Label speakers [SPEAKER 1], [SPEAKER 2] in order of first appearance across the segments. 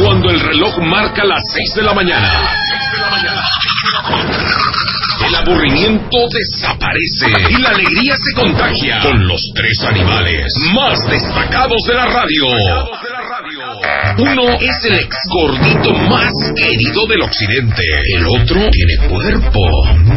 [SPEAKER 1] Cuando el reloj marca las 6 de la mañana. El aburrimiento desaparece y la alegría se contagia con los tres animales más destacados de la radio. Uno es el ex gordito más querido del occidente. El otro tiene cuerpo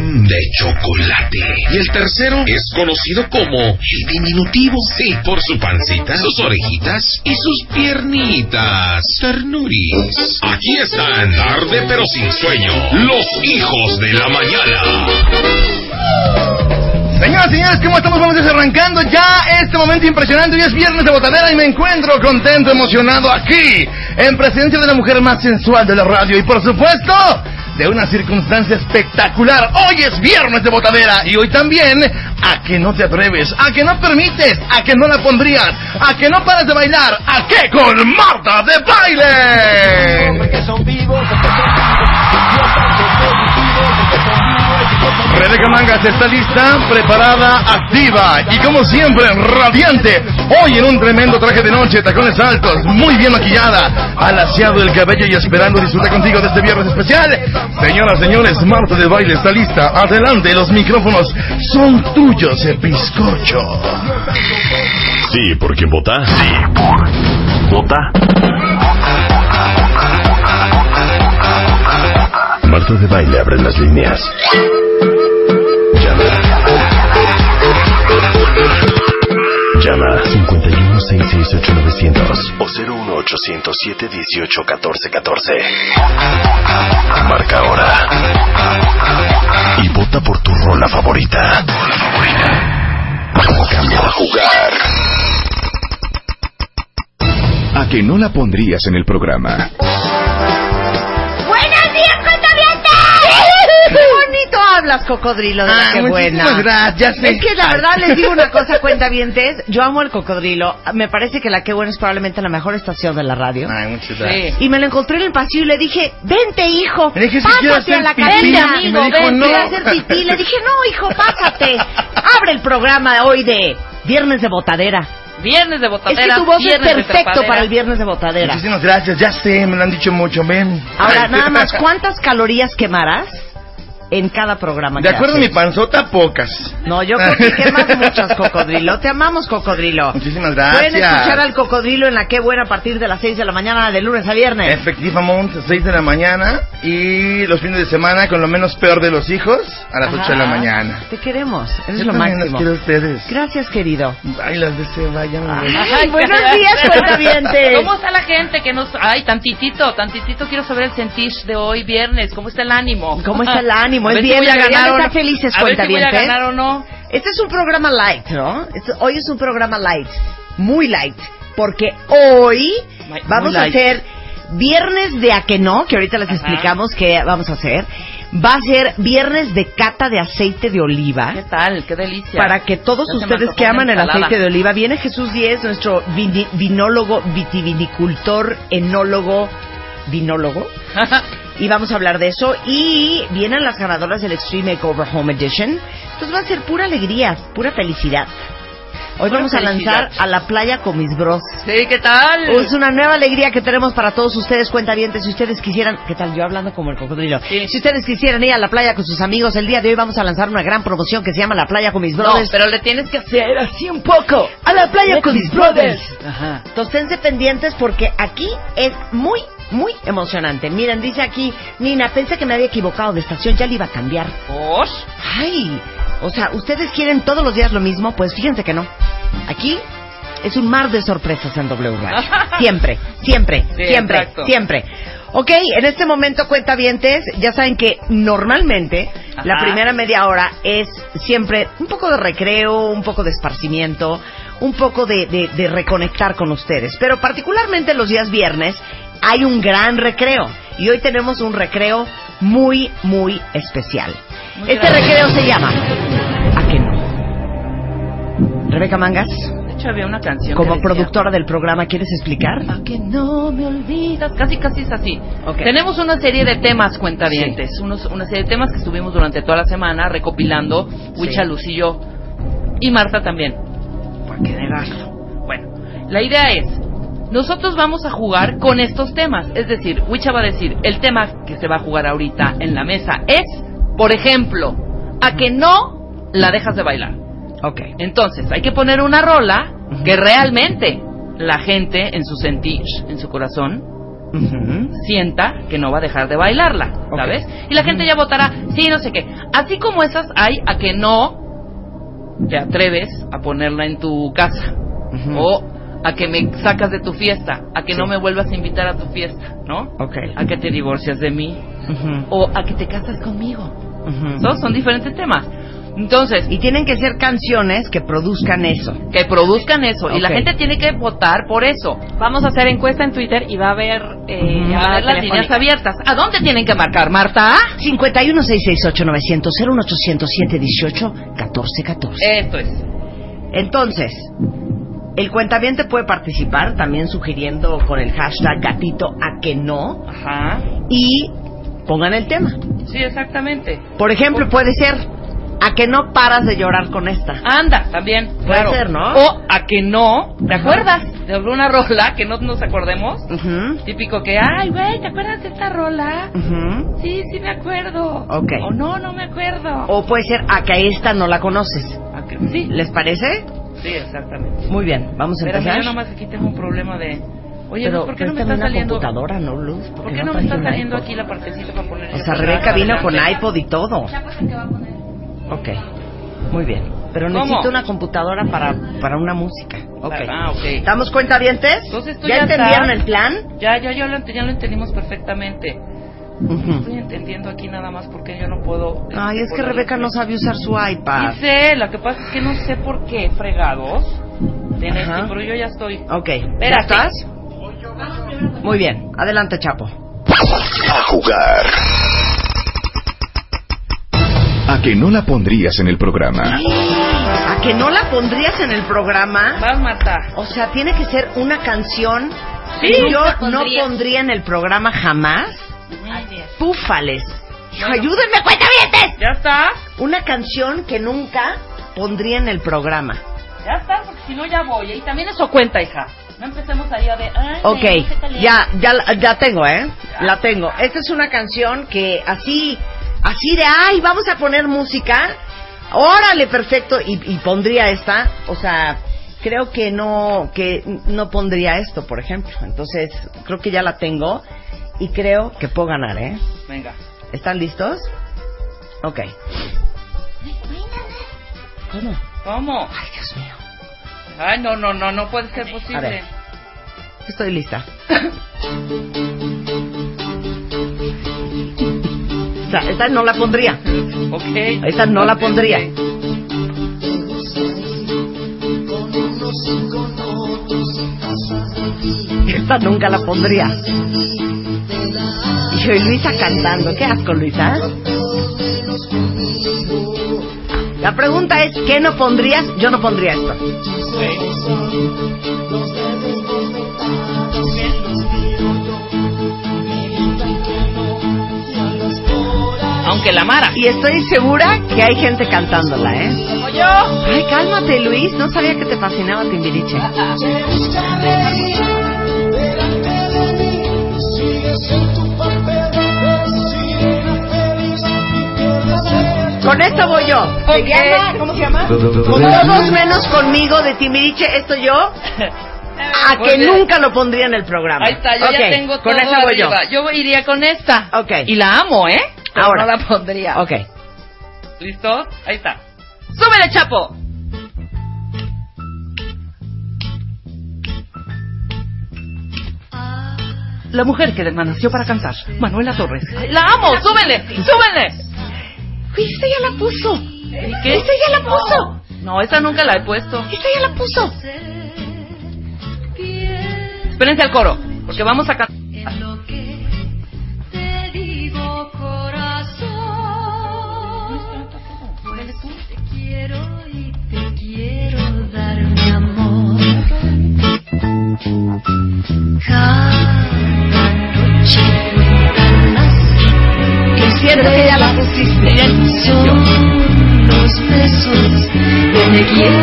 [SPEAKER 1] de chocolate. Y el tercero es conocido como el diminutivo. Sí, por su pancita, sus orejitas y sus piernitas. Ternuris. Aquí están, tarde pero sin sueño, los hijos de la mañana.
[SPEAKER 2] Señoras y señores, ¿cómo estamos? Vamos desarrancando ya este momento impresionante. Hoy es viernes de botadera y me encuentro contento, emocionado aquí, en presencia de la mujer más sensual de la radio y, por supuesto, de una circunstancia espectacular. Hoy es viernes de botadera y hoy también, a que no te atreves, a que no permites, a que no la pondrías, a que no pares de bailar, a que con Marta de baile. Rebeca Mangas está lista, preparada, activa y como siempre, radiante. Hoy en un tremendo traje de noche, tacones altos, muy bien maquillada, alaciado el cabello y esperando disfrutar contigo de este viernes especial. Señoras, señores, Marta de Baile está lista. Adelante, los micrófonos son tuyos, bizcocho.
[SPEAKER 1] Sí, porque vota. Sí, por vota.
[SPEAKER 3] Marta de Baile abre las líneas. Llama. Llama 51 668 900 o 01800 718 1414. Marca ahora. Y vota por tu rola favorita. Cambia a jugar.
[SPEAKER 4] A que no la pondrías en el programa.
[SPEAKER 5] Hablas, cocodrilo! de la
[SPEAKER 2] Ah,
[SPEAKER 5] qué buena.
[SPEAKER 2] muchísimas gracias.
[SPEAKER 5] Es que la verdad les digo una cosa, cuentavientes. Yo amo el cocodrilo. Me parece que la que buena es probablemente la mejor estación de la radio.
[SPEAKER 2] Ay, muchas gracias.
[SPEAKER 5] Y me lo encontré en el pasillo y le dije, vente, hijo,
[SPEAKER 2] Le dije, "Sí, quiero
[SPEAKER 5] pásate
[SPEAKER 2] hacer
[SPEAKER 5] a la
[SPEAKER 2] pipí".
[SPEAKER 5] cabina.
[SPEAKER 2] Dijo,
[SPEAKER 5] ven,
[SPEAKER 2] "No".
[SPEAKER 5] quiero hacer pipí. Le dije, no, hijo, pásate. Abre el programa hoy de Viernes de Botadera.
[SPEAKER 6] Viernes de
[SPEAKER 5] Es
[SPEAKER 6] botadera.
[SPEAKER 5] que tu voz es perfecto para el Viernes de Botadera.
[SPEAKER 2] Muchísimas gracias, ya sé, me lo han dicho mucho, ven.
[SPEAKER 5] Ahora, nada más, ¿cuántas calorías quemarás en cada programa
[SPEAKER 2] De
[SPEAKER 5] que
[SPEAKER 2] acuerdo a mi
[SPEAKER 5] haces?
[SPEAKER 2] panzota, pocas.
[SPEAKER 5] No, yo creo que quemas muchas, Cocodrilo. Te amamos, Cocodrilo.
[SPEAKER 2] Muchísimas
[SPEAKER 5] Pueden
[SPEAKER 2] gracias.
[SPEAKER 5] escuchar al Cocodrilo en la Qué Buena a partir de las 6 de la mañana de lunes a viernes.
[SPEAKER 2] Efectivamente, 6 de la mañana y los fines de semana con lo menos peor de los hijos a las 8 de la
[SPEAKER 5] Ajá.
[SPEAKER 2] mañana.
[SPEAKER 5] Te queremos, eres
[SPEAKER 2] Yo
[SPEAKER 5] lo
[SPEAKER 2] también
[SPEAKER 5] máximo.
[SPEAKER 2] los quiero a ustedes.
[SPEAKER 5] Gracias, querido.
[SPEAKER 2] Ay, las deseo, vayan.
[SPEAKER 5] Ay,
[SPEAKER 6] Ay,
[SPEAKER 5] buenos días, cuentavientes.
[SPEAKER 6] ¿Cómo está la gente que nos... Ay, tantitito, tantitito quiero saber el sentir de hoy, viernes. ¿Cómo está el ánimo?
[SPEAKER 5] ¿Cómo está el ánimo?
[SPEAKER 6] A
[SPEAKER 5] Es
[SPEAKER 6] si
[SPEAKER 5] viernes,
[SPEAKER 6] a
[SPEAKER 5] deberían estar felices,
[SPEAKER 6] A ver si voy a ganar o no.
[SPEAKER 5] Este es un programa light, ¿no? Este- hoy es un programa light, muy light, porque hoy
[SPEAKER 6] Muy-
[SPEAKER 5] vamos a hacer viernes de a que no, que ahorita les
[SPEAKER 6] Ajá.
[SPEAKER 5] explicamos qué vamos a hacer. Va a ser viernes de cata de aceite de oliva.
[SPEAKER 6] ¿Qué tal? Qué delicia.
[SPEAKER 5] Para que todos
[SPEAKER 6] Ya
[SPEAKER 5] ustedes que aman el aceite de oliva, viene Jesús Díez, nuestro vinólogo, vitivinicultor, enólogo, vinólogo, y vamos a hablar de eso. Y vienen las ganadoras del Extreme Makeover Home Edition. Entonces va a ser pura alegría, pura felicidad. Hoy vamos a
[SPEAKER 6] felicidad.
[SPEAKER 5] lanzar a la playa con mis bros.
[SPEAKER 6] Sí, ¿qué tal?
[SPEAKER 5] Es una nueva alegría que tenemos para todos ustedes, cuentavientes. Si ustedes quisieran, ¿qué tal? Yo hablando como el cocodrilo.
[SPEAKER 6] Sí.
[SPEAKER 5] Si ustedes quisieran ir a la playa con sus amigos, el día de hoy vamos a lanzar una gran promoción que se llama La Playa con mis
[SPEAKER 6] No,
[SPEAKER 5] brothers.
[SPEAKER 6] pero le tienes que hacer así un poco.
[SPEAKER 5] a la playa con mis brothers.
[SPEAKER 6] Ajá.
[SPEAKER 5] Entonces, pendientes porque aquí es muy, muy emocionante. Miren, dice aquí, Nina, pensé que me había equivocado de estación, ya le iba a cambiar.
[SPEAKER 6] ¿Osh?
[SPEAKER 5] Ay, o sea, ¿ustedes quieren todos los días lo mismo? Pues fíjense que no. Aquí es un mar de sorpresas en W Radio. Siempre, siempre,
[SPEAKER 6] Sí,
[SPEAKER 5] siempre,
[SPEAKER 6] exacto.
[SPEAKER 5] siempre. Ok, en este momento, cuentavientes, ya saben que normalmente la primera media hora es siempre un poco de recreo, un poco de esparcimiento, un poco de, de- de reconectar con ustedes. Pero particularmente los días viernes hay un gran recreo. Y hoy tenemos un recreo muy, muy especial.
[SPEAKER 6] Muy
[SPEAKER 5] este
[SPEAKER 6] grande.
[SPEAKER 5] recreo se llama ¿A qué no? Rebeca Mangas,
[SPEAKER 6] De hecho, había una canción.
[SPEAKER 5] como
[SPEAKER 6] que decía,
[SPEAKER 5] productora del programa, ¿quieres explicar?
[SPEAKER 6] A que no me olvidas. Casi, casi es así.
[SPEAKER 5] Ok.
[SPEAKER 6] Tenemos una serie de temas, cuentavientes. Unos, una serie de temas que estuvimos durante toda la semana recopilando. Huicha, Luz y yo. Y Marta también.
[SPEAKER 5] Porque de gasto.
[SPEAKER 6] Bueno, la idea es, nosotros vamos a jugar con estos temas. Es decir, Wicha va a decir, el tema que se va a jugar ahorita en la mesa es, por ejemplo, a que no la dejas de bailar.
[SPEAKER 5] Ok.
[SPEAKER 6] Entonces, hay que poner una rola que realmente la gente en su sentir, en su corazón, sienta que no va a dejar de bailarla, ¿sabes? Y la gente ya votará, sí, no sé qué. Así como esas hay a que no te atreves a ponerla en tu casa. O a que me sacas de tu fiesta, a que
[SPEAKER 5] Sí.
[SPEAKER 6] no me vuelvas a invitar a tu fiesta, ¿no?
[SPEAKER 5] Ok.
[SPEAKER 6] A que te divorcias de mí.
[SPEAKER 5] Ujú.
[SPEAKER 6] O a que te casas conmigo. ¿No? Son diferentes temas. Entonces,
[SPEAKER 5] Y tienen que ser canciones que produzcan eso.
[SPEAKER 6] que produzcan eso. Y la gente tiene que votar por eso.
[SPEAKER 7] Vamos a hacer encuesta en Twitter y va a haber eh.
[SPEAKER 6] Va a haber las líneas abiertas. ¿A dónde tienen que marcar, Marta?
[SPEAKER 5] 51668-900, 01807-18, 1414.
[SPEAKER 6] Esto es.
[SPEAKER 5] Entonces, el cuentaviente puede participar también sugiriendo con el hashtag gatito a que no
[SPEAKER 6] Ajá.
[SPEAKER 5] y pongan el tema.
[SPEAKER 6] Sí, exactamente.
[SPEAKER 5] Por ejemplo, puede ser a que no paras de llorar con esta.
[SPEAKER 6] Anda, también.
[SPEAKER 5] Puede
[SPEAKER 6] claro.
[SPEAKER 5] ser, ¿no?
[SPEAKER 6] O a que no, ¿te acuerdas de alguna rola que no nos acordemos?
[SPEAKER 5] Ujú,
[SPEAKER 6] Típico que, ay, güey, ¿te acuerdas de esta rola?
[SPEAKER 5] ujú.
[SPEAKER 6] Sí, sí me acuerdo.
[SPEAKER 5] Ok.
[SPEAKER 6] O no, no me acuerdo.
[SPEAKER 5] O puede ser a que esta no la conoces.
[SPEAKER 6] A que- sí,
[SPEAKER 5] ¿Les parece?
[SPEAKER 6] Sí, exactamente.
[SPEAKER 5] Muy bien, vamos a
[SPEAKER 6] Pero
[SPEAKER 5] empezar.
[SPEAKER 6] yo nomás aquí tengo un problema de, oye,
[SPEAKER 5] Pero,
[SPEAKER 6] Luz, ¿por qué
[SPEAKER 5] pero
[SPEAKER 6] no me
[SPEAKER 5] está
[SPEAKER 6] saliendo?
[SPEAKER 5] computadora, ¿no, Luz?
[SPEAKER 6] ¿Por qué
[SPEAKER 5] no
[SPEAKER 6] no me está saliendo
[SPEAKER 5] iPod?
[SPEAKER 6] aquí la partecita para poner?
[SPEAKER 5] O sea, Rebeca vino con iPod y todo. Ok, muy bien. Pero
[SPEAKER 6] ¿Cómo?
[SPEAKER 5] necesito una computadora para, para una música. Ok.
[SPEAKER 6] Ah, ok.
[SPEAKER 5] ¿Estamos cuentavientes?
[SPEAKER 6] Entonces tú
[SPEAKER 5] ¿Ya,
[SPEAKER 6] ya
[SPEAKER 5] entendieron el plan?
[SPEAKER 6] Ya, ya, ya lo, ya lo entendimos perfectamente. Estoy entendiendo aquí nada más porque yo no puedo.
[SPEAKER 5] Ay, es que Rebeca no sabe usar su iPad.
[SPEAKER 6] Sí sé, lo que pasa es que no sé por qué, fregados. En este, pero yo ya estoy.
[SPEAKER 5] Ok, ¿ya
[SPEAKER 6] Espérate.
[SPEAKER 5] estás? Muy bien, adelante, Chapo.
[SPEAKER 3] A jugar.
[SPEAKER 4] A que no la pondrías en el programa.
[SPEAKER 5] ¿A que no la pondrías en el programa?
[SPEAKER 6] Vas, Marta.
[SPEAKER 5] O sea, tiene que ser una canción
[SPEAKER 6] Sí.
[SPEAKER 5] que yo no pondría en el programa jamás. Púfales. Hijo,
[SPEAKER 6] Bueno.
[SPEAKER 5] ayúdenme, cuentavientes.
[SPEAKER 6] ¿Ya está?
[SPEAKER 5] Una canción que nunca pondría en el programa.
[SPEAKER 6] Ya está, porque si no ya voy. Y también eso cuenta, hija. No empecemos ahí a de. Ay,
[SPEAKER 5] Ok,
[SPEAKER 6] me
[SPEAKER 5] ya, ya, ya tengo, ¿eh? La tengo. Esta es una canción que así, así de, ay, vamos a poner música. Órale, perfecto. Y, y pondría esta. O sea, creo que no, que no pondría esto, por ejemplo. Entonces, creo que ya la tengo. Y creo que puedo ganar, ¿eh?
[SPEAKER 6] Venga.
[SPEAKER 5] ¿Están listos? Ok. ¿Cómo?
[SPEAKER 6] ¿Cómo?
[SPEAKER 5] Ay, Dios mío.
[SPEAKER 6] Ay, no, no, no, no puede ser
[SPEAKER 5] A ver.
[SPEAKER 6] posible.
[SPEAKER 5] Estoy lista. Esta, esta no la pondría.
[SPEAKER 6] Ok.
[SPEAKER 5] Esta no la pondría. Esta nunca la pondría. Y Luisa cantando. Qué asco, Luisa. La pregunta es, ¿qué no pondrías? Yo no pondría esto.
[SPEAKER 6] Aunque la Mara.
[SPEAKER 5] Y estoy segura que hay gente cantándola, ¿eh?
[SPEAKER 6] Como yo.
[SPEAKER 5] Ay, cálmate, Luis. No sabía que te fascinaba Timbiriche. Con esto voy yo. Se
[SPEAKER 6] Ok.
[SPEAKER 5] llama- ¿Cómo se llama? Con todos menos conmigo de Timbiriche, esto yo, a que nunca lo pondría en el programa.
[SPEAKER 6] Ahí está, yo ya tengo todo
[SPEAKER 5] Con esa voy yo.
[SPEAKER 6] arriba. Yo iría con esta.
[SPEAKER 5] Ok.
[SPEAKER 6] Y la amo, ¿eh? Pero
[SPEAKER 5] Ahora.
[SPEAKER 6] no la pondría.
[SPEAKER 5] Ok.
[SPEAKER 6] ¿Listos? Ahí está. ¡Súbele, Chapo! La mujer que nació para cantar, Manuela Torres. ¡La amo! ¡Súbele! ¡Súbele!
[SPEAKER 5] Esta ya la puso.
[SPEAKER 6] ¿Y qué?
[SPEAKER 5] Esta ya la puso.
[SPEAKER 6] No, esa nunca la he puesto.
[SPEAKER 5] Esta ya la puso.
[SPEAKER 6] Espérense al coro, porque vamos a cantar.
[SPEAKER 8] lo que te digo corazón te quiero y te quiero dar mi amor cada noche cuentan
[SPEAKER 5] cierto que ya la pusiste.
[SPEAKER 8] son los besos que quiero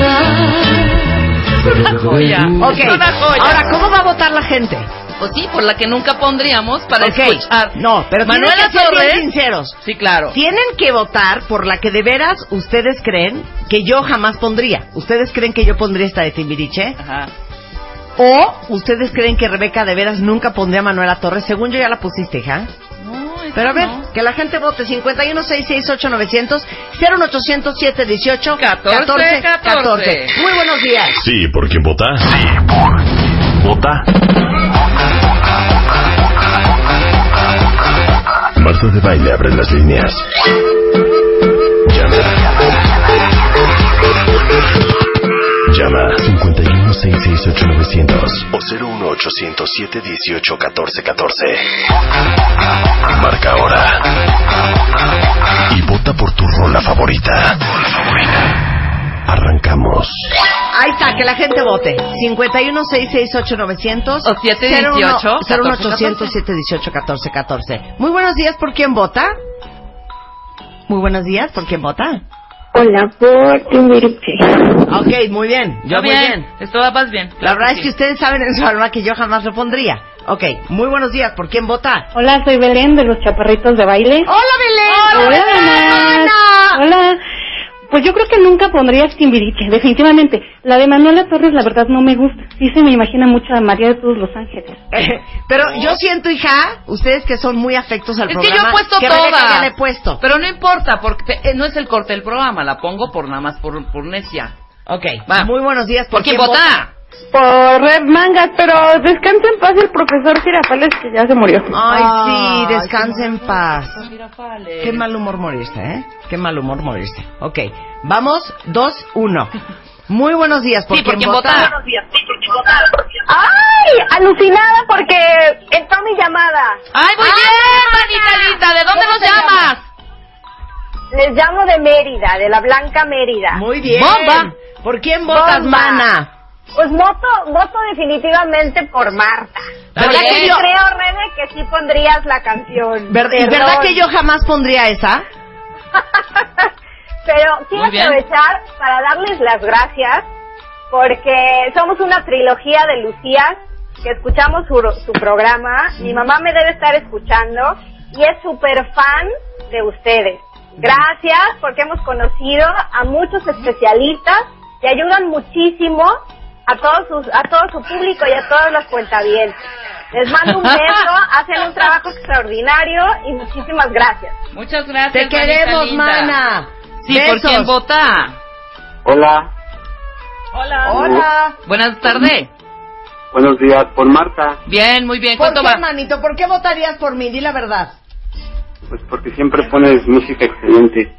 [SPEAKER 8] dar
[SPEAKER 6] joya.
[SPEAKER 5] Ok,
[SPEAKER 6] Es una joya.
[SPEAKER 5] ahora, ¿cómo va a votar la gente?
[SPEAKER 6] Pues sí, por la que nunca pondríamos para escuchar.
[SPEAKER 5] No, pero
[SPEAKER 6] Manuela
[SPEAKER 5] tienen que ser bien
[SPEAKER 6] Torres.
[SPEAKER 5] sinceros.
[SPEAKER 6] Sí, claro.
[SPEAKER 5] Tienen que votar por la que de veras ustedes creen que yo jamás pondría. ¿Ustedes creen que yo pondría esta de Timbiriche?
[SPEAKER 6] Ajá.
[SPEAKER 5] ¿O ustedes creen que Rebeca de veras nunca pondría a Manuela Torres? Según yo ya la pusiste, hija.
[SPEAKER 6] Esa
[SPEAKER 5] Pero a ver,
[SPEAKER 6] no.
[SPEAKER 5] que la gente vote 5166890 0180718
[SPEAKER 6] 14, 14.
[SPEAKER 5] Muy buenos días.
[SPEAKER 3] Sí, ¿por quién vota? Sí, por... ¿Vota? Marta de Baile abre las líneas. Llama. Llama 5166890 o 01807181414. Marca ahora. Y vota por tu rola favorita. Arrancamos.
[SPEAKER 5] Ahí está, que la gente vote. 5166890
[SPEAKER 6] O 718
[SPEAKER 5] 01800 718 1414. Muy buenos días, ¿por quién vota? Muy buenos días, ¿por quién vota?
[SPEAKER 9] Hola, por Timbiriche.
[SPEAKER 5] Ok, muy bien. Yo muy bien.
[SPEAKER 6] Esto va más bien.
[SPEAKER 5] La verdad es
[SPEAKER 6] sí.
[SPEAKER 5] que ustedes saben en su alma que yo jamás lo pondría. Ok, muy buenos días, ¿por quién vota?
[SPEAKER 9] Hola, soy Belén de los Chaparritos de Baile.
[SPEAKER 5] ¡Hola, Belén!
[SPEAKER 9] Hola,
[SPEAKER 5] Belén!
[SPEAKER 9] Hola. Pues yo creo que nunca pondría Timbiriche, definitivamente. La de Manuela Torres, la verdad, no me gusta. Sí se me imagina mucho a María de todos los Ángeles.
[SPEAKER 5] Pero yo siento, hija, ustedes que son muy afectos al
[SPEAKER 6] Es que
[SPEAKER 5] programa.
[SPEAKER 6] yo he puesto
[SPEAKER 5] que he puesto.
[SPEAKER 6] Pero no importa, porque eh, no es el corte del programa, la pongo por nada más por, por necia.
[SPEAKER 5] Ok,
[SPEAKER 6] Va.
[SPEAKER 5] muy buenos días,
[SPEAKER 6] ¿Por quién vota?
[SPEAKER 9] Por Red Mangas, pero descansa en paz el profesor Girafales que ya se murió.
[SPEAKER 5] Ay, sí,
[SPEAKER 6] Ay,
[SPEAKER 5] descanse en paz. Qué mal humor morirse, ¿eh? Qué mal humor morirse. Ok, vamos, dos, uno. Muy buenos días, ¿por
[SPEAKER 6] Sí, ¿por
[SPEAKER 5] quién
[SPEAKER 6] quién
[SPEAKER 5] vota?
[SPEAKER 6] vota?
[SPEAKER 9] ¡Ay! Alucinada porque entró mi llamada.
[SPEAKER 6] ¡Ay, muy bien, manita linda! ¿De dónde nos llamas?
[SPEAKER 9] Les llamo de Mérida, de la Blanca Mérida.
[SPEAKER 5] Muy bien.
[SPEAKER 6] Bomba.
[SPEAKER 5] ¿Por quién votas,
[SPEAKER 9] Bomba.
[SPEAKER 5] mana?
[SPEAKER 9] Pues voto, voto definitivamente por Marta.
[SPEAKER 5] ¿Verdad que yo-
[SPEAKER 9] Creo, Rebe, que sí pondrías la canción.
[SPEAKER 5] Ver- ¿y
[SPEAKER 9] Perdón.
[SPEAKER 5] ¿Verdad que yo jamás pondría esa?
[SPEAKER 9] Pero quiero aprovechar para darles las gracias porque somos una trilogía de Lucías que escuchamos su, su programa. Mi mamá me debe estar escuchando y es súper fan de ustedes. Gracias porque hemos conocido a muchos especialistas que ayudan muchísimo a todos sus, a todo su público y a todos los cuentavientes. Les mando un beso, hacen un trabajo extraordinario y muchísimas gracias.
[SPEAKER 6] Muchas gracias,
[SPEAKER 5] Te queremos,
[SPEAKER 6] linda.
[SPEAKER 5] mana.
[SPEAKER 6] Sí, ¿por
[SPEAKER 5] Besos.
[SPEAKER 6] quién vota?
[SPEAKER 10] Hola,
[SPEAKER 6] Hola.
[SPEAKER 5] Hola.
[SPEAKER 6] Buenas tardes.
[SPEAKER 10] buenos días, por Marta.
[SPEAKER 6] Bien, muy bien.
[SPEAKER 5] ¿Por
[SPEAKER 6] ¿Cuánto
[SPEAKER 5] qué,
[SPEAKER 6] va?
[SPEAKER 5] manito? ¿Por qué votarías por mí? Di la verdad.
[SPEAKER 10] Pues porque siempre pones música excelente.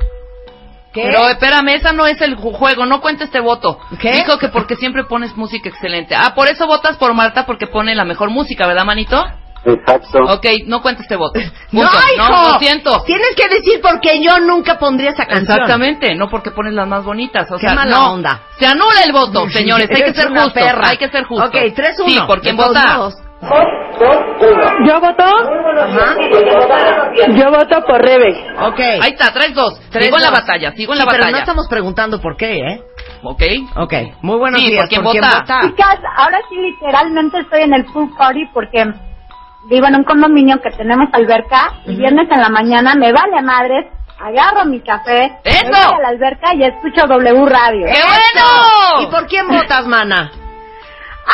[SPEAKER 5] ¿Qué?
[SPEAKER 6] Pero espérame, esa no es el ju- juego, no cuenta este voto.
[SPEAKER 5] ¿Qué?
[SPEAKER 6] Dijo que porque siempre pones música excelente. Ah, por eso votas por Marta porque pone la mejor música, ¿verdad, manito?
[SPEAKER 10] Exacto.
[SPEAKER 6] Ok, no cuenta este voto.
[SPEAKER 5] No, hijo.
[SPEAKER 6] No, lo siento.
[SPEAKER 5] Tienes que decir porque yo nunca pondría esa canción.
[SPEAKER 6] Exactamente, no porque pones las más bonitas. O
[SPEAKER 5] Qué
[SPEAKER 6] sea,
[SPEAKER 5] mala
[SPEAKER 6] no.
[SPEAKER 5] onda.
[SPEAKER 6] Se anula el voto, señores. Hay que ser justos.
[SPEAKER 5] perra.
[SPEAKER 6] Hay que ser justos.
[SPEAKER 5] Ok, 3-1.
[SPEAKER 6] Sí, ¿por quién
[SPEAKER 5] De todos
[SPEAKER 6] vota?
[SPEAKER 5] modos.
[SPEAKER 9] ¿Yo voto?
[SPEAKER 5] Ajá.
[SPEAKER 9] Yo voto por Rebe.
[SPEAKER 5] Ok.
[SPEAKER 6] Ahí está, 3-2.
[SPEAKER 5] Tres,
[SPEAKER 6] Sigo en la batalla, sigo en
[SPEAKER 5] Sí,
[SPEAKER 6] la
[SPEAKER 5] pero no
[SPEAKER 6] batalla.
[SPEAKER 5] estamos preguntando por qué, ¿eh?
[SPEAKER 6] Ok.
[SPEAKER 5] Ok. Muy buenos
[SPEAKER 6] Sí,
[SPEAKER 5] días.
[SPEAKER 6] ¿por quién vota?
[SPEAKER 9] Chicas, ahora sí literalmente estoy en el pool party porque vivo en un condominio que tenemos alberca y viernes en la mañana me vale madres, agarro mi café,
[SPEAKER 6] ¡Eso!
[SPEAKER 9] me voy a la alberca y escucho W Radio.
[SPEAKER 6] ¡Qué bueno!
[SPEAKER 5] ¿Y por quién votas, mana?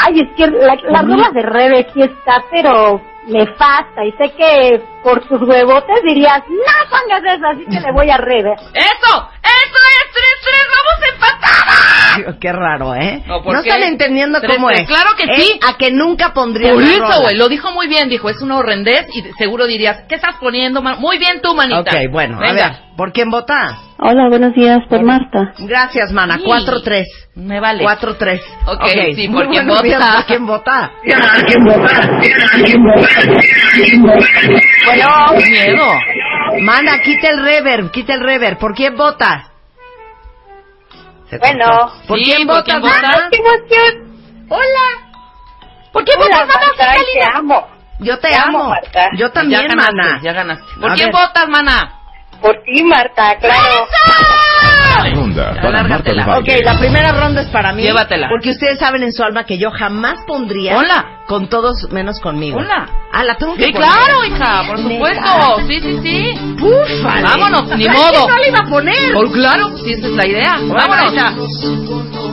[SPEAKER 9] Ay, es que la, la rola de Rebe sí está, pero nefasta y sé que por tus huevotes dirías, no pongas eso, así que le voy a Rebe.
[SPEAKER 6] ¡Eso! ¡Eso es 3-3! ¡Vamos empatadas!
[SPEAKER 5] Qué raro, ¿eh?
[SPEAKER 6] No, ¿por qué?
[SPEAKER 5] están entendiendo
[SPEAKER 6] Tres,
[SPEAKER 5] cómo
[SPEAKER 6] tres.
[SPEAKER 5] es.
[SPEAKER 6] Claro que
[SPEAKER 5] Es
[SPEAKER 6] sí.
[SPEAKER 5] A que nunca pondría
[SPEAKER 6] Por eso, güey, lo dijo muy bien. Dijo, es una horrendez y seguro dirías, ¿qué estás poniendo? man? Muy bien tú, manita.
[SPEAKER 5] Ok, bueno, a
[SPEAKER 6] Venga.
[SPEAKER 5] ver. ¿Por quién vota?
[SPEAKER 9] Hola, buenos días, por Marta.
[SPEAKER 5] Gracias, mana.
[SPEAKER 6] Sí.
[SPEAKER 5] 4-3.
[SPEAKER 6] Me vale.
[SPEAKER 5] 4-3.
[SPEAKER 6] Ok, sí,
[SPEAKER 5] Muy
[SPEAKER 6] ¿por quién
[SPEAKER 5] buenos días,
[SPEAKER 6] vota?
[SPEAKER 5] ¿Por quién vota?
[SPEAKER 6] Bueno, qué miedo.
[SPEAKER 5] Mana, quita el reverb, quita el reverb. ¿Por quién vota? Se
[SPEAKER 9] Bueno.
[SPEAKER 5] ¿Por
[SPEAKER 6] Sí,
[SPEAKER 5] quién
[SPEAKER 6] ¿por
[SPEAKER 5] vota?
[SPEAKER 6] quién vota?
[SPEAKER 5] mana?
[SPEAKER 9] ¡Qué emoción!
[SPEAKER 5] Hola.
[SPEAKER 6] ¿Por qué
[SPEAKER 9] Hola,
[SPEAKER 6] votas,
[SPEAKER 9] Marta,
[SPEAKER 6] mamá?
[SPEAKER 9] te amo.
[SPEAKER 5] Yo te
[SPEAKER 9] Te amo,
[SPEAKER 5] amo.
[SPEAKER 9] Marta.
[SPEAKER 5] Yo también,
[SPEAKER 6] ya ganaste,
[SPEAKER 5] mana.
[SPEAKER 6] Ya ganaste. ¿Por
[SPEAKER 5] A
[SPEAKER 6] quién
[SPEAKER 5] ver.
[SPEAKER 6] votas, mana?
[SPEAKER 9] Por ti, Marta, claro.
[SPEAKER 4] Ronda para Marta de. Baile.
[SPEAKER 5] Ok, la primera ronda es para mí.
[SPEAKER 6] Llévatela.
[SPEAKER 5] Porque ustedes saben en su alma que yo jamás pondría
[SPEAKER 6] Ponla.
[SPEAKER 5] con todos menos conmigo.
[SPEAKER 6] Ponla.
[SPEAKER 5] Ah, la tengo que
[SPEAKER 6] Sí,
[SPEAKER 5] poner.
[SPEAKER 6] claro, hija, por
[SPEAKER 5] ¿Neta?
[SPEAKER 6] supuesto. Sí, sí, sí.
[SPEAKER 5] Búfale.
[SPEAKER 6] Vámonos, ni
[SPEAKER 5] ¿Sabes
[SPEAKER 6] modo.
[SPEAKER 5] no la iba a poner?
[SPEAKER 6] Oh, claro, sí, esa es la idea.
[SPEAKER 5] Bueno,
[SPEAKER 6] Vámonos.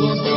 [SPEAKER 5] Ahí está.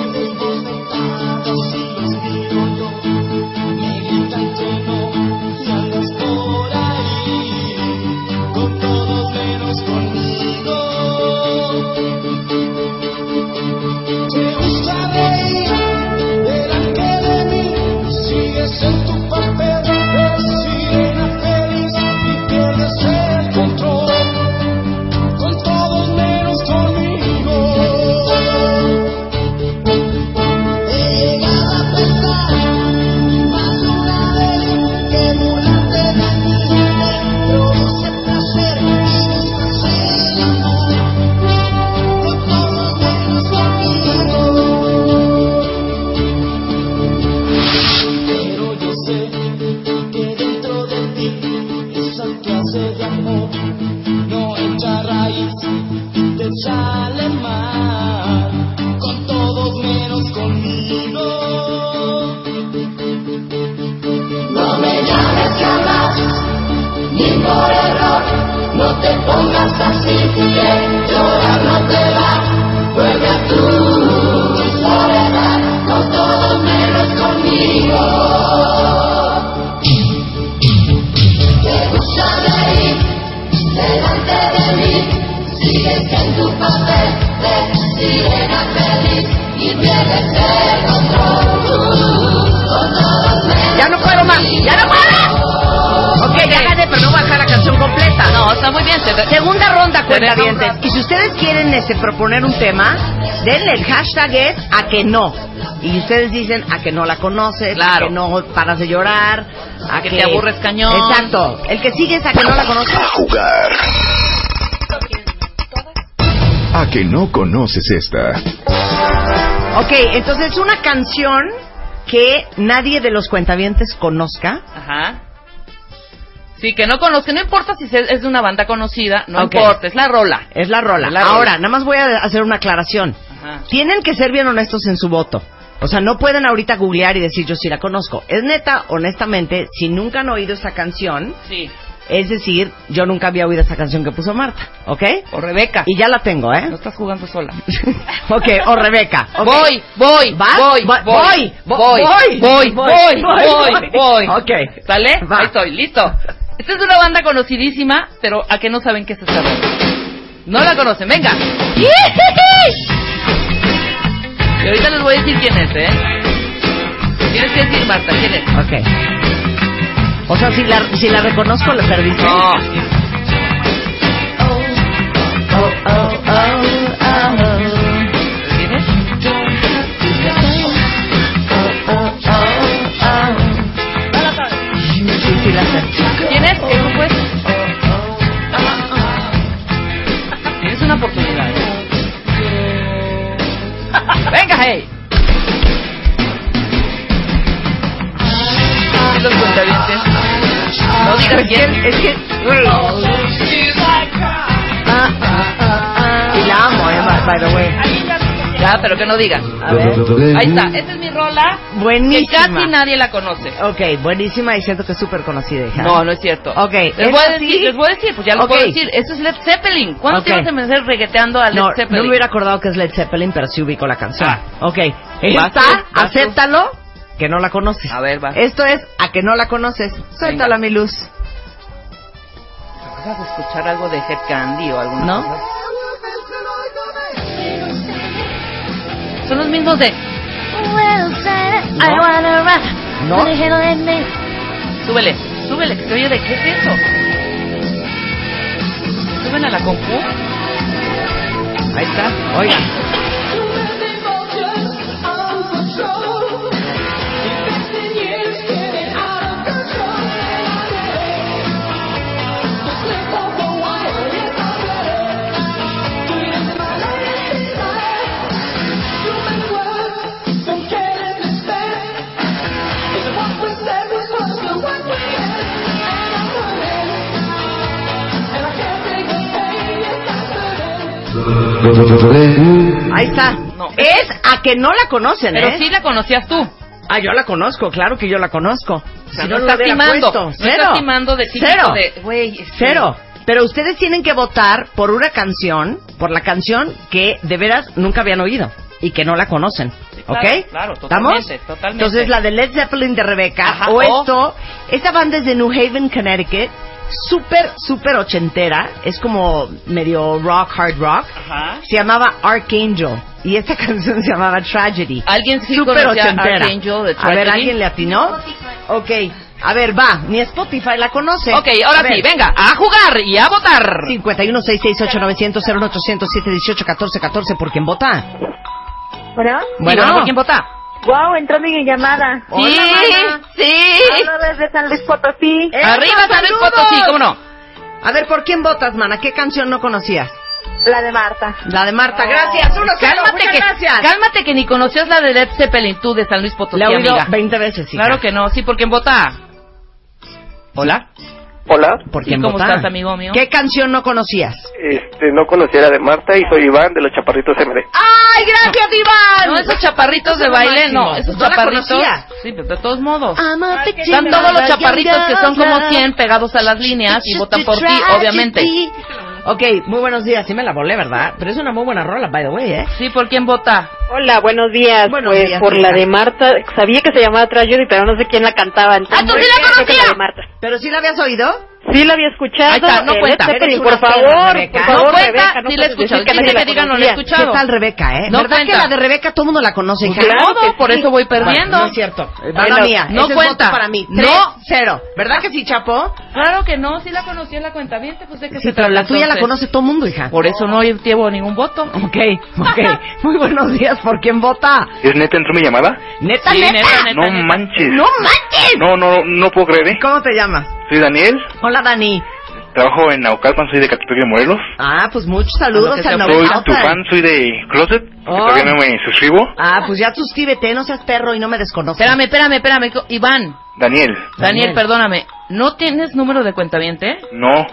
[SPEAKER 5] Denle el hashtag es a que no. Y ustedes dicen a que no la conoces,
[SPEAKER 6] Claro.
[SPEAKER 5] a que no paras de llorar, a
[SPEAKER 6] Que
[SPEAKER 5] que,
[SPEAKER 6] te aburres cañón.
[SPEAKER 5] Exacto. El que sigue es a que no la conoces.
[SPEAKER 3] A jugar.
[SPEAKER 4] A que no conoces esta.
[SPEAKER 5] Ok, entonces una canción que nadie de los cuentavientes conozca.
[SPEAKER 6] Ajá. Sí, que no conozco. No importa si se- es de una banda conocida. No importa, es la rola.
[SPEAKER 5] Es la rola.
[SPEAKER 6] Es la rola.
[SPEAKER 5] Ahora, nada más voy a hacer una aclaración. Tienen que ser bien honestos en su voto. O sea, no pueden ahorita googlear y decir yo sí la conozco. Es neta, honestamente, si nunca han oído esa canción,
[SPEAKER 6] Sí.
[SPEAKER 5] es decir, yo nunca había oído esa canción que puso Marta, ¿ok?
[SPEAKER 6] O Rebeca.
[SPEAKER 5] Y ya la tengo, ¿eh?
[SPEAKER 6] No estás jugando sola.
[SPEAKER 5] ok, o Rebeca. ok.
[SPEAKER 6] Voy, voy,
[SPEAKER 5] ¿Vas?
[SPEAKER 6] voy, voy,
[SPEAKER 5] voy,
[SPEAKER 6] voy,
[SPEAKER 5] voy,
[SPEAKER 6] voy,
[SPEAKER 5] voy,
[SPEAKER 6] voy, voy.
[SPEAKER 5] Ok.
[SPEAKER 6] ¿Sale?
[SPEAKER 5] Va.
[SPEAKER 6] Ahí estoy, listo. Esta es una banda conocidísima, pero a que no saben qué es esta banda. No la conocen, venga. Y ahorita les voy a decir quién es, ¿eh? Tienes que decir, Marta, quién es.
[SPEAKER 5] Ok. O sea, si la, si la reconozco, le perdiste.
[SPEAKER 6] No.
[SPEAKER 5] Oh, oh, oh, oh.
[SPEAKER 6] Hey. Los cuentavientes. No digas
[SPEAKER 5] Es que,
[SPEAKER 6] quién.
[SPEAKER 5] es que. Ah, ah, ah, ah. Y la amo, eh, by the way.
[SPEAKER 6] Ya, pero que no digas.
[SPEAKER 5] A ver.
[SPEAKER 6] Ahí está. Esta es mi rola. Que
[SPEAKER 5] Buenísima.
[SPEAKER 6] casi nadie la conoce.
[SPEAKER 5] Ok, buenísima y siento que es súper conocida, hija.
[SPEAKER 6] No, no es cierto.
[SPEAKER 5] Ok,
[SPEAKER 6] Les
[SPEAKER 5] ¿es
[SPEAKER 6] voy a decir, les voy a decir, pues ya lo
[SPEAKER 5] Ok.
[SPEAKER 6] puedo decir. Eso es Led Zeppelin. ¿Cuándo
[SPEAKER 5] Ok.
[SPEAKER 6] te ibas a meter regueteando a Led
[SPEAKER 5] No, no
[SPEAKER 6] Zeppelin?
[SPEAKER 5] me hubiera acordado que es Led Zeppelin, pero sí ubico la canción.
[SPEAKER 6] Ah.
[SPEAKER 5] Ok,
[SPEAKER 6] Vas
[SPEAKER 5] esta,
[SPEAKER 6] vas tú.
[SPEAKER 5] acéptalo, que no la conoces.
[SPEAKER 6] A ver, va.
[SPEAKER 5] Esto es a que no la conoces. Suéltala, mi luz.
[SPEAKER 6] ¿Vas a escuchar algo de Head Candy o alguna
[SPEAKER 5] ¿No?
[SPEAKER 6] cosa? Mismos de...
[SPEAKER 5] No.
[SPEAKER 6] Súbele, súbele, que se oye de qué es eso. Suben a la compu.
[SPEAKER 5] Ahí está. Oigan. Ahí está.
[SPEAKER 6] No.
[SPEAKER 5] Es a que no la conocen,
[SPEAKER 6] Pero
[SPEAKER 5] ¿eh?
[SPEAKER 6] sí la conocías tú.
[SPEAKER 5] Ah, yo la conozco, claro que yo la conozco.
[SPEAKER 6] O sea,
[SPEAKER 5] Si
[SPEAKER 6] no, estás
[SPEAKER 5] hubiera
[SPEAKER 6] timando. No estás timando de
[SPEAKER 5] Cero.
[SPEAKER 6] este,
[SPEAKER 5] Cero. Pero ustedes tienen que votar por una canción, por la canción que de veras nunca habían oído y que no la conocen.
[SPEAKER 6] claro,
[SPEAKER 5] ¿Ok?
[SPEAKER 6] claro,
[SPEAKER 5] ¿Estamos?
[SPEAKER 6] totalmente, totalmente.
[SPEAKER 5] Entonces la de Led Zeppelin de Rebeca
[SPEAKER 6] Ajá,
[SPEAKER 5] o
[SPEAKER 6] o-
[SPEAKER 5] esto, esta banda es de New Haven, Connecticut, súper, súper ochentera, es como medio rock, hard rock.
[SPEAKER 6] Ajá.
[SPEAKER 5] Se llamaba Archangel y esta canción se llamaba Tragedy.
[SPEAKER 6] ¿Alguien sí conocía
[SPEAKER 5] ochentera.
[SPEAKER 6] Archangel de
[SPEAKER 5] A ver,
[SPEAKER 6] Tragedy?
[SPEAKER 5] ¿alguien le atinó? Ok. A ver, va. Ni Spotify la conoce.
[SPEAKER 6] Ok, ahora
[SPEAKER 5] A ver.
[SPEAKER 6] sí, venga, a jugar y a votar.
[SPEAKER 5] 51 668 900 01800 718 14 14 ¿Por quién vota?
[SPEAKER 9] Bueno,
[SPEAKER 6] Bueno, ¿por quién vota?
[SPEAKER 9] Wow, entró mi llamada.
[SPEAKER 6] Sí, sí.
[SPEAKER 9] Hablo desde San Luis Potosí.
[SPEAKER 5] ¡Eh,
[SPEAKER 6] Arriba San Luis! Potosí, ¿cómo no?
[SPEAKER 5] A ver, ¿por quién votas, mana? ¿Qué canción no conocías?
[SPEAKER 9] La de Marta.
[SPEAKER 5] La de Marta. Gracias. Uno.
[SPEAKER 6] Cálmate que,
[SPEAKER 5] gracias.
[SPEAKER 6] cálmate que ni conocías la de Led Zeppelin tú de San Luis Potosí,
[SPEAKER 5] La he oído
[SPEAKER 6] amiga.
[SPEAKER 5] 20 veces, hija.
[SPEAKER 6] Claro que no, sí, ¿por quién vota? Hola.
[SPEAKER 10] Hola,
[SPEAKER 5] ¿Por
[SPEAKER 6] ¿Y
[SPEAKER 5] quién
[SPEAKER 6] cómo estás, amigo mío?
[SPEAKER 5] ¿Qué canción no conocías?
[SPEAKER 10] este, no conocía la de Marta y soy Iván de los Chaparritos MD.
[SPEAKER 5] ¡Ay, gracias, Iván!
[SPEAKER 6] No, esos chaparritos de baile, no, esos
[SPEAKER 5] No la
[SPEAKER 6] chaparritos.
[SPEAKER 5] conocía.
[SPEAKER 6] Sí, pero de todos modos. Están todos los chaparritos que son como
[SPEAKER 5] young
[SPEAKER 6] 100 pegados a las líneas y votan por ti, obviamente.
[SPEAKER 5] Ok, muy buenos días. Sí me la volé, ¿verdad? Pero es una muy buena rola, by the way, ¿eh?
[SPEAKER 6] Sí, ¿por quién vota?
[SPEAKER 11] Hola, buenos días.
[SPEAKER 5] Buenos
[SPEAKER 11] pues
[SPEAKER 5] días,
[SPEAKER 11] por
[SPEAKER 5] hija.
[SPEAKER 11] la de Marta, sabía que se llamaba Tragedy, pero no sé quién la cantaba. Entonces,
[SPEAKER 6] ¡Ah, tú sí la conocías!
[SPEAKER 5] ¿Pero sí la habías oído?
[SPEAKER 11] Sí la había escuchado.
[SPEAKER 6] Ahí está, no
[SPEAKER 11] eh,
[SPEAKER 6] cuenta.
[SPEAKER 11] Zeppelin, por favor,
[SPEAKER 5] Rebeca.
[SPEAKER 11] por
[SPEAKER 5] No
[SPEAKER 11] favor,
[SPEAKER 6] cuenta,
[SPEAKER 11] Rebeca, no
[SPEAKER 6] sí la he escuchado.
[SPEAKER 11] que
[SPEAKER 6] que digan, no la he escuchado.
[SPEAKER 5] ¿Qué tal Rebeca, eh?
[SPEAKER 6] No
[SPEAKER 5] ¿Verdad
[SPEAKER 6] cuenta.
[SPEAKER 5] que la de Rebeca todo el mundo la conoce, hija?
[SPEAKER 11] Claro que
[SPEAKER 6] por
[SPEAKER 11] sí.
[SPEAKER 6] eso voy perdiendo.
[SPEAKER 5] Bueno, no es cierto. Mala
[SPEAKER 11] Bueno,
[SPEAKER 5] mía.
[SPEAKER 6] no
[SPEAKER 5] Ese es
[SPEAKER 6] cuenta.
[SPEAKER 5] voto para mí.
[SPEAKER 6] No.
[SPEAKER 5] Tres, cero. ¿Verdad que sí, Chapo?
[SPEAKER 6] Claro que no, sí la conocí en la cuenta bien, pues de que
[SPEAKER 5] Sí, pero la tuya la conoce todo el mundo, hija.
[SPEAKER 6] Por eso no llevo ningún voto.
[SPEAKER 5] Ok, ok. Muy buenos días. ¿Por quién vota?
[SPEAKER 10] ¿Es neta entró mi llamada?
[SPEAKER 5] ¿Neta,
[SPEAKER 6] Sí,
[SPEAKER 5] neta?
[SPEAKER 6] neta, neta.
[SPEAKER 10] no manches.
[SPEAKER 5] ¡No manches!
[SPEAKER 10] No, no, no puedo creer, ¿eh?
[SPEAKER 5] ¿Cómo te llamas?
[SPEAKER 10] Soy Daniel,
[SPEAKER 5] Hola, Dani.
[SPEAKER 10] trabajo en Naucalpan, soy de Catepec de Morelos.
[SPEAKER 5] Ah, pues muchos saludos
[SPEAKER 6] A que
[SPEAKER 5] al
[SPEAKER 6] se
[SPEAKER 10] Soy
[SPEAKER 5] Naucalpan.
[SPEAKER 10] tu fan, soy de Closet, que
[SPEAKER 5] Oh.
[SPEAKER 10] todavía no me suscribo.
[SPEAKER 5] Ah, pues ya suscríbete, no seas perro y no me desconozcas.
[SPEAKER 6] Espérame, espérame, espérame. Iván,
[SPEAKER 10] Daniel,
[SPEAKER 6] Daniel,
[SPEAKER 5] Daniel.
[SPEAKER 6] perdóname. ¿No tienes número de cuentaviente?
[SPEAKER 10] no,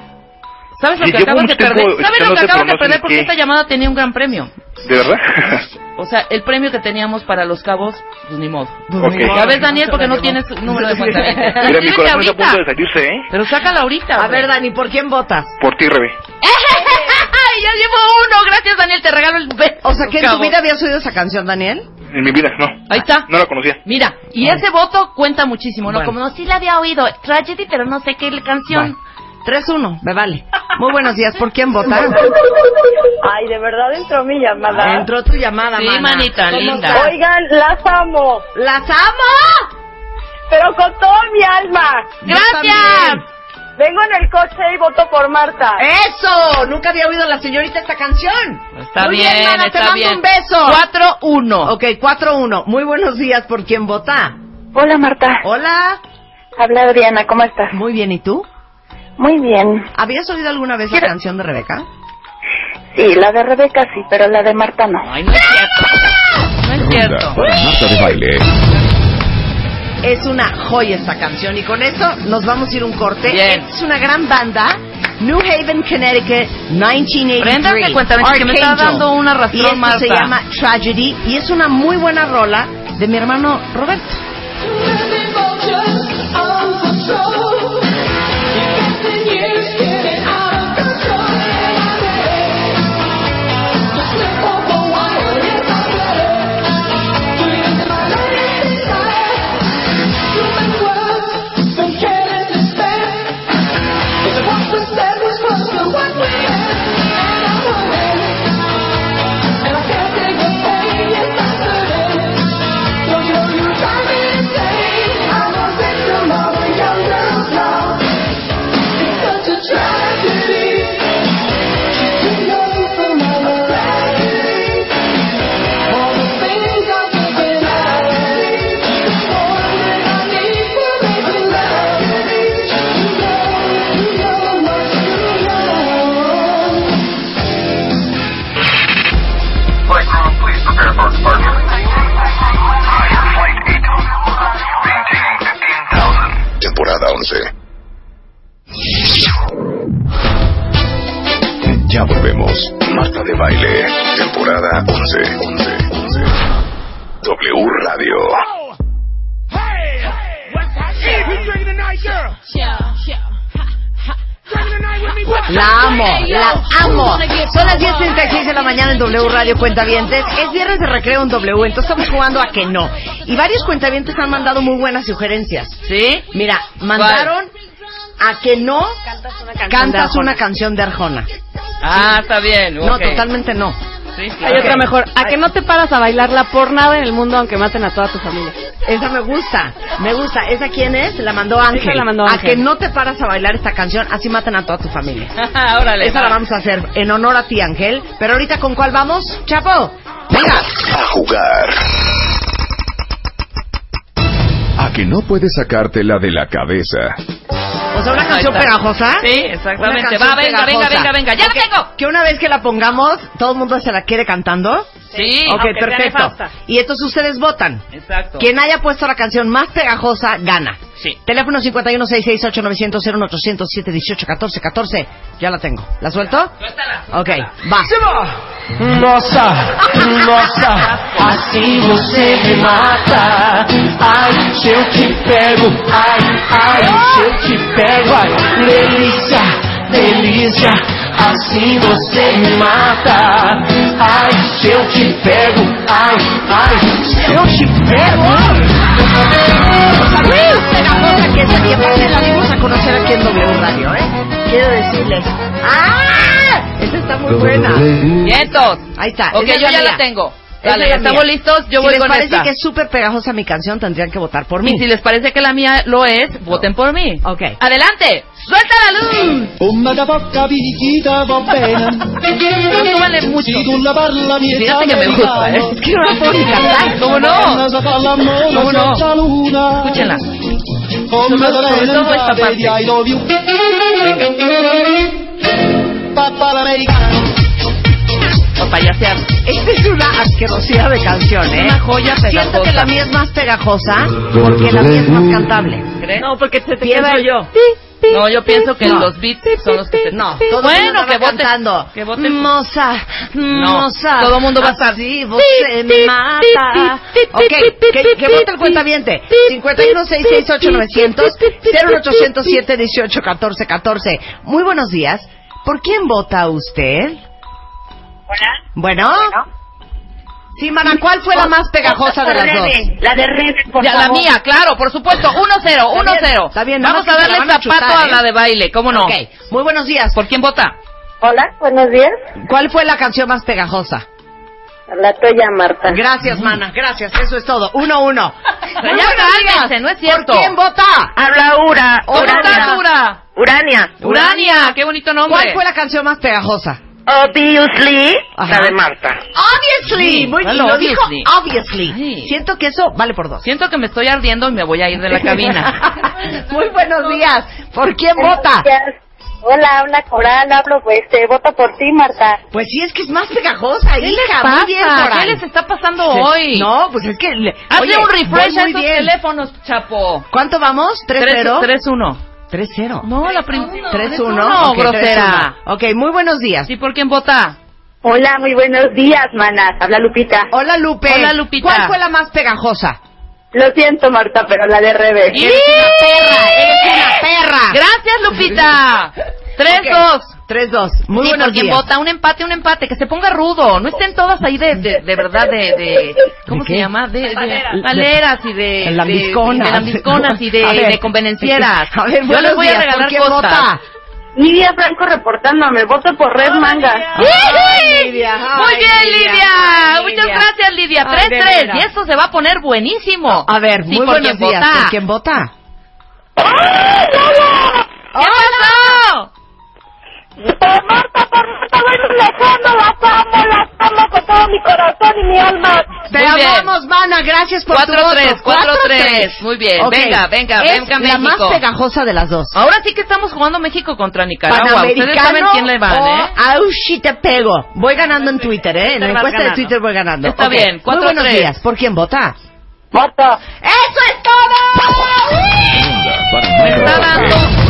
[SPEAKER 6] ¿Sabes lo
[SPEAKER 10] Sí,
[SPEAKER 6] que acabas de perder? ¿Sabes lo que acabas de perder? Porque
[SPEAKER 10] qué.
[SPEAKER 6] esta llamada tenía un gran premio.
[SPEAKER 10] ¿De verdad?
[SPEAKER 6] O sea, el premio que teníamos para los cabos, pues ni modo.
[SPEAKER 10] ok.
[SPEAKER 6] Ya ves, Daniel, porque no tienes número de cuentaviente.
[SPEAKER 10] Mira, mi corazón está a punto
[SPEAKER 6] ahorita.
[SPEAKER 10] de salirse, ¿eh?
[SPEAKER 6] Pero sácala ahorita.
[SPEAKER 5] A
[SPEAKER 6] hombre.
[SPEAKER 5] ver, Dani, ¿por quién votas?
[SPEAKER 10] Por ti, Rebe.
[SPEAKER 6] ¡Ay, ya llevo uno! Gracias, Daniel, te regalo el.
[SPEAKER 5] O sea, que en tu vida habías oído esa canción, Daniel.
[SPEAKER 10] En mi vida, no.
[SPEAKER 6] Ahí está.
[SPEAKER 10] No la conocía.
[SPEAKER 6] Mira, y ese voto cuenta muchísimo, ¿no?
[SPEAKER 5] Bueno.
[SPEAKER 6] Como no, sí la había oído, Tragedy, pero no sé qué canción.
[SPEAKER 5] Bueno. 3-1, me vale. Muy buenos días, ¿por quién votar?
[SPEAKER 9] Ay, de verdad entró mi llamada.
[SPEAKER 5] Entró tu llamada,
[SPEAKER 6] Sí,
[SPEAKER 5] mana.
[SPEAKER 6] manita
[SPEAKER 5] ¿Cómo
[SPEAKER 6] linda.
[SPEAKER 9] Oigan, las amo,
[SPEAKER 5] ¡Las amo!
[SPEAKER 9] pero con toda mi alma.
[SPEAKER 6] ¡Gracias!
[SPEAKER 9] Vengo en el coche y voto por Marta.
[SPEAKER 5] ¡Eso! Nunca había oído la señorita esta canción.
[SPEAKER 6] Está
[SPEAKER 5] Muy
[SPEAKER 6] bien,
[SPEAKER 5] mana, te mando
[SPEAKER 6] bien.
[SPEAKER 5] un beso.
[SPEAKER 6] 4-1.
[SPEAKER 5] Ok, 4-1. Muy buenos días, ¿por quién vota?
[SPEAKER 11] Hola, Marta.
[SPEAKER 5] Hola.
[SPEAKER 11] Habla Adriana, ¿cómo estás?
[SPEAKER 5] Muy bien, ¿y tú?
[SPEAKER 11] Muy bien.
[SPEAKER 5] ¿Habías oído alguna vez la canción de Rebeca?
[SPEAKER 11] Sí, la de Rebeca sí, pero la de Marta no.
[SPEAKER 6] Ay, no es cierto. No es cierto.
[SPEAKER 4] Marta de Baile.
[SPEAKER 5] Es una joya esta canción y con eso nos vamos a ir un corte.
[SPEAKER 6] Bien.
[SPEAKER 5] Es una gran banda, New Haven, Connecticut, 1983.
[SPEAKER 6] Préndase, cuéntame, que me está dando un arrastrón,
[SPEAKER 5] Y esto
[SPEAKER 6] Marta.
[SPEAKER 5] se llama Tragedy y es una muy buena rola de mi hermano Roberto.
[SPEAKER 12] Ya volvemos. Marta de Baile, temporada 11. 11, 11.
[SPEAKER 3] W Radio.
[SPEAKER 5] La amo, la amo. Son las 10.36 de la mañana en W Radio Cuentavientes. Es viernes de recreo en W, entonces estamos jugando a que no. Y varios cuentavientes han mandado muy buenas sugerencias.
[SPEAKER 6] ¿Sí?
[SPEAKER 5] Mira, mandaron a que no cantas una canción de Arjona.
[SPEAKER 6] Ah, está bien.
[SPEAKER 5] No,
[SPEAKER 6] ok.
[SPEAKER 5] totalmente no.
[SPEAKER 6] Sí,
[SPEAKER 11] Hay otra mejor. ¿A que no te paras a bailarla por nada en el mundo aunque maten a toda tu familia?
[SPEAKER 5] Esa me gusta, me gusta. ¿Esa quién es? La mandó Ángel.
[SPEAKER 11] Esa la mandó
[SPEAKER 5] A
[SPEAKER 11] Ángel.
[SPEAKER 5] que no te paras a bailar esta canción, así matan a toda tu familia.
[SPEAKER 6] Órale.
[SPEAKER 5] Esa
[SPEAKER 6] va.
[SPEAKER 5] la vamos a hacer en honor a ti, Ángel. Pero ahorita, ¿con cuál vamos? Chapo, venga.
[SPEAKER 3] A jugar.
[SPEAKER 4] Que no puedes sacártela de la cabeza.
[SPEAKER 5] O sea, una canción pegajosa.
[SPEAKER 6] Sí, exactamente. Va, venga, venga, venga, venga. ¡Ya la tengo!
[SPEAKER 5] Que una vez que la pongamos, todo el mundo se la quiere cantando.
[SPEAKER 6] Sí.
[SPEAKER 5] ok,
[SPEAKER 11] aunque sea
[SPEAKER 5] perfecto.
[SPEAKER 11] nefasta.
[SPEAKER 5] Y entonces ustedes votan.
[SPEAKER 6] Exacto.
[SPEAKER 5] Quien haya puesto la canción más pegajosa, gana.
[SPEAKER 6] Sí.
[SPEAKER 5] Teléfono 51-668-900-01807-1814-14. Ya la tengo. ¿La suelto?
[SPEAKER 6] Suéltala.
[SPEAKER 5] Ok, va.
[SPEAKER 12] Nossa, nossa, assim você me mata. Ai, se eu te pego, ai, ai, se eu te pego, ai, delícia, delícia, assim você me mata. Ai, se eu te pego, ai, ai, se eu te pego.
[SPEAKER 5] Que la dimos a conocer aquí en W Radio, ¿eh? Quiero decirles. ¡Ah! Esa está muy buena.
[SPEAKER 6] Vientos.
[SPEAKER 5] Ahí está.
[SPEAKER 6] Ok, yo ya
[SPEAKER 5] mía.
[SPEAKER 6] la tengo. Dale,
[SPEAKER 5] es
[SPEAKER 6] ¿estamos
[SPEAKER 5] mía.
[SPEAKER 6] listos? Yo
[SPEAKER 5] si
[SPEAKER 6] voy
[SPEAKER 5] les
[SPEAKER 6] con
[SPEAKER 5] parece
[SPEAKER 6] esta.
[SPEAKER 5] que es súper pegajosa mi canción, tendrían que votar por mí.
[SPEAKER 6] Y si les parece que la mía lo es, voten por mí.
[SPEAKER 5] Ok.
[SPEAKER 6] Adelante. ¡Suelta la luz! Súbale mucho.
[SPEAKER 12] Si tu la parla mi
[SPEAKER 6] Fíjate que me gusta, ¿eh?
[SPEAKER 5] Es que no la puedo ni cantar.
[SPEAKER 6] ¿Cómo no? ¿Cómo no?
[SPEAKER 12] Escúchenla.
[SPEAKER 6] Sobre- todo esta parte.
[SPEAKER 12] di
[SPEAKER 6] Para payasear.
[SPEAKER 5] Esta es una asquerosidad de canción, ¿eh?
[SPEAKER 6] Una joya
[SPEAKER 5] Siento
[SPEAKER 6] pegajosa.
[SPEAKER 5] que la mía es más pegajosa porque la mía es más cantable.
[SPEAKER 6] ¿Crees?
[SPEAKER 11] No, porque se te
[SPEAKER 5] Pienso
[SPEAKER 11] queda
[SPEAKER 5] yo.
[SPEAKER 6] No, yo pienso que
[SPEAKER 5] No.
[SPEAKER 6] los beats son los que te...
[SPEAKER 5] No, todo
[SPEAKER 6] bueno, que voten.
[SPEAKER 5] cantando.
[SPEAKER 6] Que voten.
[SPEAKER 5] Moza, moza.
[SPEAKER 6] todo el mundo va a estar.
[SPEAKER 5] Sí, você me mata. Ok, que, que vote el cuentaviente. 516689000 01807 1814 14. Muy buenos días. ¿Por quién vota usted? Bueno. Sí, Mana, ¿cuál fue la más pegajosa de las dos?
[SPEAKER 9] La de Rebe, por
[SPEAKER 6] Ya, la
[SPEAKER 9] favor.
[SPEAKER 6] mía, claro, por supuesto. 1-0,
[SPEAKER 5] Está bien,
[SPEAKER 6] 1-0.
[SPEAKER 5] está bien,
[SPEAKER 6] Vamos a
[SPEAKER 5] la
[SPEAKER 6] darle
[SPEAKER 5] a
[SPEAKER 6] zapato
[SPEAKER 5] chutar,
[SPEAKER 6] a
[SPEAKER 5] ¿eh?
[SPEAKER 6] la de baile, ¿cómo no?
[SPEAKER 5] Ok, muy buenos días.
[SPEAKER 6] ¿Por quién vota?
[SPEAKER 9] Hola, buenos días.
[SPEAKER 5] ¿Cuál fue la canción más pegajosa?
[SPEAKER 9] La tuya, Marta.
[SPEAKER 5] Gracias, mana, gracias, eso es todo. Uno, uno.
[SPEAKER 6] Ya
[SPEAKER 5] Muy buenos
[SPEAKER 6] cálmense,
[SPEAKER 5] días.
[SPEAKER 6] no es cierto.
[SPEAKER 5] ¿Por quién vota?
[SPEAKER 9] Habla Ura.
[SPEAKER 6] ¿Cómo estás, Ura?
[SPEAKER 9] Urania.
[SPEAKER 6] Urania, qué bonito nombre.
[SPEAKER 5] ¿Cuál fue la canción más pegajosa?
[SPEAKER 9] Obviously,
[SPEAKER 5] Ajá.
[SPEAKER 9] la de Marta.
[SPEAKER 5] Obviously. Muy bien, lo dijo
[SPEAKER 6] obviously.
[SPEAKER 5] Siento que eso vale por dos.
[SPEAKER 6] Siento que me estoy ardiendo y me voy a ir de la cabina.
[SPEAKER 5] Muy buenos días. ¿Por quién vota?
[SPEAKER 9] Hola, habla Coral, hablo, pues, te voto por ti, Marta.
[SPEAKER 5] Pues sí, es que es más pegajosa,
[SPEAKER 6] ¿Qué les
[SPEAKER 5] hija.
[SPEAKER 6] pasa?
[SPEAKER 5] Muy bien, Coral.
[SPEAKER 6] ¿Qué les está pasando
[SPEAKER 5] Sí.
[SPEAKER 6] hoy?
[SPEAKER 5] No, pues es que... le-
[SPEAKER 6] Hazle
[SPEAKER 5] Oye,
[SPEAKER 6] un refresh a
[SPEAKER 5] muy
[SPEAKER 6] estos
[SPEAKER 5] bien.
[SPEAKER 6] teléfonos, chapo.
[SPEAKER 5] ¿Cuánto vamos? ¿3-0?
[SPEAKER 6] 3-1.
[SPEAKER 5] 3-0.
[SPEAKER 6] No, la primera.
[SPEAKER 5] 3-1.
[SPEAKER 6] No,
[SPEAKER 5] Ok,
[SPEAKER 6] grosera.
[SPEAKER 5] 3-1. Ok, muy buenos días.
[SPEAKER 6] ¿Sí por quién vota?
[SPEAKER 9] Hola, muy buenos días, manas. Habla Lupita.
[SPEAKER 5] Hola, Lupe.
[SPEAKER 6] Hola, Lupita.
[SPEAKER 5] ¿Cuál fue la más pegajosa?
[SPEAKER 9] Lo siento, Marta, pero la de Rebe.
[SPEAKER 5] Eres una perra, eres una perra.
[SPEAKER 6] Gracias, Lupita. 3-2.
[SPEAKER 5] 3-2. Muy
[SPEAKER 6] sí,
[SPEAKER 5] buenos
[SPEAKER 6] por quien
[SPEAKER 5] días.
[SPEAKER 6] vota, un empate, un empate, que se ponga rudo. No estén todas ahí de, de, de verdad, de, de ¿cómo
[SPEAKER 5] ¿De
[SPEAKER 6] se llama? De, de
[SPEAKER 5] valeras
[SPEAKER 6] y de,
[SPEAKER 5] De lambisconas.
[SPEAKER 6] de, de lambisconas y de,
[SPEAKER 5] A ver.
[SPEAKER 6] de convenencieras.
[SPEAKER 5] A ver,
[SPEAKER 6] Yo les voy a
[SPEAKER 5] días, ¿por
[SPEAKER 6] regalar
[SPEAKER 5] quién
[SPEAKER 6] cosas.
[SPEAKER 5] vota?
[SPEAKER 9] Lidia Franco reportándome. Voto por Red Manga.
[SPEAKER 5] Ay, Lidia.
[SPEAKER 6] Muy
[SPEAKER 5] Ay,
[SPEAKER 6] bien,
[SPEAKER 5] Lidia.
[SPEAKER 6] Lidia.
[SPEAKER 5] Ay,
[SPEAKER 6] Muchas
[SPEAKER 5] Lidia.
[SPEAKER 6] gracias, Lidia.
[SPEAKER 5] Ay, de
[SPEAKER 6] 3-3.
[SPEAKER 5] veras.
[SPEAKER 6] Y esto se va a poner buenísimo.
[SPEAKER 5] A ver,
[SPEAKER 6] Sí,
[SPEAKER 5] muy buenos días.
[SPEAKER 6] vota.
[SPEAKER 5] ¿Por quién vota?
[SPEAKER 6] ¿Qué pasó?
[SPEAKER 9] Por Marta, por Marta, voy lejano, las amo, las amo con todo mi corazón y mi alma.
[SPEAKER 5] Te
[SPEAKER 6] Muy bien.
[SPEAKER 5] amamos, mana. Gracias por tu
[SPEAKER 6] 4-3,
[SPEAKER 5] voto.
[SPEAKER 6] 4-3. Muy bien.
[SPEAKER 5] Ok.
[SPEAKER 6] Venga, venga,
[SPEAKER 5] es
[SPEAKER 6] venga,
[SPEAKER 5] la más
[SPEAKER 6] México.
[SPEAKER 5] pegajosa de las dos.
[SPEAKER 6] Ahora sí que estamos jugando México contra Nicaragua. Ustedes saben quién le van, ¿eh?
[SPEAKER 5] Aushi te pego. Voy ganando en Twitter, ¿eh? En la encuesta de. Twitter voy ganando.
[SPEAKER 6] Está
[SPEAKER 5] Ok.
[SPEAKER 6] bien,
[SPEAKER 5] Muy buenos
[SPEAKER 6] 4-3.
[SPEAKER 5] días. ¿Por quién vota?
[SPEAKER 9] Marta.
[SPEAKER 5] ¡Eso es todo!
[SPEAKER 6] Me está dando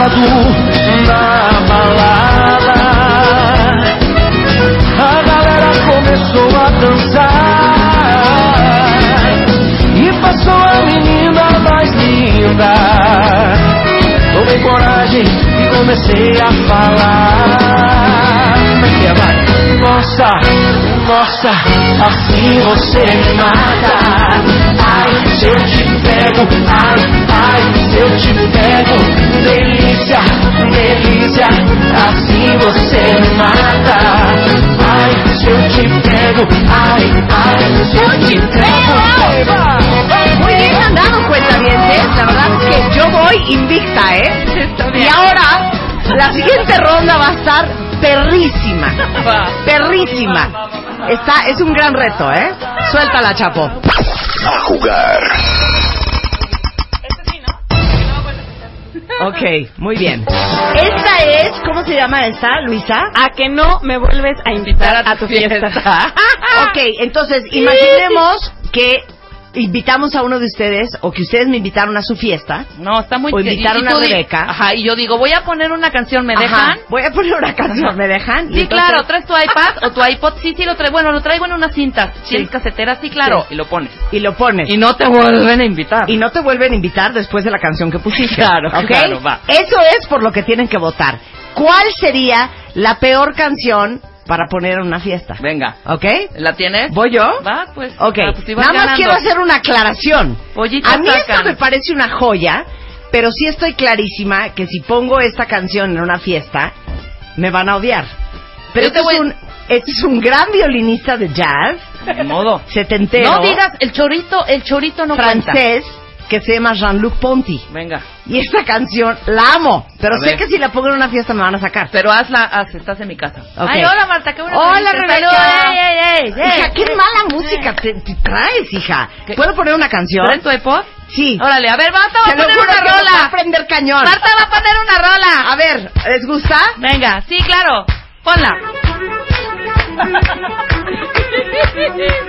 [SPEAKER 12] Sábado na balada. A galera começou a dançar E passou a menina mais linda. Tomei coragem e comecei a falar. É é? Nossa, nossa, assim você me mata Ai, se eu te pego, ai, ai, se eu te pego Delícia, delícia, assim você me mata Ai, se eu te pego, ai, ai, se eu te pego
[SPEAKER 5] Muy bien andado, cuentavientes. La verdad es que yo voy invicta, ¿eh? Y ahora, la siguiente ronda va a estar perrísima. Perrísima. Está, es un gran reto, ¿eh? Suéltala, Chapo.
[SPEAKER 3] A jugar.
[SPEAKER 5] Ok, muy bien. Esta es, ¿cómo se llama esta, Luisa?
[SPEAKER 7] A que no me vuelves a invitar a tu fiesta.
[SPEAKER 5] ok, entonces, imaginemos que invitamos a uno de ustedes o que ustedes me invitaron a su fiesta.
[SPEAKER 6] No, está muy
[SPEAKER 5] O
[SPEAKER 6] y- y
[SPEAKER 5] invitaron a
[SPEAKER 6] di-
[SPEAKER 5] Rebeca.
[SPEAKER 6] Ajá, y yo digo, voy a poner una canción, ¿me
[SPEAKER 5] Ajá,
[SPEAKER 6] dejan?
[SPEAKER 5] Voy a poner una canción, ¿me dejan?
[SPEAKER 6] Sí,
[SPEAKER 5] entonces-
[SPEAKER 6] claro, traes tu iPad o tu iPod, sí, sí lo traigo, bueno, lo traigo en unas cintas, tienes casetera, sí, claro,
[SPEAKER 5] Sí.
[SPEAKER 6] y lo pones.
[SPEAKER 5] Y lo pones.
[SPEAKER 6] Y no te vuelven a invitar.
[SPEAKER 5] Y no te vuelven a invitar después de la canción que pusiste.
[SPEAKER 6] Claro,
[SPEAKER 5] ¿ok?
[SPEAKER 6] claro, va.
[SPEAKER 5] Eso es por lo que tienen que votar. ¿Cuál sería la peor canción para poner en una fiesta?
[SPEAKER 6] Venga.
[SPEAKER 5] ¿Ok?
[SPEAKER 6] ¿La tienes?
[SPEAKER 5] ¿Voy yo?
[SPEAKER 6] Va, pues.
[SPEAKER 5] Ok.
[SPEAKER 6] ah, pues
[SPEAKER 5] Nada más quiero hacer una aclaración.
[SPEAKER 6] Pollitos
[SPEAKER 5] A mí esto
[SPEAKER 6] sacan.
[SPEAKER 5] me parece una joya, pero sí estoy clarísima que si pongo esta canción en una fiesta, me van a odiar. Pero este,
[SPEAKER 6] voy-
[SPEAKER 5] es un, este es un gran violinista de jazz,
[SPEAKER 6] Ni modo.
[SPEAKER 5] setentero,
[SPEAKER 6] No digas, el chorito, el chorito no cuenta.
[SPEAKER 5] francés, que se llama Jean-Luc Ponty.
[SPEAKER 6] Venga.
[SPEAKER 5] Y esta canción la amo, pero
[SPEAKER 6] A
[SPEAKER 5] sé
[SPEAKER 6] ver.
[SPEAKER 5] que si la pongo en una fiesta me van a sacar.
[SPEAKER 6] Pero hazla, haz, estás en mi casa. Ay, hola Marta, qué bueno.
[SPEAKER 5] Hola. Rebeca.
[SPEAKER 6] Ey, ey, ey,
[SPEAKER 5] Hija,
[SPEAKER 6] ey.
[SPEAKER 5] qué mala música te, te traes, hija.
[SPEAKER 6] ¿Qué?
[SPEAKER 5] ¿Puedo poner una canción?
[SPEAKER 6] ¿Traes tu iPod?
[SPEAKER 5] Sí.
[SPEAKER 6] Órale, a ver, Marta va a poner una
[SPEAKER 5] que nos va a
[SPEAKER 6] rola.
[SPEAKER 5] prender cañón.
[SPEAKER 6] Marta va a poner una rola.
[SPEAKER 5] A ver, ¿les gusta?
[SPEAKER 6] Venga, sí, claro. Ponla.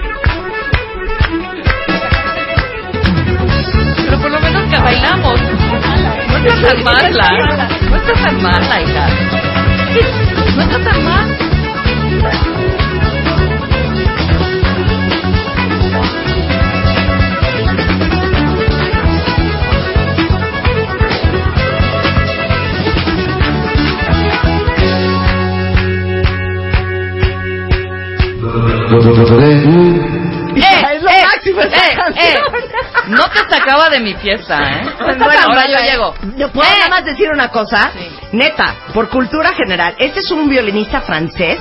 [SPEAKER 6] que bailamos. No está tan mala. No está tan mala, eh,
[SPEAKER 5] canción.
[SPEAKER 6] eh. No te sacaba de mi fiesta, ¿eh?
[SPEAKER 5] Bueno, ahora
[SPEAKER 6] yo llego.
[SPEAKER 5] ¿Yo puedo
[SPEAKER 6] Eh.
[SPEAKER 5] nada más decir una cosa?
[SPEAKER 6] Sí.
[SPEAKER 5] Neta, por cultura general, este es un violinista francés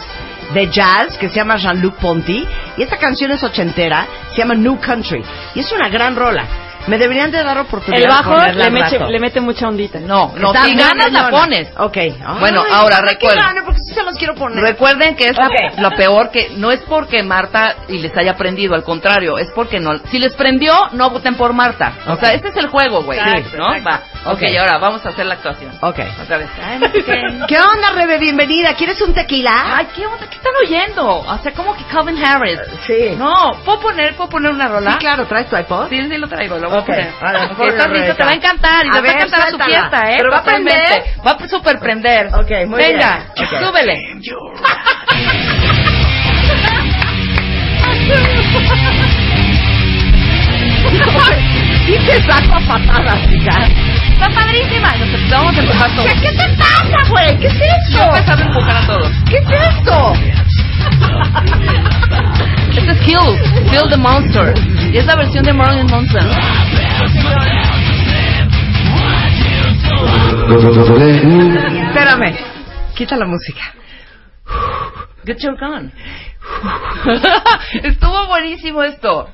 [SPEAKER 5] de jazz que se llama Jean-Luc Ponty y esta canción es ochentera, se llama New Country y es una gran rola. Me deberían de dar oportunidad
[SPEAKER 7] El bajo le mete, le mete mucha ondita.
[SPEAKER 6] No, no,
[SPEAKER 5] Está
[SPEAKER 6] si ganas la pones.
[SPEAKER 5] Ok.
[SPEAKER 6] Bueno,
[SPEAKER 5] Ay,
[SPEAKER 6] ahora
[SPEAKER 5] ojalá que
[SPEAKER 6] recuerden.
[SPEAKER 5] porque sí se los quiero poner.
[SPEAKER 6] Recuerden que es la-
[SPEAKER 5] Ok.
[SPEAKER 6] lo peor que no es porque Marta y les haya prendido, al contrario, es porque no. Si les prendió, no voten por Marta. O
[SPEAKER 5] Ok.
[SPEAKER 6] sea, este es el juego, güey.
[SPEAKER 5] Exacto,
[SPEAKER 6] ¿No? Va.
[SPEAKER 5] Ok.
[SPEAKER 6] ok, ahora vamos a hacer la actuación.
[SPEAKER 5] Ok.
[SPEAKER 6] Otra vez. Ay, qué.
[SPEAKER 5] ¿Qué onda, Rebe? Bienvenida. ¿Quieres un tequila?
[SPEAKER 6] Ay, ¿qué onda? ¿Qué están oyendo? O sea, como que Calvin Harris.
[SPEAKER 5] Sí.
[SPEAKER 6] No, ¿puedo poner, ¿puedo poner una rola?
[SPEAKER 5] Sí, claro. ¿Traes tu iPod?
[SPEAKER 6] Sí, sí lo traigo, lo
[SPEAKER 5] Ok.
[SPEAKER 6] Te va a encantar y te va a encantar a
[SPEAKER 5] suéltala.
[SPEAKER 6] fiesta, ¿eh?
[SPEAKER 5] ¿Pero va a
[SPEAKER 6] Totalmente.
[SPEAKER 5] prender?
[SPEAKER 6] Va a super prender.
[SPEAKER 5] Ok, muy bien.
[SPEAKER 6] Venga, súbele.
[SPEAKER 5] Sí te saco a patadas, hija.
[SPEAKER 6] Está padrísima. Nos vamos a empujar todos.
[SPEAKER 5] ¿Qué, qué te pasa, güey? ¿Qué es
[SPEAKER 6] Yo
[SPEAKER 5] eso?
[SPEAKER 6] empezando a empujar a todos.
[SPEAKER 5] ¿Qué es esto?
[SPEAKER 6] Este es Kill, Kill the Monster. Y es la versión de Marilyn Manson.
[SPEAKER 5] Espérame. Quita la música.
[SPEAKER 6] Get your gun. Estuvo buenísimo esto.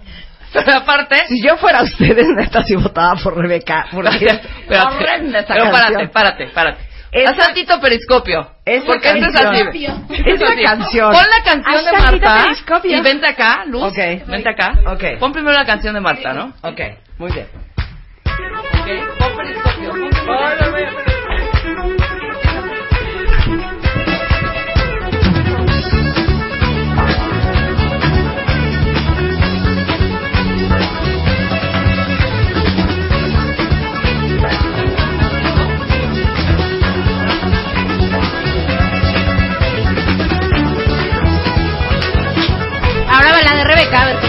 [SPEAKER 6] Pero aparte...
[SPEAKER 5] Si yo fuera ustedes, neta, si votaba por Rebeca. Porque es
[SPEAKER 6] Espérate.
[SPEAKER 5] horrenda esa
[SPEAKER 6] Pero
[SPEAKER 5] canción.
[SPEAKER 6] párate, párate, párate.
[SPEAKER 5] Esa-
[SPEAKER 6] Haz tantito periscopio.
[SPEAKER 5] Esa
[SPEAKER 6] porque esto es
[SPEAKER 5] canción.
[SPEAKER 6] así.
[SPEAKER 5] Esa
[SPEAKER 6] así.
[SPEAKER 5] canción.
[SPEAKER 6] Pon la canción
[SPEAKER 5] Haz
[SPEAKER 6] de Marta.
[SPEAKER 5] periscopio.
[SPEAKER 6] Y vente acá, Luz.
[SPEAKER 5] Ok.
[SPEAKER 6] Vente acá.
[SPEAKER 5] Ok.
[SPEAKER 6] Pon primero la canción de Marta, ¿no?
[SPEAKER 5] Ok, muy bien.
[SPEAKER 6] Ok. Pon periscopio. Pon
[SPEAKER 7] Ahora va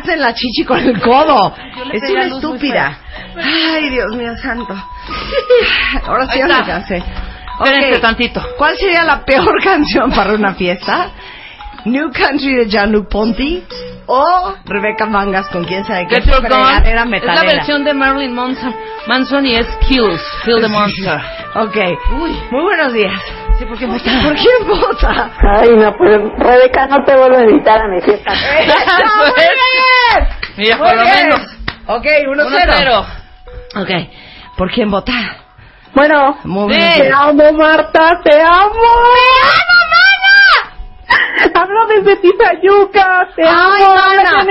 [SPEAKER 5] pegaste en la chichi con el codo. Es una estúpida. Ay, Dios mío santo. Ahora sí ya me cansé.
[SPEAKER 6] Espérense
[SPEAKER 5] Ok.
[SPEAKER 6] tantito.
[SPEAKER 5] ¿Cuál sería la peor canción para una fiesta? New Country de Gianlu Ponti o Rebeca Mangas con quién sabe qué
[SPEAKER 6] Gun.
[SPEAKER 5] fregadera
[SPEAKER 6] Es la
[SPEAKER 5] metalera.
[SPEAKER 6] versión de Marilyn Manson, Manson y es Kills. Kill the Monster.
[SPEAKER 5] Ok. Muy buenos días.
[SPEAKER 6] Sí, ¿por qué me
[SPEAKER 5] ¿Por quién vota?
[SPEAKER 11] Ay, no, pues Rebeca, no te vuelvo a invitar a mi fiesta.
[SPEAKER 5] ¡Eso, muy bien!
[SPEAKER 6] Mira,
[SPEAKER 5] Muy
[SPEAKER 6] por lo
[SPEAKER 5] bien.
[SPEAKER 6] menos.
[SPEAKER 5] Ok,
[SPEAKER 6] 1-0.
[SPEAKER 5] 1-0. Ok. ¿Por quién vota?
[SPEAKER 11] Bueno,
[SPEAKER 5] Muy
[SPEAKER 6] Sí.
[SPEAKER 5] bien.
[SPEAKER 11] te amo, Marta, te amo. Hablo desde Tizayuca, te
[SPEAKER 5] Ay,
[SPEAKER 11] amo.
[SPEAKER 5] mana.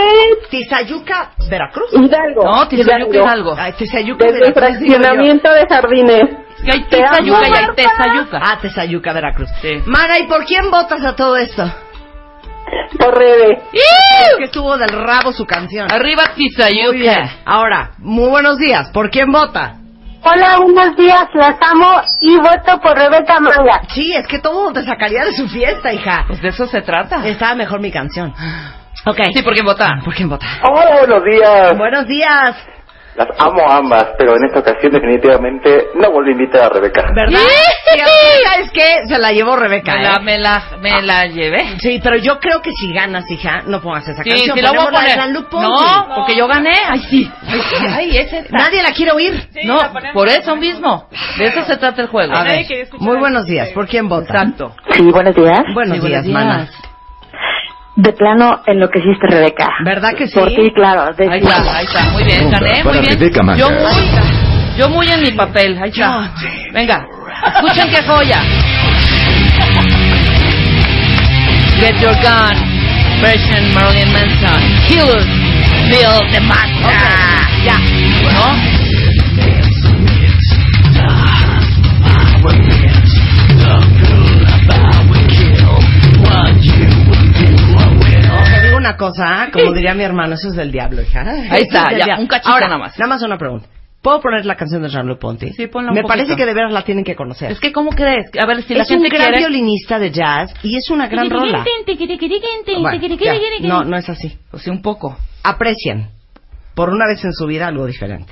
[SPEAKER 5] Tizayuca, Veracruz.
[SPEAKER 11] Hidalgo.
[SPEAKER 6] No, Tizayuca Hidalgo.
[SPEAKER 5] Ay, Tizayuca,
[SPEAKER 11] Desde
[SPEAKER 5] Veracruz.
[SPEAKER 11] fraccionamiento de jardines.
[SPEAKER 6] Que hay Tizayuca y hay. Tezayuca.
[SPEAKER 5] Ah, Tizayuca, Veracruz.
[SPEAKER 6] Sí.
[SPEAKER 5] Mana, ¿y por quién votas a todo esto?
[SPEAKER 11] Por Rebe.
[SPEAKER 5] Es que estuvo del rabo su canción.
[SPEAKER 6] Arriba Tizayuca.
[SPEAKER 5] Muy bien. Ahora, muy buenos días. ¿Por quién vota?
[SPEAKER 11] Hola, buenos días, las amo y voto por Rebeca Manga.
[SPEAKER 5] Sí, es que todo te sacaría de su fiesta, hija.
[SPEAKER 6] Pues de eso se trata.
[SPEAKER 5] Estaba mejor mi canción. Ok.
[SPEAKER 6] Sí, ¿por quién votar?
[SPEAKER 5] ¿Por quién vota?
[SPEAKER 10] Hola, buenos días.
[SPEAKER 5] Buenos días.
[SPEAKER 10] Las amo ambas, pero en esta ocasión definitivamente no vuelvo a invitar a Rebeca.
[SPEAKER 5] ¿Verdad?
[SPEAKER 6] ¡Sí!
[SPEAKER 5] Sí, ¿Sabes qué? Se la llevó Rebeca.
[SPEAKER 6] Me la,
[SPEAKER 5] ¿eh?
[SPEAKER 6] me la, me la llevé.
[SPEAKER 5] Sí, pero yo creo que si ganas, hija, no pongas esa
[SPEAKER 6] Sí,
[SPEAKER 5] canción.
[SPEAKER 6] sí la voy a poner.
[SPEAKER 5] Ponty.
[SPEAKER 6] No, porque yo gané. Ay, sí. Ay, sí. Ay, es esta.
[SPEAKER 5] Nadie la quiere oír.
[SPEAKER 6] No, por eso mismo. De eso se trata el juego.
[SPEAKER 5] A ver, muy buenos días. ¿Por quién vota?
[SPEAKER 6] Exacto.
[SPEAKER 11] Sí, buenos días.
[SPEAKER 5] Buenos,
[SPEAKER 6] Sí,
[SPEAKER 5] días, mana.
[SPEAKER 11] De plano enloqueciste, Rebeca.
[SPEAKER 5] ¿Verdad que sí?
[SPEAKER 11] Por ti, claro. de
[SPEAKER 6] Ahí está, ahí está. Muy bien, gané, muy
[SPEAKER 4] Para
[SPEAKER 6] bien.
[SPEAKER 4] Rebeca.
[SPEAKER 6] Yo muy, yo muy en mi papel. Ahí está. Venga, escuchen qué joya. Get your gun. Version Marilyn Manson. Killers. Bill the Master. Ya. ¿No?
[SPEAKER 5] Una cosa, ¿eh? como diría mi hermano, eso es del diablo, hija.
[SPEAKER 6] Ahí está,
[SPEAKER 5] es
[SPEAKER 6] ya,
[SPEAKER 5] diablo.
[SPEAKER 6] un cachito
[SPEAKER 5] Ahora,
[SPEAKER 6] nada más.
[SPEAKER 5] Nada más una pregunta. ¿Puedo poner la canción de Jean-Luc Ponty?
[SPEAKER 6] Sí, ponla un
[SPEAKER 5] Me
[SPEAKER 6] poquito.
[SPEAKER 5] parece que de veras la tienen que conocer.
[SPEAKER 6] Es que, ¿cómo crees? A ver, si la
[SPEAKER 5] es un
[SPEAKER 6] gente
[SPEAKER 5] gran
[SPEAKER 6] quiere...
[SPEAKER 5] violinista de jazz y es una gran rola. Bueno, ya. No, no es así.
[SPEAKER 6] Pues sí, un poco.
[SPEAKER 5] Aprecien, por una vez en su vida, algo diferente.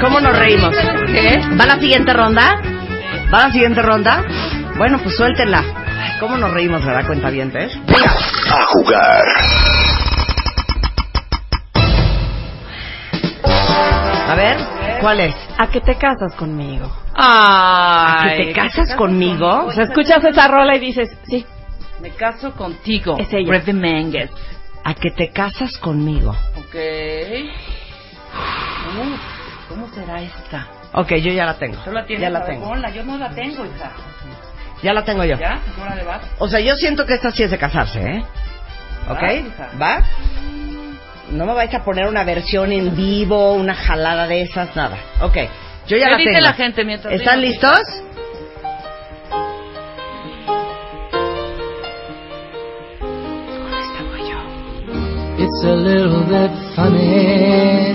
[SPEAKER 5] ¿Cómo nos reímos?
[SPEAKER 6] ¿Qué?
[SPEAKER 5] ¿Va la siguiente ronda? ¿Va la siguiente ronda? Bueno, pues suéltenla. Ay, ¿Cómo nos reímos, verdad, cuenta bien,
[SPEAKER 3] A jugar.
[SPEAKER 5] A ver, ¿cuál es?
[SPEAKER 7] ¿A qué te casas conmigo?
[SPEAKER 5] ¿A
[SPEAKER 6] Ay,
[SPEAKER 5] que te casas conmigo?
[SPEAKER 7] O sea, escuchas esa rola y dices, sí,
[SPEAKER 6] Me caso contigo.
[SPEAKER 7] Es ella.
[SPEAKER 6] Menges.
[SPEAKER 5] ¿A que te casas conmigo?
[SPEAKER 6] Ok. Uf, ¿Cómo será esta?
[SPEAKER 5] Ok, yo ya la tengo.
[SPEAKER 6] ¿Tú la tienes?
[SPEAKER 5] Ya la tengo.
[SPEAKER 6] ponla. Yo no la tengo, hija.
[SPEAKER 5] Ya la tengo yo.
[SPEAKER 6] ¿Ya? ¿Hora de vas?
[SPEAKER 5] O sea, yo siento que esta sí es de casarse, ¿eh? ¿Ok?
[SPEAKER 6] Hija.
[SPEAKER 5] ¿Va? No me vais a poner una versión en vivo, una jalada de esas, nada. Ok, yo ya
[SPEAKER 6] ¿Qué
[SPEAKER 5] la
[SPEAKER 6] dice
[SPEAKER 5] tengo.
[SPEAKER 6] la gente mientras
[SPEAKER 5] ¿Están
[SPEAKER 6] digo?
[SPEAKER 5] listos?
[SPEAKER 13] It's a little bit funny,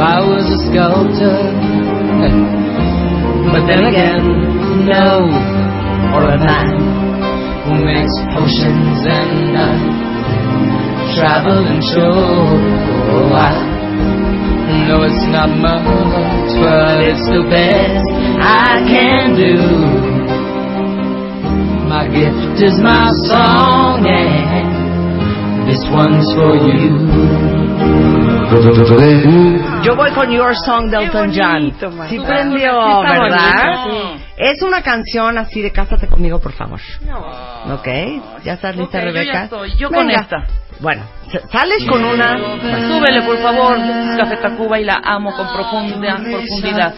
[SPEAKER 13] I was a sculptor, but then again, no, or a man who makes potions and uh, travel and show. Oh, I know it's not much, but it's the best I can do. My gift is my song, and this one's for you.
[SPEAKER 5] Yo voy con Your Song de Elton John. Sí prendió, ¿verdad? Es una canción así de Cásate conmigo, por favor. ¿Ok? ¿Ya estás lista,
[SPEAKER 6] Ok, yo ya
[SPEAKER 5] Rebeca?
[SPEAKER 6] estoy. Yo con esta.
[SPEAKER 5] Bueno, sales con una...
[SPEAKER 6] Súbele, por favor, Café Tacuba y la amo con profunda profundidad.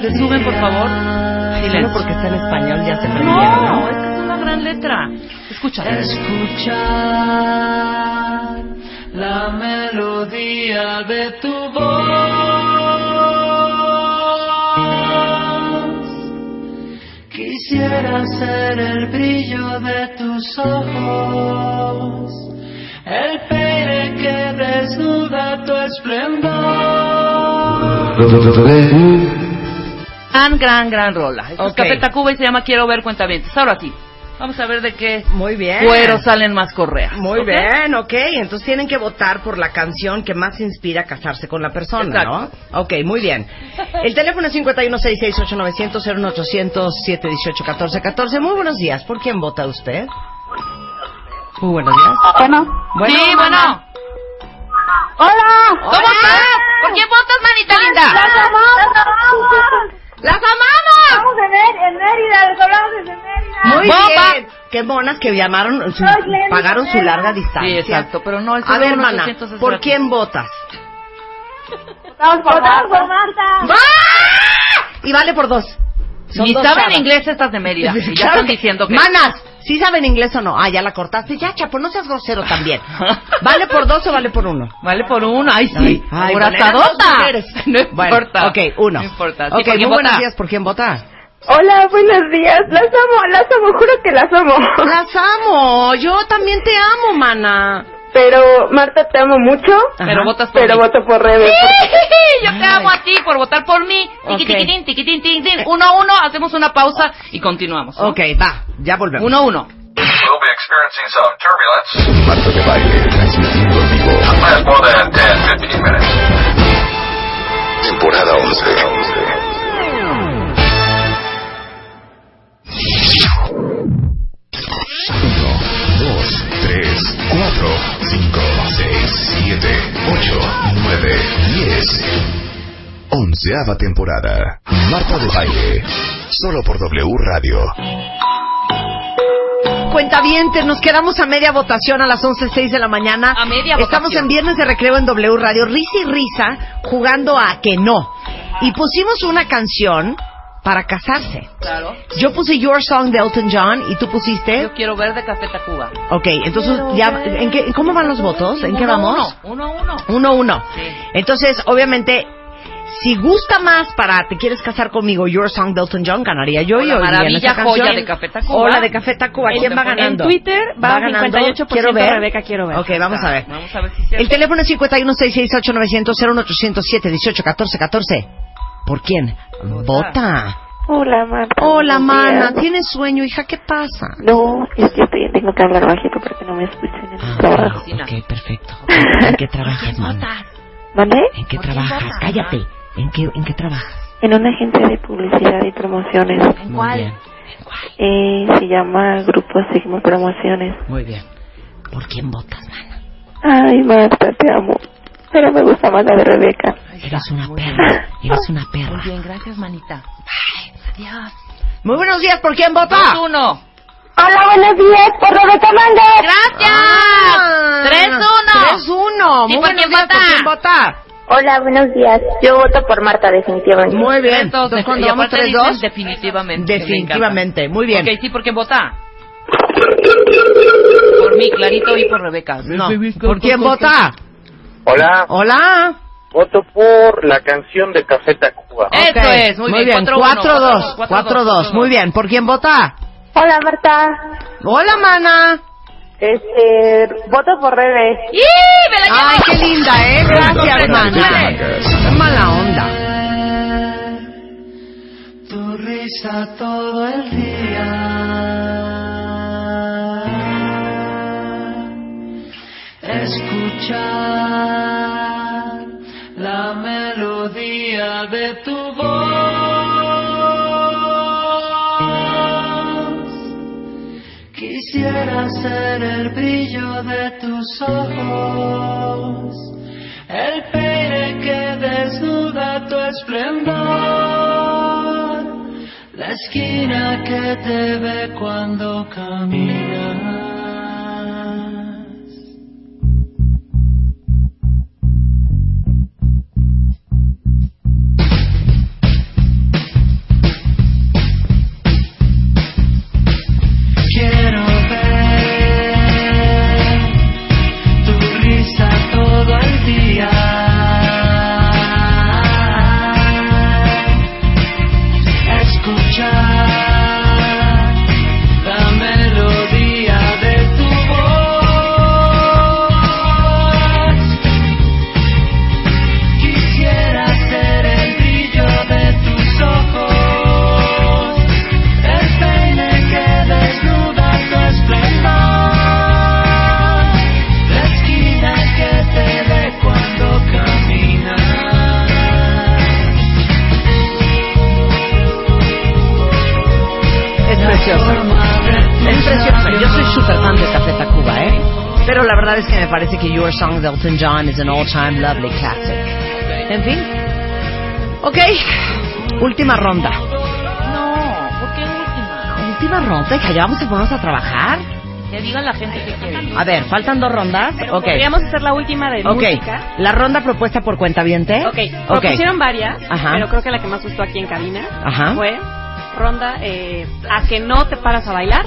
[SPEAKER 6] ¿Le suben, por favor?
[SPEAKER 5] Solo
[SPEAKER 6] Silencio.
[SPEAKER 5] porque está en español ya se prendieron,
[SPEAKER 6] No,
[SPEAKER 5] ¿no?
[SPEAKER 6] es que es una gran letra. Escucha.
[SPEAKER 13] Escuchar la melodía de tu voz. Quisiera ser el brillo de tus ojos, el peine que desnuda tu esplendor.
[SPEAKER 6] Gran, gran, gran rola. Esto es
[SPEAKER 5] Ok.
[SPEAKER 6] Café Tacuba y se llama Quiero ver cuentavientes. Ahora sí, vamos a ver de qué
[SPEAKER 5] Muy bien.
[SPEAKER 6] cuero salen más correas.
[SPEAKER 5] Muy
[SPEAKER 6] ¿ok?
[SPEAKER 5] bien, ok. Entonces tienen que votar por la canción que más inspira a casarse con la persona,
[SPEAKER 6] Exacto.
[SPEAKER 5] ¿no? Ok, muy bien. El teléfono es 51668900 01800 718 1414 Muy buenos días. ¿Por quién vota usted? Muy buenos días.
[SPEAKER 11] Bueno.
[SPEAKER 5] Bueno,
[SPEAKER 6] sí, bueno.
[SPEAKER 11] ¡Hola!
[SPEAKER 6] ¿Cómo estás? ¿Por quién votas, manita linda?
[SPEAKER 11] ¡Las amamos!
[SPEAKER 6] ¡Las amamos!
[SPEAKER 11] Estamos en, en Mérida, les hablamos desde Mérida.
[SPEAKER 5] Muy
[SPEAKER 6] Bomba.
[SPEAKER 5] bien. Qué monas que llamaron, su-
[SPEAKER 11] Soy
[SPEAKER 5] pagaron su larga distancia.
[SPEAKER 6] Sí, exacto, pero no el
[SPEAKER 5] A ver,
[SPEAKER 6] 01
[SPEAKER 5] mana,
[SPEAKER 6] 800 es
[SPEAKER 5] ¿por
[SPEAKER 6] gratis.
[SPEAKER 5] quién votas?
[SPEAKER 11] Votamos por Marta.
[SPEAKER 5] Y vale por dos. Son
[SPEAKER 6] Ni saben
[SPEAKER 5] chavas.
[SPEAKER 6] inglés estas de Mérida. Y ya están diciendo que...
[SPEAKER 5] Manas, ¿sí saben inglés o no? Ah, ya la cortaste. Ya, chapo, no seas grosero también. ¿Vale por dos o vale por uno?
[SPEAKER 6] Vale por uno. Ay, sí.
[SPEAKER 5] Ay, bueno, mujeres.
[SPEAKER 6] No
[SPEAKER 5] Bueno,
[SPEAKER 6] importa.
[SPEAKER 5] ok, uno.
[SPEAKER 6] No importa. Sí,
[SPEAKER 5] ok,
[SPEAKER 6] ¿por quién
[SPEAKER 5] muy buenos
[SPEAKER 6] vota?
[SPEAKER 5] días. ¿Por quién vota?
[SPEAKER 11] Hola, buenos días. Las amo, las amo, juro que las amo.
[SPEAKER 5] Las amo. Yo también te amo, mana.
[SPEAKER 11] Pero, Marta, te amo mucho.
[SPEAKER 6] Pero votas por
[SPEAKER 11] Pero
[SPEAKER 6] mí.
[SPEAKER 11] voto por Rebe.
[SPEAKER 6] Ti por votar por mí. Tiqui,
[SPEAKER 5] Ok.
[SPEAKER 6] tiquitín, tiquitín, tiquitín. Uno a uno, hacemos una pausa y continuamos. ¿no?
[SPEAKER 5] Ok, va. Ya volvemos.
[SPEAKER 6] Uno a uno.
[SPEAKER 14] We'll be experiencing some turbulence.
[SPEAKER 3] Marta de baile, transmitiendo en vivo.
[SPEAKER 14] Last more than 10, 15 minutes.
[SPEAKER 3] Temporada 11. Uno, dos, tres, cuatro, cinco, seis, siete, ocho, nueve, diez. Onceava temporada. Marta de baile. Solo por W Radio.
[SPEAKER 5] Cuentavientes, nos quedamos a media votación a las 11.06 de la mañana.
[SPEAKER 6] A media
[SPEAKER 5] Estamos
[SPEAKER 6] votación.
[SPEAKER 5] en Viernes de Recreo en W Radio, risa y risa, jugando a que no. Y pusimos una canción para casarse.
[SPEAKER 6] Claro.
[SPEAKER 5] Yo puse Your Song de Elton John y tú pusiste...
[SPEAKER 6] Yo quiero ver de Café Tacuba.
[SPEAKER 5] Ok, entonces ya, ¿en qué, ¿cómo van los votos? ¿En qué
[SPEAKER 6] Uno a
[SPEAKER 5] vamos?
[SPEAKER 6] Uno, uno a uno.
[SPEAKER 5] Uno, uno.
[SPEAKER 6] Sí.
[SPEAKER 5] Entonces, obviamente, Si gusta más para Te quieres casar conmigo, Your Song de Elton John, ganaría yo y
[SPEAKER 6] la
[SPEAKER 5] oiría
[SPEAKER 6] maravilla joya
[SPEAKER 5] canción.
[SPEAKER 6] de Café Tacuba.
[SPEAKER 5] O la de Café Tacuba. ¿Quién va ganando?
[SPEAKER 7] En Twitter va,
[SPEAKER 5] ganando?
[SPEAKER 7] 58%
[SPEAKER 5] Quiero ver.
[SPEAKER 7] Rebeca, quiero ver.
[SPEAKER 5] Ok, vamos a ver.
[SPEAKER 6] Vamos a ver si
[SPEAKER 5] El teléfono es 51668 900 01807 18 14 14. ¿Por quién? Vota.
[SPEAKER 15] Hola, Marta.
[SPEAKER 5] Hola, mana. ¿Tienes sueño, hija? ¿Qué pasa?
[SPEAKER 15] No, es que estoy, tengo que hablar bajito para que no me escuchen en el trabajo.
[SPEAKER 5] Ok, perfecto. ¿En qué trabajas, mana?
[SPEAKER 15] ¿Vale?
[SPEAKER 5] ¿En qué trabajas? Cállate. ¿En qué, ¿En qué trabajas?
[SPEAKER 15] En una agencia de publicidad y promociones.
[SPEAKER 5] Muy bien.
[SPEAKER 15] Eh, se llama Grupo Sigma Promociones.
[SPEAKER 5] Muy bien. ¿Por quién votas, mana?
[SPEAKER 15] Ay, Marta, te amo. Pero me gusta más la de Rebeca.
[SPEAKER 5] Eres una perra. Eres una perra.
[SPEAKER 6] Muy bien, gracias, manita. Adiós.
[SPEAKER 5] Muy buenos días. ¿Por quién vota?
[SPEAKER 6] Dos, uno.
[SPEAKER 16] Hola, buenos días, por Rebeca Mangas.
[SPEAKER 6] ¡Gracias! Tres, uno.
[SPEAKER 5] 3-1.
[SPEAKER 6] ¿Y
[SPEAKER 5] Muy buenos
[SPEAKER 6] quién
[SPEAKER 5] días.
[SPEAKER 6] vota?
[SPEAKER 5] ¿Por quién vota?
[SPEAKER 9] Hola, buenos días. Yo voto por Marta, definitivamente.
[SPEAKER 5] Muy bien. Entonces, cuando vamos
[SPEAKER 6] aparte
[SPEAKER 5] 3-2,
[SPEAKER 6] dicen Definitivamente. me
[SPEAKER 5] definitivamente. Muy bien.
[SPEAKER 6] Ok, sí, ¿por quién vota? Por mí, clarito, y por Rebeca.
[SPEAKER 5] No. ¿Por quién vota?
[SPEAKER 10] Hola,
[SPEAKER 5] Hola.
[SPEAKER 10] voto por la canción de Café Tacuba.
[SPEAKER 6] Eso
[SPEAKER 5] Ok,
[SPEAKER 6] es, muy, bien.
[SPEAKER 5] 4-2. 4-2. Muy bien. ¿Por quién vota?
[SPEAKER 9] Hola, Marta.
[SPEAKER 5] Hola, mana.
[SPEAKER 9] Este, voto por Rebe.
[SPEAKER 6] ¡Y! ¡Me la llevo!
[SPEAKER 5] Ay, qué linda, ¿eh? Gracias, mana.
[SPEAKER 4] Mangas.
[SPEAKER 5] Qué mala onda.
[SPEAKER 13] Tu risa todo el día. Escuchar la melodía de tu voz. El brillo de tus ojos, el peine que desnuda tu esplendor, la esquina que te ve cuando caminas.
[SPEAKER 5] Verdad es que me parece que Your Song de Elton John is an all-time lovely classic. En fin. Ok. Última ronda.
[SPEAKER 6] No, ¿por qué última?
[SPEAKER 5] Última ronda, hija. ¿Ya vamos a ponernos a trabajar?
[SPEAKER 6] Que diga la gente que quiere.
[SPEAKER 5] A ver, faltan dos rondas. Ok.
[SPEAKER 7] Podríamos hacer la última de
[SPEAKER 5] Ok.
[SPEAKER 7] música.
[SPEAKER 5] La ronda propuesta por cuenta viente.
[SPEAKER 7] Ok,
[SPEAKER 5] Ok.
[SPEAKER 7] propusieron varias,
[SPEAKER 5] Ajá.
[SPEAKER 7] pero creo que la que más gustó aquí en cabina
[SPEAKER 5] Ajá.
[SPEAKER 7] fue ronda eh, a que no te paras a bailar,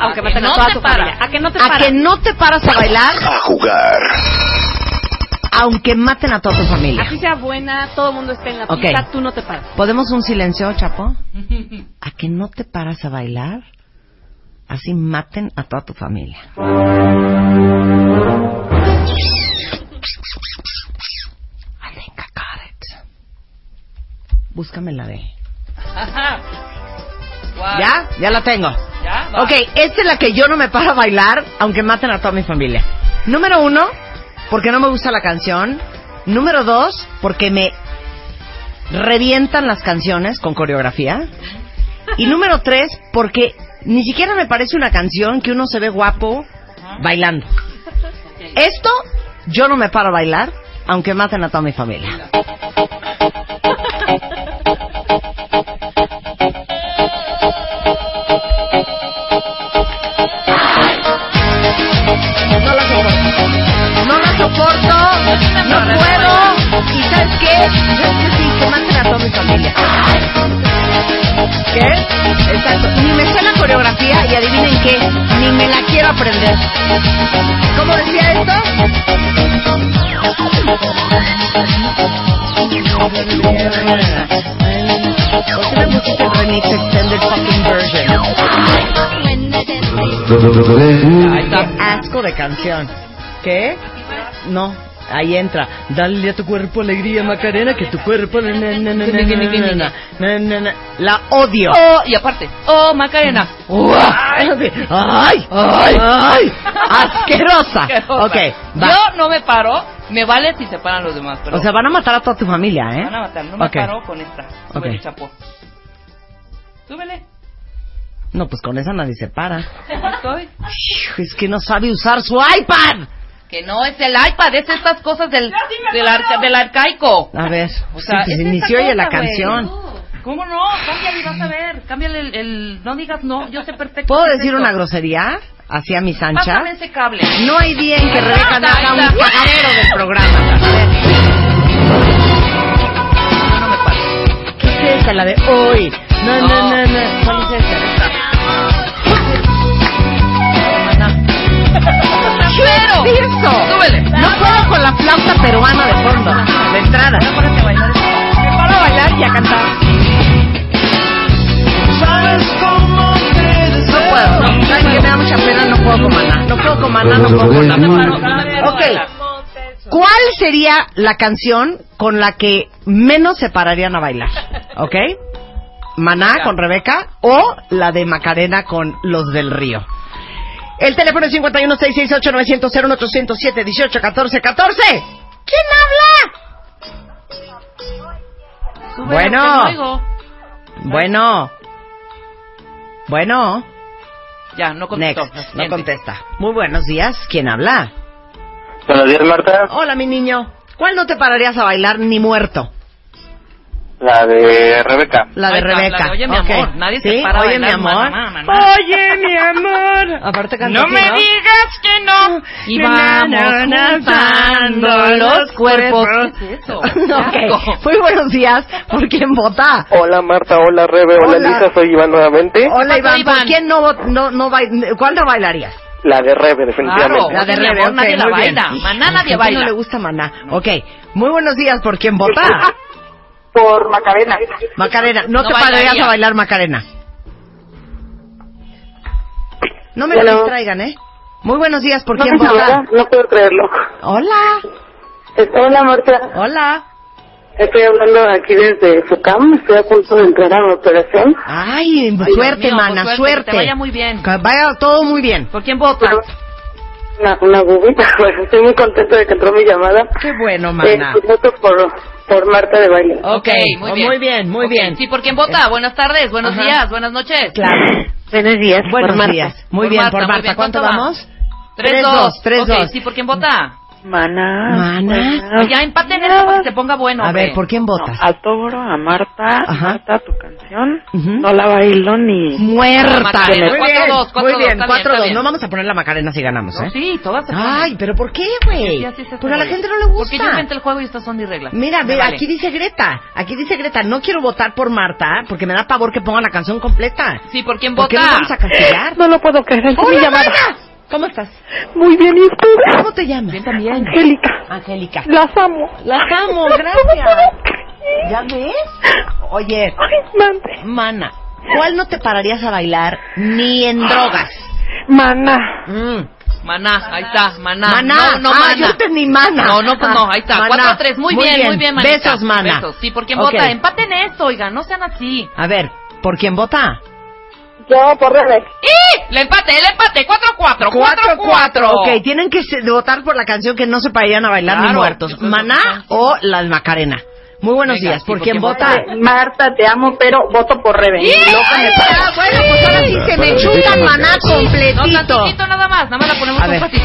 [SPEAKER 7] aunque
[SPEAKER 6] que
[SPEAKER 7] maten a
[SPEAKER 6] no
[SPEAKER 7] toda
[SPEAKER 6] te
[SPEAKER 7] tu
[SPEAKER 6] paras.
[SPEAKER 7] familia. A que no te
[SPEAKER 5] A
[SPEAKER 7] paras.
[SPEAKER 5] que no te paras a bailar,
[SPEAKER 3] A jugar.
[SPEAKER 5] aunque maten a toda tu familia.
[SPEAKER 7] Así sea buena, todo el mundo esté en la
[SPEAKER 5] Ok.
[SPEAKER 7] pista, tú no te paras.
[SPEAKER 5] ¿Podemos un silencio, Chapo? ¿A que no te paras a bailar? Así maten a toda tu familia. I think I got it. Búscame la de. ¿Ya? Ya la tengo.
[SPEAKER 6] ¿Ya? Va.
[SPEAKER 5] Ok, esta es la que yo no me paro a bailar, aunque maten a toda mi familia. Número uno, porque no me gusta la canción. Número dos, porque me revientan las canciones con coreografía. Y número tres, porque ni siquiera me parece una canción que uno se ve guapo bailando. Esto, yo no me paro a bailar, aunque maten a toda mi familia. Soporto, no puedo. ¿Y sabes qué? Yo es que sí, que maten a toda mi familia. ¿Qué? Exacto. Ni me sé la coreografía y adivinen qué, ni me la quiero aprender. ¿Cómo decía esto? ¿Por qué me pusiste el remix extended fucking version? Ay, qué asco de canción. ¿Qué? No, ahí entra. Dale a tu cuerpo alegría, Macarena, que tu cuerpo. La odio.
[SPEAKER 6] Oh, y aparte, oh, Macarena.
[SPEAKER 5] ¡Ay! ¡Ay! ¡Ay! ¡Asquerosa! Ok, va.
[SPEAKER 6] Yo no me paro, me vale si se paran los demás.
[SPEAKER 5] O sea, van a matar a toda tu familia, ¿eh?
[SPEAKER 6] Van a matar, no me
[SPEAKER 5] okay.
[SPEAKER 6] paro con esta. Súbele,
[SPEAKER 5] No, pues con esa nadie se para. Es que no sabe usar su iPad.
[SPEAKER 6] Que no es el iPad, es estas cosas del, del, arca- del arcaico.
[SPEAKER 5] A ver,
[SPEAKER 6] O sea,
[SPEAKER 5] sí, pues
[SPEAKER 6] es
[SPEAKER 5] inició oye la canción.
[SPEAKER 6] ¿Cómo no? Cámbiale y vas a ver. Cámbiale el, el- No digas no, yo sé perfecto.
[SPEAKER 5] ¿Puedo decir
[SPEAKER 6] esto.
[SPEAKER 5] una grosería? Así a mis anchas.
[SPEAKER 6] Pásame ese cable.
[SPEAKER 5] No hay día en que Rebeca no haga un cagadero del programa. ¿Qué es esa? La de hoy. No, no, no, no. ¿Cuál es esa?
[SPEAKER 6] ¡Pero!
[SPEAKER 5] ¿Qué es eso?
[SPEAKER 6] Súbele.
[SPEAKER 5] No puedo con la flauta peruana de fondo. De entrada.
[SPEAKER 6] Me paro a bailar y a cantar.
[SPEAKER 5] No puedo. No, ¿Sabes qué? Me da mucha pena. No puedo con maná. No puedo con maná. No puedo con maná. Ok. ¿Cuál sería la canción con la que menos se pararían a bailar? ¿Ok? Maná con Rebeca o la de Macarena con los del río. El teléfono es 51 668 900 0807 18 14 14. ¿Quién habla? Bueno. Bueno. Bueno.
[SPEAKER 6] Ya, no contestó.
[SPEAKER 5] Next. No contesta. Muy buenos días. ¿Quién habla?
[SPEAKER 10] Buenos días, Marta.
[SPEAKER 5] Hola, mi niño. ¿Cuál no te pararías a bailar ni muerto?
[SPEAKER 10] La de Rebeca.
[SPEAKER 5] La de Rebeca.
[SPEAKER 6] Oye, mi amor, nadie se
[SPEAKER 5] ¿Sí?
[SPEAKER 6] para a
[SPEAKER 5] Oye, mi amor.
[SPEAKER 6] maná, maná.
[SPEAKER 5] Oye, mi amor. Aparte canta
[SPEAKER 6] No me digas que no. Y vamos juntando los cuerpos. ¿Qué es eso?
[SPEAKER 5] Ok. Muy buenos días. ¿Por quién vota?
[SPEAKER 10] Hola, Marta. Hola, Rebe. Hola,
[SPEAKER 5] Hola.
[SPEAKER 10] Lisa. Soy Iván nuevamente.
[SPEAKER 5] Hola, Iván.
[SPEAKER 6] Iván.
[SPEAKER 5] ¿Por quién no, no, no bail- ¿Cuál no bailarías?
[SPEAKER 10] La de Rebe, definitivamente.
[SPEAKER 6] Claro.
[SPEAKER 5] La de Rebe,
[SPEAKER 6] amor,
[SPEAKER 5] ok,
[SPEAKER 6] nadie la baila. Maná nadie
[SPEAKER 5] ¿por qué
[SPEAKER 6] baila.
[SPEAKER 5] no le gusta Maná. Ok. Muy buenos días. ¿Por quién vota?
[SPEAKER 9] Por Macarena.
[SPEAKER 5] Macarena. No,
[SPEAKER 6] No
[SPEAKER 5] te pararías
[SPEAKER 6] bailaría.
[SPEAKER 5] a bailar Macarena. No me
[SPEAKER 10] Bueno.
[SPEAKER 5] lo distraigan, ¿eh? Muy buenos días. ¿Por
[SPEAKER 10] No,
[SPEAKER 5] quién
[SPEAKER 10] no,
[SPEAKER 5] vota?
[SPEAKER 10] no puedo creerlo.
[SPEAKER 5] Hola.
[SPEAKER 10] Hola, Marta.
[SPEAKER 5] Hola.
[SPEAKER 10] Estoy hablando aquí desde FUCAM. Estoy a punto de entrar a la operación.
[SPEAKER 5] Ay, suerte,
[SPEAKER 6] mío,
[SPEAKER 5] mana,
[SPEAKER 6] pues
[SPEAKER 5] suerte.
[SPEAKER 6] Que te vaya muy bien.
[SPEAKER 5] Que vaya todo muy bien.
[SPEAKER 6] ¿Por quién vota?
[SPEAKER 10] Una, una bubita. Bueno, estoy muy contento de que entró mi llamada.
[SPEAKER 5] Qué bueno,
[SPEAKER 10] Eh,
[SPEAKER 5] mana.
[SPEAKER 10] pues voto por, por Marta de baile.
[SPEAKER 5] Ok,
[SPEAKER 6] muy
[SPEAKER 5] oh,
[SPEAKER 6] bien.
[SPEAKER 5] muy bien, muy
[SPEAKER 6] Ok,
[SPEAKER 5] bien.
[SPEAKER 6] Sí, ¿por quién vota? Buenas tardes, buenos
[SPEAKER 5] Ajá.
[SPEAKER 6] días, buenas noches.
[SPEAKER 5] Claro.
[SPEAKER 10] Buenos días,
[SPEAKER 5] Buenos
[SPEAKER 10] Marta.
[SPEAKER 5] días. Muy
[SPEAKER 6] Por
[SPEAKER 5] bien,
[SPEAKER 6] Marta,
[SPEAKER 5] por
[SPEAKER 6] muy
[SPEAKER 5] Marta.
[SPEAKER 6] bien.
[SPEAKER 5] ¿Cuánto
[SPEAKER 6] ¿Cuánto va?
[SPEAKER 5] vamos?
[SPEAKER 6] Tres, dos.
[SPEAKER 5] tres,
[SPEAKER 6] Ok,
[SPEAKER 5] dos.
[SPEAKER 6] sí, ¿por quién vota?
[SPEAKER 10] Mana.
[SPEAKER 5] Mana.
[SPEAKER 6] Ya empaten esto para que se ponga bueno.
[SPEAKER 5] A
[SPEAKER 6] hombre.
[SPEAKER 5] ver, ¿por quién votas?
[SPEAKER 10] A Toro, a Marta,
[SPEAKER 5] Ajá.
[SPEAKER 10] Marta, tu canción.
[SPEAKER 5] Ujú.
[SPEAKER 10] No la bailo ni...
[SPEAKER 5] Muerta.
[SPEAKER 6] Macarena,
[SPEAKER 5] Muy
[SPEAKER 6] cuatro,
[SPEAKER 5] bien,
[SPEAKER 6] dos, cuatro,
[SPEAKER 5] muy
[SPEAKER 6] dos,
[SPEAKER 5] bien,
[SPEAKER 6] está bien,
[SPEAKER 5] cuatro,
[SPEAKER 6] está
[SPEAKER 5] dos.
[SPEAKER 6] bien.
[SPEAKER 5] No vamos a poner la Macarena si ganamos,
[SPEAKER 6] No,
[SPEAKER 5] ¿eh?
[SPEAKER 6] sí, todas se ponen.
[SPEAKER 5] Ay, pero ¿por qué, güey?
[SPEAKER 6] Sí, se
[SPEAKER 5] Pues a la gente no le gusta.
[SPEAKER 6] Porque yo inventé el juego y estas son mis reglas.
[SPEAKER 5] Mira, ve,
[SPEAKER 6] vale.
[SPEAKER 5] aquí dice Greta, aquí dice Greta, no quiero votar por Marta porque me da pavor que pongan la canción completa.
[SPEAKER 6] Sí, ¿por quién
[SPEAKER 5] ¿Por qué
[SPEAKER 6] vota?
[SPEAKER 5] nos vamos a castigar?
[SPEAKER 10] No lo puedo creer,
[SPEAKER 5] Hola. ¿Cómo estás?
[SPEAKER 10] Muy bien, ¿y ustedes?
[SPEAKER 5] ¿Cómo te llamas?
[SPEAKER 6] Bien también.
[SPEAKER 10] Angélica.
[SPEAKER 5] Angélica.
[SPEAKER 10] Las amo.
[SPEAKER 5] Las amo, gracias. ¿Ya ves? Oye,
[SPEAKER 10] Ay,
[SPEAKER 5] mana, ¿cuál no te pararías a bailar ni en drogas?
[SPEAKER 10] Mana.
[SPEAKER 5] Mm.
[SPEAKER 6] Maná, ahí está, maná.
[SPEAKER 5] Maná.
[SPEAKER 6] No, no,
[SPEAKER 5] ah,
[SPEAKER 6] maná.
[SPEAKER 5] yo entendí mana.
[SPEAKER 6] No, no, pues no, ahí está.
[SPEAKER 5] Maná.
[SPEAKER 6] Cuatro a tres, muy, bien, muy bien, manita.
[SPEAKER 5] Besos, mana.
[SPEAKER 6] Besos. Sí, ¿por quién
[SPEAKER 5] Ok.
[SPEAKER 6] vota? Empaten esto, oigan, no sean así.
[SPEAKER 5] A ver, ¿por quién vota?
[SPEAKER 9] Yo por Rebeca.
[SPEAKER 6] ¡Y! El empate, el empate. 4-4. 4-4.
[SPEAKER 5] Ok, tienen que votar por la canción que no se pagarían a bailar
[SPEAKER 6] claro, ni muertos.
[SPEAKER 5] Maná o Las Macarena. Muy buenos
[SPEAKER 6] Venga,
[SPEAKER 5] días. ¿Por quién vota?
[SPEAKER 9] Marta, te amo, pero voto por Rebe. Yeah,
[SPEAKER 5] yeah, bueno, pues ahora sí se me chuta maná completito.
[SPEAKER 6] No, tantito nada más. Nada más la ponemos un ratito.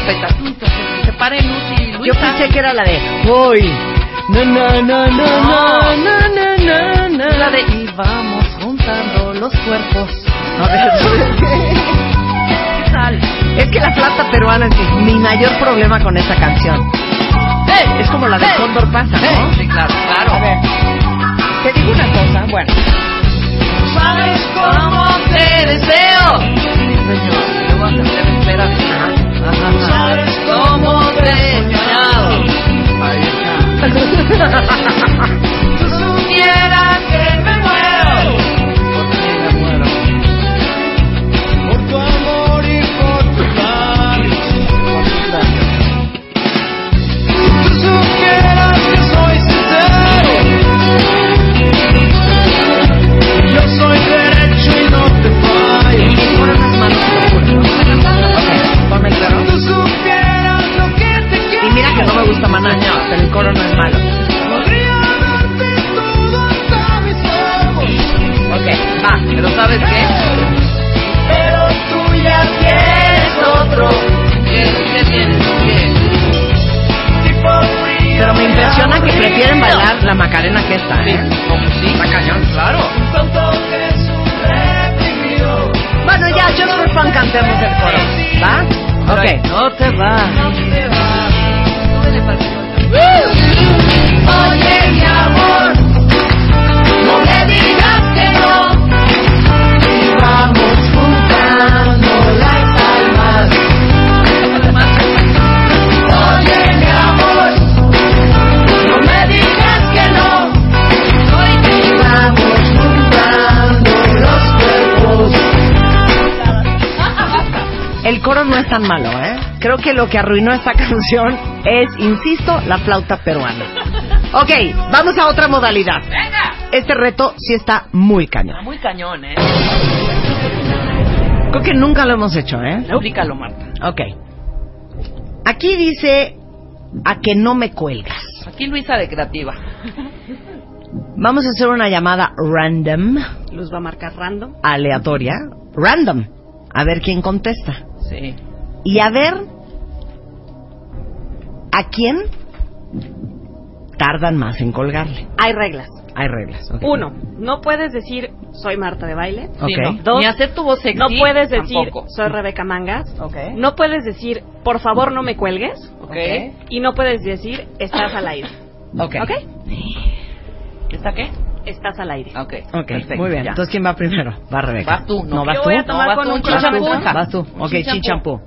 [SPEAKER 6] Se pare Luz y Luisa.
[SPEAKER 5] Yo pensé que era la de... Voy. Na, na, na, na, na, na, na, na.
[SPEAKER 6] La de... Y vamos juntando los cuerpos.
[SPEAKER 5] Es que la flauta peruana es mi mayor problema con esta canción. Es como la de. Cóndor pasa. ¿no?
[SPEAKER 6] Sí, claro, claro.
[SPEAKER 5] A ver, te digo una cosa, bueno.
[SPEAKER 6] ¿Sabes cómo te deseo? Sí, señor. Te voy a hacer esperar. ¿Sabes cómo te he engañado? Ahí está.
[SPEAKER 5] negro no es malo. Ok, va, pero
[SPEAKER 6] ¿sabes qué? Pero
[SPEAKER 12] tú ya tienes otro. ¿Qué, qué tienes? ¿Qué? Pero me impresiona que prefieren bailar la Macarena que esta, ¿eh? Sí, pues sí. Está cañón, claro. Bueno, ya, just for fun cantemos el coro, ¿va? Ok. No te vas. No te vas.
[SPEAKER 5] El coro no es tan malo, ¿eh? Creo que lo que arruinó esta canción es, insisto, la flauta peruana. Ok, vamos a otra modalidad.
[SPEAKER 6] Venga.
[SPEAKER 5] Este reto sí está muy
[SPEAKER 6] Está
[SPEAKER 5] cañón.
[SPEAKER 6] muy cañón, ¿eh?
[SPEAKER 5] Creo que nunca lo hemos hecho, ¿eh?
[SPEAKER 6] Explícalo, Marta.
[SPEAKER 5] Ok. Aquí dice a que no me cuelgas.
[SPEAKER 6] Aquí Luisa de creativa.
[SPEAKER 5] Vamos a hacer una llamada random,
[SPEAKER 7] Luz va a marcar random.
[SPEAKER 5] aleatoria, random. A ver quién contesta.
[SPEAKER 6] Sí.
[SPEAKER 5] Y a ver a quién tardan más en colgarle.
[SPEAKER 7] Hay reglas.
[SPEAKER 5] Hay reglas. ok.
[SPEAKER 7] Uno, no puedes decir soy Marta de baile.
[SPEAKER 5] Ok.
[SPEAKER 6] Sí, no.
[SPEAKER 7] Dos,
[SPEAKER 6] Ni hacer tu voz sexy.
[SPEAKER 7] No puedes decir
[SPEAKER 6] tampoco.
[SPEAKER 7] soy Rebeca Mangas.
[SPEAKER 5] Ok.
[SPEAKER 7] No puedes decir por favor no me cuelgues. Y no puedes decir estás al aire.
[SPEAKER 5] Ok.
[SPEAKER 6] ¿Está qué?
[SPEAKER 7] Estás al aire.
[SPEAKER 6] Ok. Perfecto,
[SPEAKER 5] muy bien.
[SPEAKER 6] ya.
[SPEAKER 5] Entonces, ¿quién va primero? Va Rebeca.
[SPEAKER 6] Vas tú, no.
[SPEAKER 5] ¿vas
[SPEAKER 7] Yo
[SPEAKER 5] tú?
[SPEAKER 7] voy a tomar
[SPEAKER 6] No, vas
[SPEAKER 7] con
[SPEAKER 6] tú,
[SPEAKER 7] un
[SPEAKER 6] un
[SPEAKER 7] champú.
[SPEAKER 5] Vas tú. Ok,
[SPEAKER 6] chin
[SPEAKER 5] chin champú.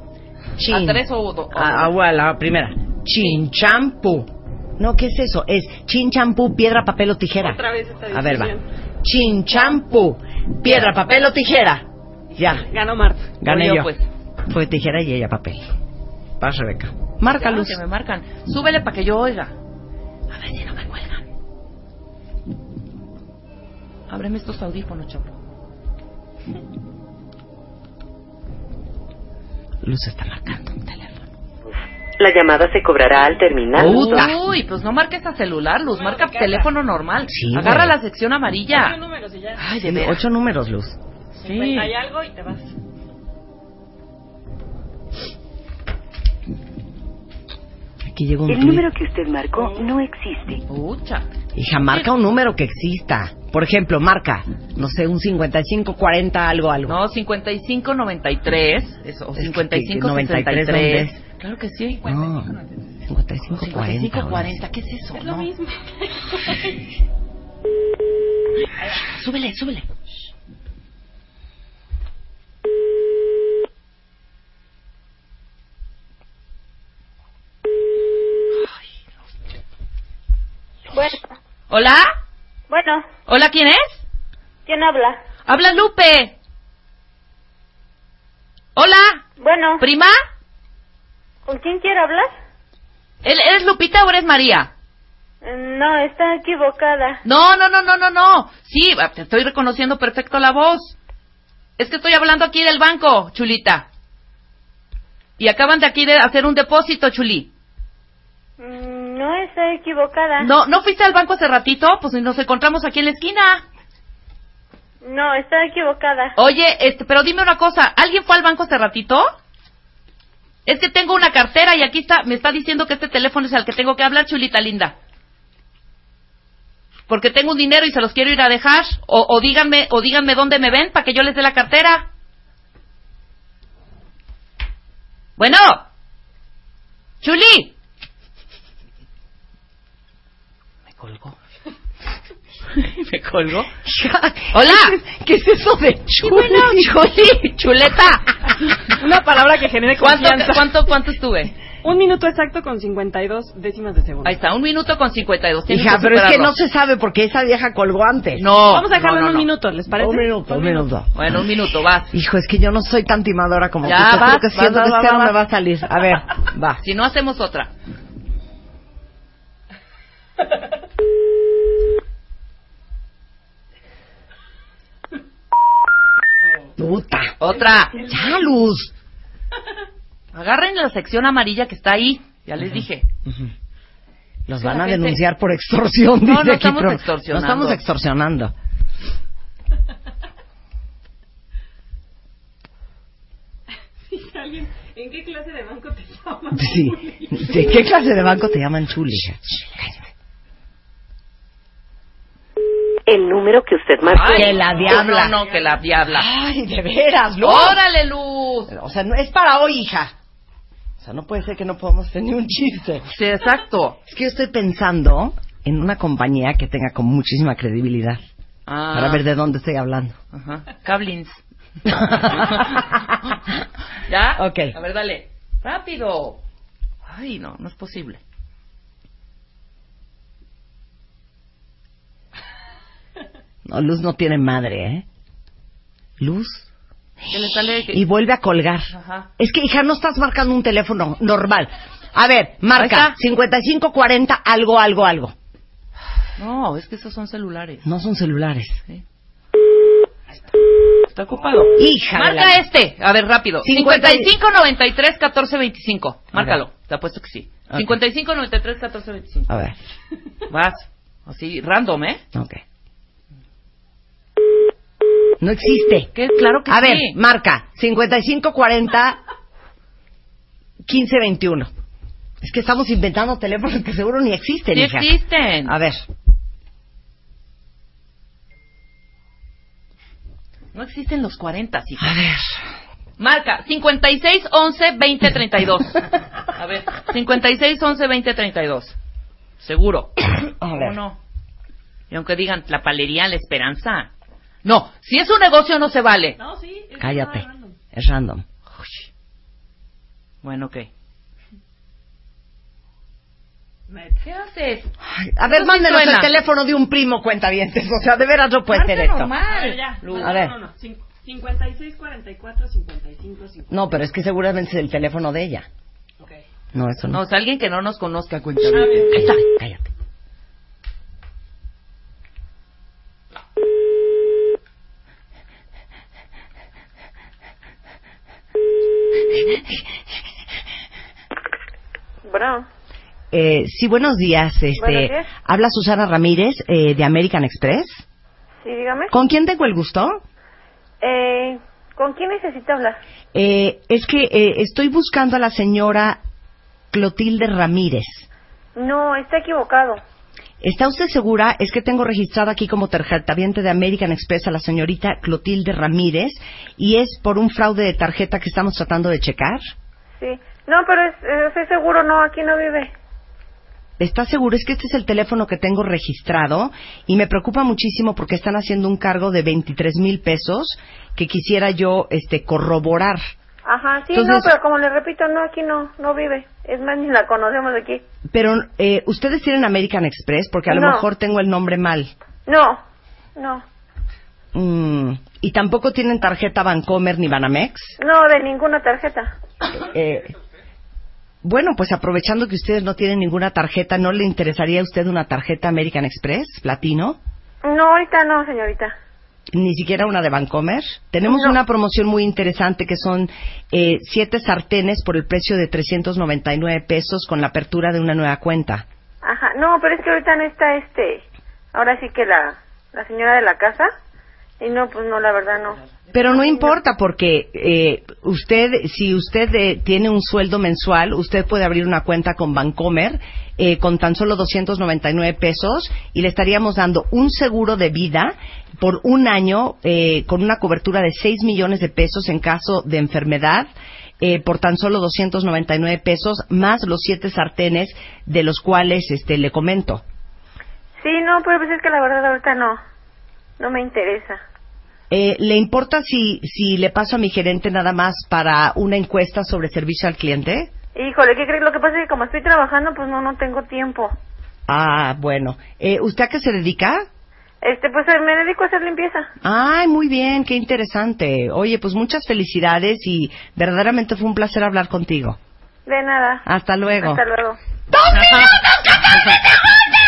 [SPEAKER 5] Chin.
[SPEAKER 6] ¿A tres o,
[SPEAKER 5] ah, bueno, la primera. Chin champú. No, ¿qué es eso? Es chin champú, piedra, papel o tijera.
[SPEAKER 7] Otra vez esta
[SPEAKER 5] A ver, va.
[SPEAKER 7] discusión.
[SPEAKER 5] Chin champú, piedra, papel o tijera. Ya,
[SPEAKER 7] Ganó Marta.
[SPEAKER 5] gané
[SPEAKER 6] Voy
[SPEAKER 5] yo.
[SPEAKER 6] pues.
[SPEAKER 5] Fue tijera y ella papel. Vas, Rebeca. Marca
[SPEAKER 6] Ya,
[SPEAKER 5] luz.
[SPEAKER 6] que me marcan. Súbele para que yo oiga. A ver si no me cuelgan. Ábreme estos audífonos, chapo.
[SPEAKER 5] Luz está marcando un teléfono.
[SPEAKER 17] La llamada se cobrará al terminar.
[SPEAKER 6] Uy, pues no marques a celular, Luz, marca teléfono normal.
[SPEAKER 5] Sí,
[SPEAKER 6] Agarra
[SPEAKER 5] güey.
[SPEAKER 6] la sección amarilla.
[SPEAKER 7] Ocho números y ya.
[SPEAKER 6] Ay, de veras.
[SPEAKER 5] ocho números, Luz.
[SPEAKER 6] Sí.
[SPEAKER 7] 50 y algo y te vas.
[SPEAKER 5] Aquí llegó un
[SPEAKER 17] El
[SPEAKER 5] tuit.
[SPEAKER 17] número que usted marcó no existe.
[SPEAKER 6] Ucha.
[SPEAKER 5] Hija, marca un número que exista. Por ejemplo, marca, no sé, un 55, 40, algo, algo.
[SPEAKER 6] No, 55 93, eso, o
[SPEAKER 5] Es que-
[SPEAKER 6] 55
[SPEAKER 5] 93,
[SPEAKER 6] 63.
[SPEAKER 5] ¿dónde
[SPEAKER 6] Claro que sí.
[SPEAKER 5] No, 55, 40.
[SPEAKER 6] 55 40, ¿qué es eso?
[SPEAKER 7] Es
[SPEAKER 6] no?
[SPEAKER 7] lo mismo.
[SPEAKER 6] Súbele, súbele.
[SPEAKER 11] Bueno,
[SPEAKER 6] Hola,
[SPEAKER 11] bueno,
[SPEAKER 6] hola, ¿quién es?
[SPEAKER 11] ¿quién habla?
[SPEAKER 6] Habla Lupe. Hola,
[SPEAKER 11] Bueno,
[SPEAKER 6] prima.
[SPEAKER 11] ¿Con quién quiere hablar?
[SPEAKER 6] ¿El- ¿Eres Lupita o eres María?
[SPEAKER 11] Eh, No, está equivocada.
[SPEAKER 6] No, no, no, no, no, no. Sí, te estoy reconociendo perfecto la voz. Es que estoy hablando aquí del banco, chulita. Y acaban de aquí de hacer un depósito, chuli.
[SPEAKER 11] Mm, No, está equivocada.
[SPEAKER 6] No, ¿no fuiste al banco hace ratito? Pues nos encontramos aquí en la esquina.
[SPEAKER 11] No, está equivocada.
[SPEAKER 6] Oye, este, pero dime una cosa, ¿alguien fue al banco hace ratito? Es que tengo una cartera y aquí está, me está diciendo que este teléfono es al que tengo que hablar, chulita linda. Porque tengo un dinero y se los quiero ir a dejar. O, o díganme, o díganme dónde me ven para que yo les dé la cartera. Bueno. Chuli. Me colgó. me colgó. Hola.
[SPEAKER 5] ¿Qué es eso de chuli?
[SPEAKER 6] Chuli, chuleta.
[SPEAKER 7] Una palabra que genere
[SPEAKER 6] ¿Cuánto,
[SPEAKER 7] confianza.
[SPEAKER 6] cuánto, cuánto estuve?
[SPEAKER 7] Un minuto exacto con 52 décimas de segundo.
[SPEAKER 6] Ahí está, un minuto con 52. Tienes
[SPEAKER 5] Hija, pero es que no se sabe porque esa vieja colgó antes.
[SPEAKER 6] No.
[SPEAKER 7] Vamos a dejarlo
[SPEAKER 6] no, no,
[SPEAKER 7] en un
[SPEAKER 6] no.
[SPEAKER 7] minuto, ¿les parece?
[SPEAKER 5] Un minuto, un minuto.
[SPEAKER 6] Bueno, un minuto, vas.
[SPEAKER 5] Hijo, es que yo no soy tan timadora como
[SPEAKER 6] Ya,
[SPEAKER 5] tú. Yo
[SPEAKER 6] vas,
[SPEAKER 5] creo que
[SPEAKER 6] vas,
[SPEAKER 5] siento
[SPEAKER 6] vas,
[SPEAKER 5] que
[SPEAKER 6] vas,
[SPEAKER 5] este me va a salir. A ver, va.
[SPEAKER 6] Si no, hacemos otra.
[SPEAKER 5] Puta.
[SPEAKER 6] Otra.
[SPEAKER 5] Ya, Luz.
[SPEAKER 6] Agarren la sección amarilla que está ahí. Ya les dije.
[SPEAKER 5] Los van a
[SPEAKER 6] gente-
[SPEAKER 5] denunciar por extorsión,
[SPEAKER 6] No,
[SPEAKER 5] dice
[SPEAKER 6] no
[SPEAKER 5] aquí,
[SPEAKER 6] estamos extorsionando.
[SPEAKER 5] No estamos extorsionando.
[SPEAKER 7] Dice alguien, ¿en qué clase de banco te llaman?
[SPEAKER 5] Sí. ¿De qué clase de banco te llaman chuli?
[SPEAKER 17] El número que usted Marco.
[SPEAKER 6] Ay,
[SPEAKER 5] Que la diabla.
[SPEAKER 6] No, no, que la diabla.
[SPEAKER 5] Ay, de veras, Luz.
[SPEAKER 6] ¡Órale, Luz!
[SPEAKER 5] O sea, no es para hoy, hija. O sea, no puede ser que no podamos tener un chiste.
[SPEAKER 6] Sí, exacto.
[SPEAKER 5] Es que yo estoy pensando en una compañía que tenga con muchísima credibilidad.
[SPEAKER 6] Ah.
[SPEAKER 5] Para ver de dónde estoy hablando.
[SPEAKER 6] Ajá. Cablins. ¿Ya?
[SPEAKER 5] Ok.
[SPEAKER 6] A ver, dale. Rápido. Ay, no, no es posible.
[SPEAKER 5] No, Luz no tiene madre, ¿eh? Luz.
[SPEAKER 6] ¿Qué le sale?
[SPEAKER 5] Y vuelve a colgar.
[SPEAKER 6] Ajá.
[SPEAKER 5] Es que, hija, no estás marcando un teléfono normal. A ver,
[SPEAKER 6] Ahí
[SPEAKER 5] marca
[SPEAKER 6] está.
[SPEAKER 5] 5540 algo, algo, algo.
[SPEAKER 6] No, es que esos son celulares.
[SPEAKER 5] No son celulares.
[SPEAKER 6] Está ocupado.
[SPEAKER 5] Hija
[SPEAKER 6] Marca
[SPEAKER 5] la-
[SPEAKER 6] este. A ver, rápido.
[SPEAKER 5] 50
[SPEAKER 6] 55 93 14 25. Márcalo. Te apuesto que sí.
[SPEAKER 5] Ok.
[SPEAKER 6] 55 93 14 25.
[SPEAKER 5] A ver,
[SPEAKER 6] Vas. Así, random, ¿eh?
[SPEAKER 5] ok. No existe.
[SPEAKER 6] Que claro que
[SPEAKER 5] A
[SPEAKER 6] sí.
[SPEAKER 5] ver, marca 5540 1521. Es que estamos inventando teléfonos que seguro ni existen, hija.
[SPEAKER 6] existen.
[SPEAKER 5] A ver.
[SPEAKER 6] No existen los 40, sí.
[SPEAKER 5] A ver.
[SPEAKER 6] Marca 56 11 20 32. A ver, 56 11 20 32. Seguro.
[SPEAKER 5] A
[SPEAKER 6] ¿Cómo
[SPEAKER 5] ver.
[SPEAKER 6] no? Y aunque digan la palería La Esperanza. No, si es un negocio no se vale.
[SPEAKER 7] No, sí. es
[SPEAKER 5] Cállate.
[SPEAKER 7] random.
[SPEAKER 5] Es random.
[SPEAKER 6] Bueno, ok. ¿Qué haces?
[SPEAKER 5] A ver, mándenos el teléfono de un primo cuentavientes. O sea, de veras no puede ser esto.
[SPEAKER 7] A
[SPEAKER 6] normal.
[SPEAKER 7] ver, ya. No,
[SPEAKER 5] A ver.
[SPEAKER 7] No, no, no. Cin- 56, 44, 55, 50.
[SPEAKER 5] No, pero es que seguramente es el teléfono de ella.
[SPEAKER 7] Ok.
[SPEAKER 5] No, eso no.
[SPEAKER 6] No, o sea, alguien que no nos conozca, cuenta.
[SPEAKER 7] A ver.
[SPEAKER 5] Ahí está, cállate.
[SPEAKER 18] Bueno,
[SPEAKER 5] Eh, sí, buenos días. Este,
[SPEAKER 18] Buenos días.
[SPEAKER 5] Habla Susana Ramírez eh, de American Express.
[SPEAKER 18] sí, dígame.
[SPEAKER 5] ¿Con quién tengo el gusto?
[SPEAKER 18] Eh, ¿Con quién necesita hablar?
[SPEAKER 5] Eh, es que eh, estoy buscando a la señora Clotilde Ramírez.
[SPEAKER 18] No, está equivocado.
[SPEAKER 5] ¿Está usted segura? Es que tengo registrada aquí como tarjetaviente de American Express a la señorita Clotilde Ramírez y es por un fraude de tarjeta que estamos tratando de checar.
[SPEAKER 18] Sí. No, pero es, eh, estoy seguro, no, aquí no vive.
[SPEAKER 5] ¿Está seguro? Es que este es el teléfono que tengo registrado y me preocupa muchísimo porque están haciendo un cargo de 23 mil pesos que quisiera yo este, corroborar.
[SPEAKER 18] Ajá, sí,
[SPEAKER 5] Entonces-
[SPEAKER 18] no, pero como le repito, no, aquí no, no vive. Es más, ni la conocemos aquí.
[SPEAKER 5] Pero eh, ustedes tienen American Express porque a lo mejor tengo el nombre mal.
[SPEAKER 18] No, no,
[SPEAKER 5] Mm, y tampoco tienen tarjeta Bancomer ni Banamex.
[SPEAKER 18] no, de ninguna tarjeta.
[SPEAKER 5] Eh, bueno, pues aprovechando que ustedes no tienen ninguna tarjeta, ¿no le interesaría a usted una tarjeta American Express, platino?
[SPEAKER 18] No, ahorita no, señorita.
[SPEAKER 5] Ni siquiera una de Bancomer. Tenemos una promoción muy interesante que son eh, siete sartenes por el precio de 399 pesos con la apertura de una nueva cuenta.
[SPEAKER 18] Ajá, no, pero es que ahorita no está este, ahora sí que la, la señora de la casa. Y no, pues no, la verdad no.
[SPEAKER 5] Pero no importa porque eh, usted, si usted eh, tiene un sueldo mensual, usted puede abrir una cuenta con Bancomer eh, con tan solo 299 pesos y le estaríamos dando un seguro de vida por un año eh, con una cobertura de 6 millones de pesos en caso de enfermedad. eh, por tan solo 299 pesos más los siete sartenes de los cuales este le comento.
[SPEAKER 18] Sí, no, pero pues es que la verdad ahorita no, no me interesa.
[SPEAKER 5] Eh, ¿Le importa si, si le paso a mi gerente nada más para una encuesta sobre servicio al cliente?
[SPEAKER 18] Híjole, ¿qué crees? Lo que pasa es que como estoy trabajando, pues no, no tengo tiempo.
[SPEAKER 5] Ah, bueno. Eh, ¿Usted a qué se dedica?
[SPEAKER 18] Este, pues eh, me dedico a hacer limpieza.
[SPEAKER 5] Ay, muy bien, qué interesante. Oye, pues muchas felicidades y verdaderamente fue un placer hablar contigo.
[SPEAKER 18] De nada.
[SPEAKER 5] Hasta luego.
[SPEAKER 18] Hasta luego.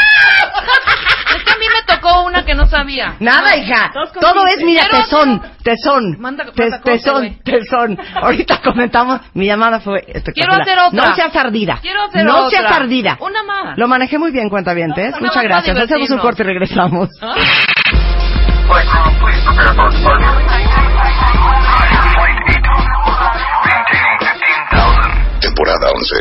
[SPEAKER 6] Es que a mí me tocó una que no sabía.
[SPEAKER 5] Nada, hija. Todo es, mira, tesón, tesón.
[SPEAKER 6] Manda- manda corte,
[SPEAKER 5] tesón,
[SPEAKER 6] güey.
[SPEAKER 5] tesón. Ahorita comentamos, mi llamada fue espectacular.
[SPEAKER 6] Quiero hacer otra.
[SPEAKER 5] No seas ardida.
[SPEAKER 6] Quiero hacer
[SPEAKER 5] no
[SPEAKER 6] otra.
[SPEAKER 5] seas ardida.
[SPEAKER 6] Una más.
[SPEAKER 5] Lo manejé muy bien, cuentavientes.
[SPEAKER 6] Una
[SPEAKER 5] Muchas
[SPEAKER 6] más para
[SPEAKER 5] gracias. Hacemos un
[SPEAKER 6] divertirnos.
[SPEAKER 5] corte y regresamos.
[SPEAKER 14] Flight crew, please prepare for departure. Flight 8, maintaining 15,000.
[SPEAKER 1] Temporada 11.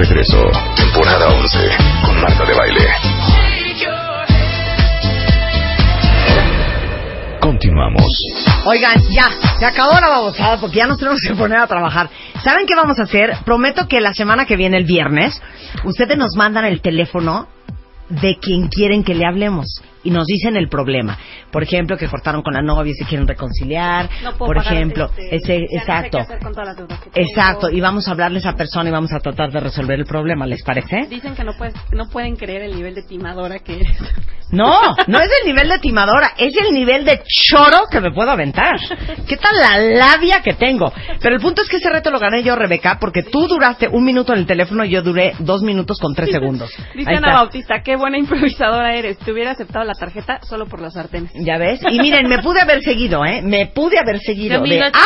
[SPEAKER 3] regreso. Temporada 11 con Marta de Baile. Continuamos.
[SPEAKER 5] Oigan, ya, se acabó la babosada porque ya nos tenemos que poner a trabajar. ¿Saben qué vamos a hacer? Prometo que la semana que viene, el viernes, ustedes nos mandan el teléfono de quien quieren que le hablemos y nos dicen el problema. Por ejemplo, que cortaron con la novia y se quieren reconciliar.
[SPEAKER 7] No puedo
[SPEAKER 5] Por ejemplo,
[SPEAKER 7] este,
[SPEAKER 5] ese,
[SPEAKER 7] ya no sé
[SPEAKER 5] exacto. Exacto, y vamos a hablarle a esa persona y vamos a tratar de resolver el problema, ¿les parece?
[SPEAKER 7] Dicen que no, puedes, no pueden creer el nivel de timadora que eres.
[SPEAKER 5] No, no es el nivel de timadora, es el nivel de choro que me puedo aventar. ¿Qué tal la labia que tengo? Pero el punto es que ese reto lo gané yo, Rebeca, porque tú duraste un minuto en el teléfono y yo duré dos minutos con tres segundos.
[SPEAKER 7] Dice Ana. Bautista, qué buena improvisadora eres. Te hubiera aceptado la tarjeta solo por las sartenes.
[SPEAKER 5] Ya ves. Y miren, me pude haber seguido, ¿eh? Me pude haber seguido. De. ¡Ah!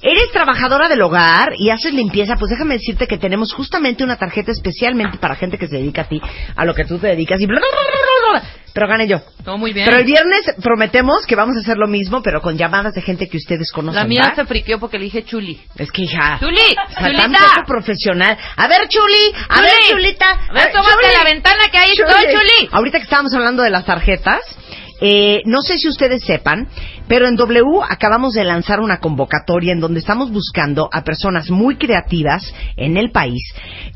[SPEAKER 5] Eres trabajadora del hogar y haces limpieza. Pues déjame decirte que tenemos justamente una tarjeta especialmente para gente que se dedica a ti, a lo que tú te dedicas y bla, bla, bla, bla, bla. Pero gané yo.
[SPEAKER 6] Todo muy bien.
[SPEAKER 5] Pero el viernes prometemos que vamos a hacer lo mismo, pero con llamadas de gente que ustedes conocen.
[SPEAKER 6] La mía se friqueó porque le dije chuli.
[SPEAKER 5] Es que hija.
[SPEAKER 6] ¡Chuli!
[SPEAKER 5] O sea, tan
[SPEAKER 6] ¡Chulita!
[SPEAKER 5] poco profesional. A ver, Chuli. A ver,
[SPEAKER 6] Chuli.
[SPEAKER 5] Chulita.
[SPEAKER 6] A ver, la ventana que ahí estoy, Chuli.
[SPEAKER 5] Ahorita que estábamos hablando de las tarjetas, eh, no sé si ustedes sepan, pero en W acabamos de lanzar una convocatoria en donde estamos buscando a personas muy creativas en el país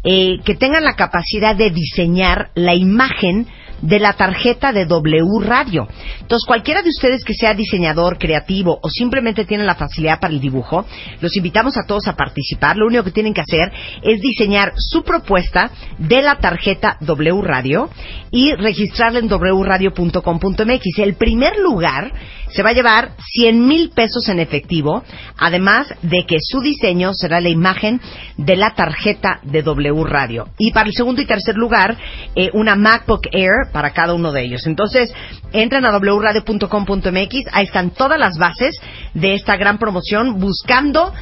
[SPEAKER 5] eh, que tengan la capacidad de diseñar la imagen de la tarjeta de W Radio. Entonces, cualquiera de ustedes que sea diseñador, creativo o simplemente tiene la facilidad para el dibujo, los invitamos a todos a participar. Lo único que tienen que hacer es diseñar su propuesta de la tarjeta W Radio y registrarla en wradio.com.mx. El primer lugar se va a llevar 100 mil pesos en efectivo, además de que su diseño será la imagen de la tarjeta de W Radio. Y para el segundo y tercer lugar, eh, una MacBook Air para cada uno de ellos. Entonces, entren a wradio.com.mx, ahí están todas las bases de esta gran promoción buscando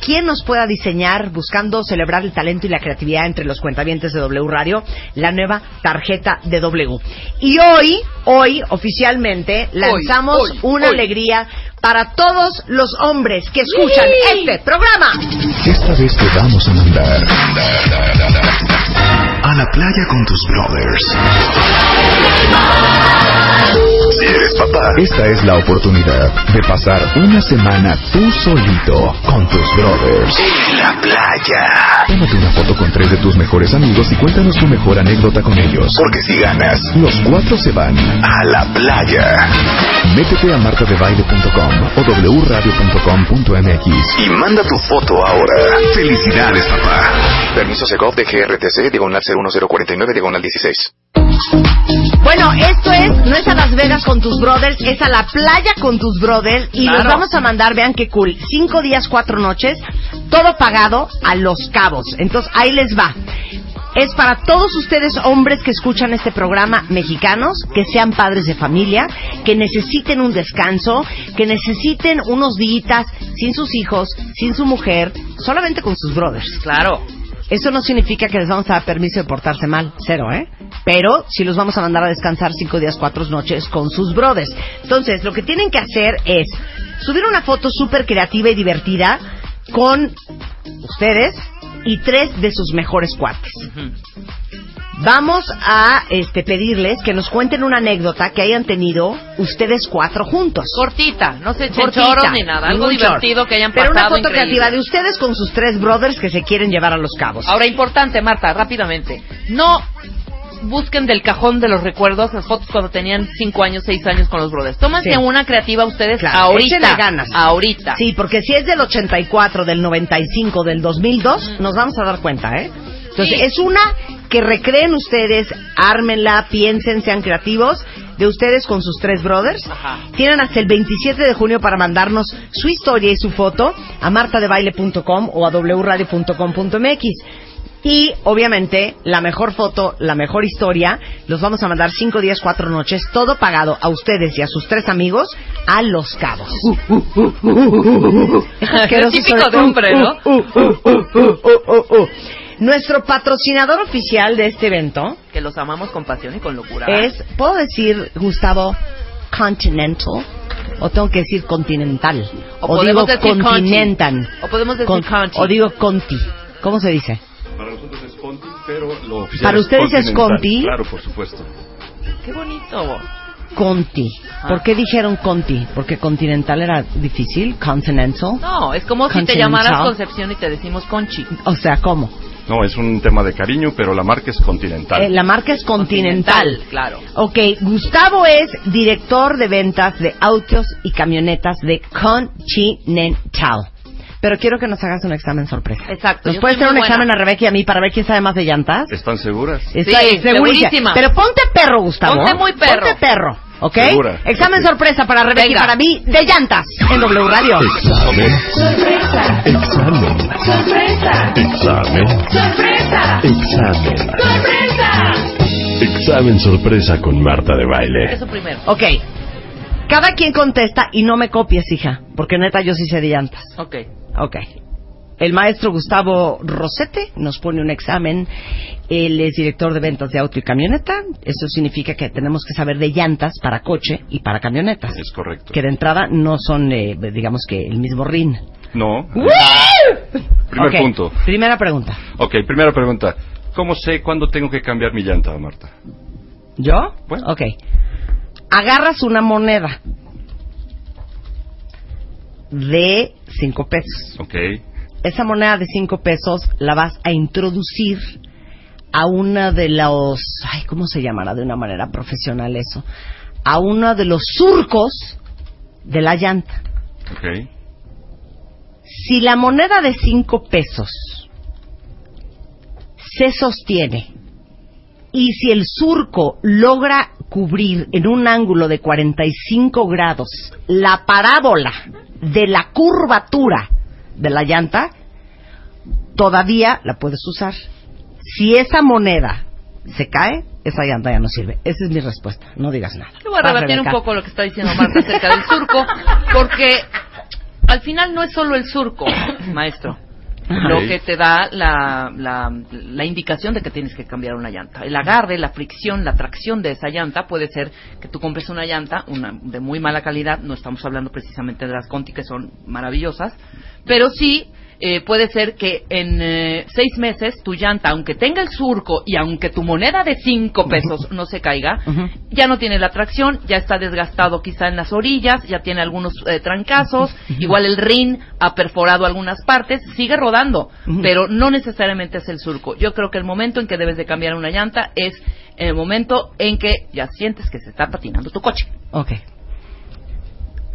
[SPEAKER 5] quién nos pueda diseñar, buscando celebrar el talento y la creatividad entre los cuentavientes de W Radio, la nueva tarjeta de W. Y hoy, hoy, oficialmente, lanzamos
[SPEAKER 12] hoy,
[SPEAKER 5] una
[SPEAKER 12] hoy.
[SPEAKER 5] alegría para todos los hombres que escuchan este programa.
[SPEAKER 4] Esta vez te vamos a mandar a la playa con tus brothers. Si eres papá, esta es la oportunidad de pasar una semana tú solito con tus brothers. En la playa. Tómate una foto con tres de tus mejores amigos y cuéntanos tu mejor anécdota con ellos. Porque si ganas, los cuatro se van a la playa. Métete a martadebaile.com o wradio.com.mx y manda tu foto ahora. Felicidades, papá. Permiso Segov de GRTC, diagonal 01049, diagonal 16.
[SPEAKER 5] Bueno, esto es, no es a Las Vegas con tus brothers, es a la playa con tus brothers y
[SPEAKER 6] Claro.
[SPEAKER 5] los vamos a mandar, vean qué cool, cinco días, cuatro noches, todo pagado a Los Cabos. Entonces, ahí les va. Es para todos ustedes hombres que escuchan este programa mexicanos, que sean padres de familia, que necesiten un descanso, que necesiten unos días sin sus hijos, sin su mujer, solamente con sus brothers.
[SPEAKER 6] Claro.
[SPEAKER 5] Eso no significa que les vamos a dar permiso de portarse mal, cero, ¿eh? Pero sí los vamos a mandar a descansar cinco días, cuatro noches con sus brothers. Entonces, lo que tienen que hacer es subir una foto súper creativa y divertida con ustedes y tres de sus mejores cuates. Vamos a este, pedirles que nos cuenten una anécdota que hayan tenido ustedes cuatro juntos.
[SPEAKER 6] Cortita, no se echen
[SPEAKER 5] Cortita,
[SPEAKER 6] choros ni nada. Algo
[SPEAKER 5] choro.
[SPEAKER 6] divertido que hayan
[SPEAKER 5] Pero
[SPEAKER 6] pasado
[SPEAKER 5] una foto
[SPEAKER 6] increíble.
[SPEAKER 5] creativa de ustedes con sus tres brothers que se quieren llevar a los cabos.
[SPEAKER 6] Ahora, importante, Marta, rápidamente. No busquen del cajón de los recuerdos las fotos cuando tenían 5 años, 6 años con los brothers. Tómense
[SPEAKER 5] Sí.
[SPEAKER 6] una creativa ustedes
[SPEAKER 5] Claro,
[SPEAKER 6] ahorita.
[SPEAKER 5] ganas.
[SPEAKER 6] Ahorita.
[SPEAKER 5] Sí, porque si es del 84, del 95, del 2002, nos vamos a dar cuenta, ¿eh? Entonces,
[SPEAKER 6] Sí.
[SPEAKER 5] es una que recreen ustedes, ármenla, piensen, sean creativos, de ustedes con sus tres brothers. Tienen hasta el 27 de junio para mandarnos su historia y su foto a martadebaile.com o a wradio.com.mx. Y obviamente la mejor foto, la mejor historia, los vamos a mandar cinco días, cuatro noches, todo pagado a ustedes y a sus tres amigos a Los Cabos.
[SPEAKER 6] Es típico de hombre, ¿no?
[SPEAKER 5] Nuestro patrocinador oficial de este evento
[SPEAKER 6] Que los amamos con pasión y con locura.
[SPEAKER 5] es, ¿puedo decir, Gustavo, Continental? ¿O tengo que decir Continental?
[SPEAKER 6] O
[SPEAKER 5] O, digo
[SPEAKER 6] podemos decir
[SPEAKER 5] Continental.
[SPEAKER 6] Conti. O podemos decir
[SPEAKER 5] Con-
[SPEAKER 6] Conti.
[SPEAKER 5] O digo Conti. ¿Cómo se dice?
[SPEAKER 3] Para nosotros es Conti, pero lo oficial
[SPEAKER 5] Para
[SPEAKER 3] es
[SPEAKER 5] ustedes es. Conti.
[SPEAKER 3] Claro, por supuesto.
[SPEAKER 6] Qué bonito.
[SPEAKER 5] Conti. ¿Por qué dijeron Conti? Porque Continental era difícil, Continental.
[SPEAKER 6] No, es como si te llamaras Concepción y te decimos Conchi.
[SPEAKER 5] O sea, ¿cómo?
[SPEAKER 19] No, es un tema de cariño, pero la marca es continental.
[SPEAKER 5] Eh, la marca es Continental.
[SPEAKER 6] Claro.
[SPEAKER 5] Ok, Gustavo es director de ventas de autos y camionetas de Continental. Pero quiero que nos hagas un examen sorpresa.
[SPEAKER 6] Exacto.
[SPEAKER 5] ¿Nos
[SPEAKER 6] yo
[SPEAKER 5] puedes
[SPEAKER 6] soy
[SPEAKER 5] hacer un
[SPEAKER 6] buena.
[SPEAKER 5] examen a Rebeca y a mí para ver quién sabe más de llantas?
[SPEAKER 19] ¿Están seguras?
[SPEAKER 5] Está-
[SPEAKER 6] Sí,
[SPEAKER 5] segurísima.
[SPEAKER 6] segurísima.
[SPEAKER 5] Pero ponte perro, Gustavo.
[SPEAKER 6] Ponte muy perro.
[SPEAKER 5] Ponte perro, ¿ok?
[SPEAKER 19] Segura.
[SPEAKER 5] Examen sorpresa para Rebeca y
[SPEAKER 6] Venga.
[SPEAKER 5] para mí de llantas en W Radio.
[SPEAKER 3] Examen.
[SPEAKER 8] Sorpresa.
[SPEAKER 3] Examen.
[SPEAKER 8] Sorpresa.
[SPEAKER 3] Examen.
[SPEAKER 8] Sorpresa.
[SPEAKER 3] Examen.
[SPEAKER 8] Sorpresa.
[SPEAKER 3] Examen sorpresa con Marta de baile.
[SPEAKER 6] Eso primero.
[SPEAKER 5] Ok. Cada quien contesta y no me copies, hija, porque neta yo sí sé de llantas.
[SPEAKER 6] Ok.
[SPEAKER 5] Ok. El maestro Gustavo Rosete nos pone un examen. Él es director de ventas de auto y camioneta. Eso significa que tenemos que saber de llantas para coche y para camionetas.
[SPEAKER 19] Es correcto.
[SPEAKER 5] Que de entrada no son, eh, digamos que, el mismo RIN.
[SPEAKER 19] No. Primer punto.
[SPEAKER 5] Primera pregunta.
[SPEAKER 19] Ok, primera pregunta. ¿Cómo sé cuándo tengo que cambiar mi llanta, Marta?
[SPEAKER 5] ¿Yo?
[SPEAKER 19] Bueno.
[SPEAKER 5] Ok. Agarras una moneda de cinco pesos.
[SPEAKER 19] Ok.
[SPEAKER 5] esa moneda de cinco pesos la vas a introducir a una de los, ay, ¿cómo se llamará de una manera profesional eso? A uno de los surcos de la llanta.
[SPEAKER 19] Ok.
[SPEAKER 5] Si la moneda de cinco pesos se sostiene y si el surco logra cubrir en un ángulo de 45 grados la parábola de la curvatura de la llanta, todavía la puedes usar. Si esa moneda se cae, esa llanta ya no sirve. Esa es mi respuesta. No digas nada.
[SPEAKER 6] Yo voy a rebatir un poco lo que está diciendo Marta acerca del surco, porque al final no es solo el surco, maestro, lo que te da la, la, la indicación de que tienes que cambiar una llanta. El agarre, la fricción, la tracción de esa llanta puede ser que tú compres una llanta una, de muy mala calidad, no estamos hablando precisamente de las Conti que son maravillosas, pero sí eh, puede ser que en eh, seis meses tu llanta, aunque tenga el surco y aunque tu moneda de cinco pesos no se caiga, ya no tiene la tracción, ya está desgastado quizá en las orillas, ya tiene algunos eh, trancazos, igual el rin ha perforado algunas partes, sigue rodando, pero no necesariamente es el surco. Yo creo que el momento en que debes de cambiar una llanta es el momento en que ya sientes que se está patinando tu coche.
[SPEAKER 5] Ok.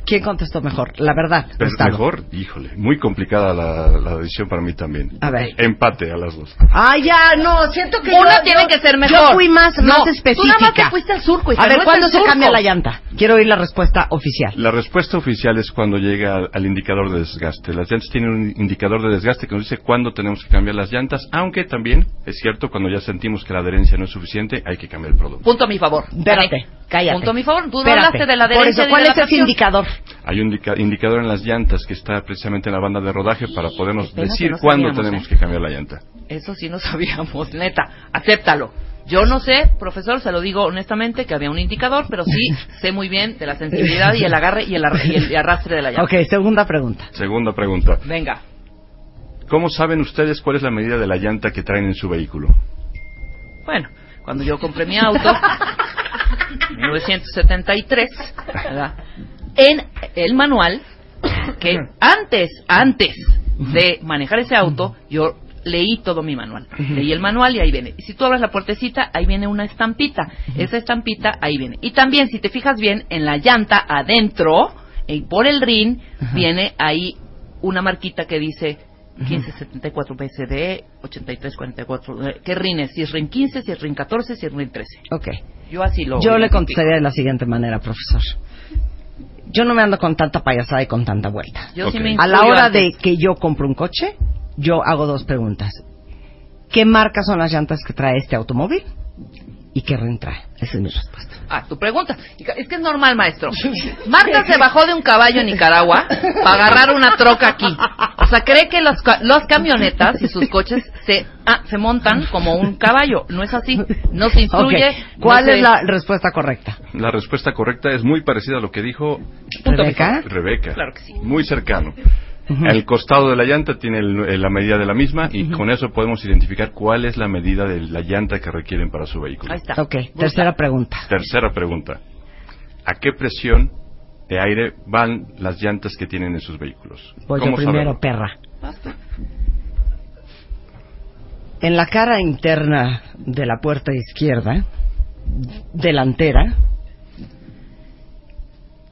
[SPEAKER 5] ¿Quién contestó mejor? La verdad,
[SPEAKER 19] Pero
[SPEAKER 5] Gustavo.
[SPEAKER 19] mejor, híjole, muy complicada la, la decisión para mí también.
[SPEAKER 5] A ver.
[SPEAKER 19] Empate a las dos.
[SPEAKER 5] Ah, ya, no, siento que
[SPEAKER 6] Una
[SPEAKER 5] yo-
[SPEAKER 6] tiene
[SPEAKER 5] yo-
[SPEAKER 6] que ser mejor.
[SPEAKER 5] Yo fui más,
[SPEAKER 6] No,
[SPEAKER 5] más
[SPEAKER 6] tú
[SPEAKER 5] específica.
[SPEAKER 6] nada más te fuiste al surco, hija,
[SPEAKER 5] A ver, ¿cuándo se
[SPEAKER 6] surco.
[SPEAKER 5] cambia la llanta? Quiero oír la respuesta oficial.
[SPEAKER 19] La respuesta oficial es cuando llega al, al indicador de desgaste. Las llantas tienen un indicador de desgaste que nos dice cuándo tenemos que cambiar las llantas, aunque también es cierto cuando ya sentimos que la adherencia no es suficiente, hay que cambiar el producto.
[SPEAKER 6] Punto a mi favor.
[SPEAKER 5] Espérate, cállate.
[SPEAKER 6] Punto a mi favor. Tú
[SPEAKER 5] Espérate.
[SPEAKER 6] hablaste de la
[SPEAKER 5] Por
[SPEAKER 6] adherencia
[SPEAKER 5] eso,
[SPEAKER 6] ni
[SPEAKER 5] ¿cuál
[SPEAKER 6] de la
[SPEAKER 5] es ese indicador?
[SPEAKER 19] Hay un indica- indicador en las llantas que está precisamente en la banda de rodaje para podernos decir
[SPEAKER 6] no
[SPEAKER 19] cuándo
[SPEAKER 6] sabíamos,
[SPEAKER 19] tenemos
[SPEAKER 6] ¿eh?
[SPEAKER 19] que cambiar la llanta.
[SPEAKER 6] Eso sí no sabíamos, neta. Acéptalo. Yo no sé, profesor, se lo digo honestamente, que había un indicador, pero sí sé muy bien de la sensibilidad y el agarre y el, ar- y el arrastre de la llanta.
[SPEAKER 5] Ok, segunda pregunta.
[SPEAKER 19] Segunda pregunta.
[SPEAKER 6] Venga.
[SPEAKER 19] ¿Cómo saben ustedes cuál es la medida de la llanta que traen en su vehículo?
[SPEAKER 6] Bueno, cuando yo compré mi auto, 1973, ¿verdad? En el manual, que antes, antes de manejar ese auto, yo leí todo mi manual. Leí el manual y ahí viene. Y si tú abres la puertecita, ahí viene una estampita. Esa estampita, ahí viene. Y también, si te fijas bien, en la llanta adentro, y por el rin, viene ahí una marquita que dice 1574 BCD, 8344. eh, ¿Qué RIN es? Si es RIN 15, si es RIN 14, si es RIN 13.
[SPEAKER 5] Ok.
[SPEAKER 6] Yo así lo.
[SPEAKER 5] Yo le contestaría de la siguiente manera, profesor. Yo no me ando con tanta payasada y con tanta vuelta.
[SPEAKER 6] Yo sí
[SPEAKER 19] Ok.
[SPEAKER 6] me
[SPEAKER 5] A la hora
[SPEAKER 6] antes.
[SPEAKER 5] de que yo compro un coche, yo hago dos preguntas. ¿Qué marcas son las llantas que trae este automóvil? ¿Y qué RIN trae? Esa es mi respuesta.
[SPEAKER 6] Ah, tu pregunta. Es que es normal, maestro. Marta se bajó de un caballo en Nicaragua para agarrar una troca aquí. O sea, cree que los, ca- los camionetas y sus coches se, ah, se montan como un caballo. No es así. No se instruye.
[SPEAKER 5] ¿Cuál
[SPEAKER 6] no se-
[SPEAKER 5] es la respuesta correcta?
[SPEAKER 19] La respuesta correcta es muy parecida a lo que dijo
[SPEAKER 5] ¿Rebeca?
[SPEAKER 19] Rebeca.
[SPEAKER 6] Claro que sí.
[SPEAKER 19] Muy cercano. El costado de la llanta tiene el- eh, la medida de la misma y con eso podemos identificar cuál es la medida de la llanta que requieren para su vehículo.
[SPEAKER 6] Ahí está.
[SPEAKER 5] Ok, tercera pregunta.
[SPEAKER 19] Tercera pregunta. a qué presión de aire van las llantas que tienen en sus vehículos.
[SPEAKER 5] Voy yo
[SPEAKER 19] ¿Cómo
[SPEAKER 5] primero,
[SPEAKER 19] saberlo?
[SPEAKER 5] perra. En la cara interna de la puerta izquierda, delantera,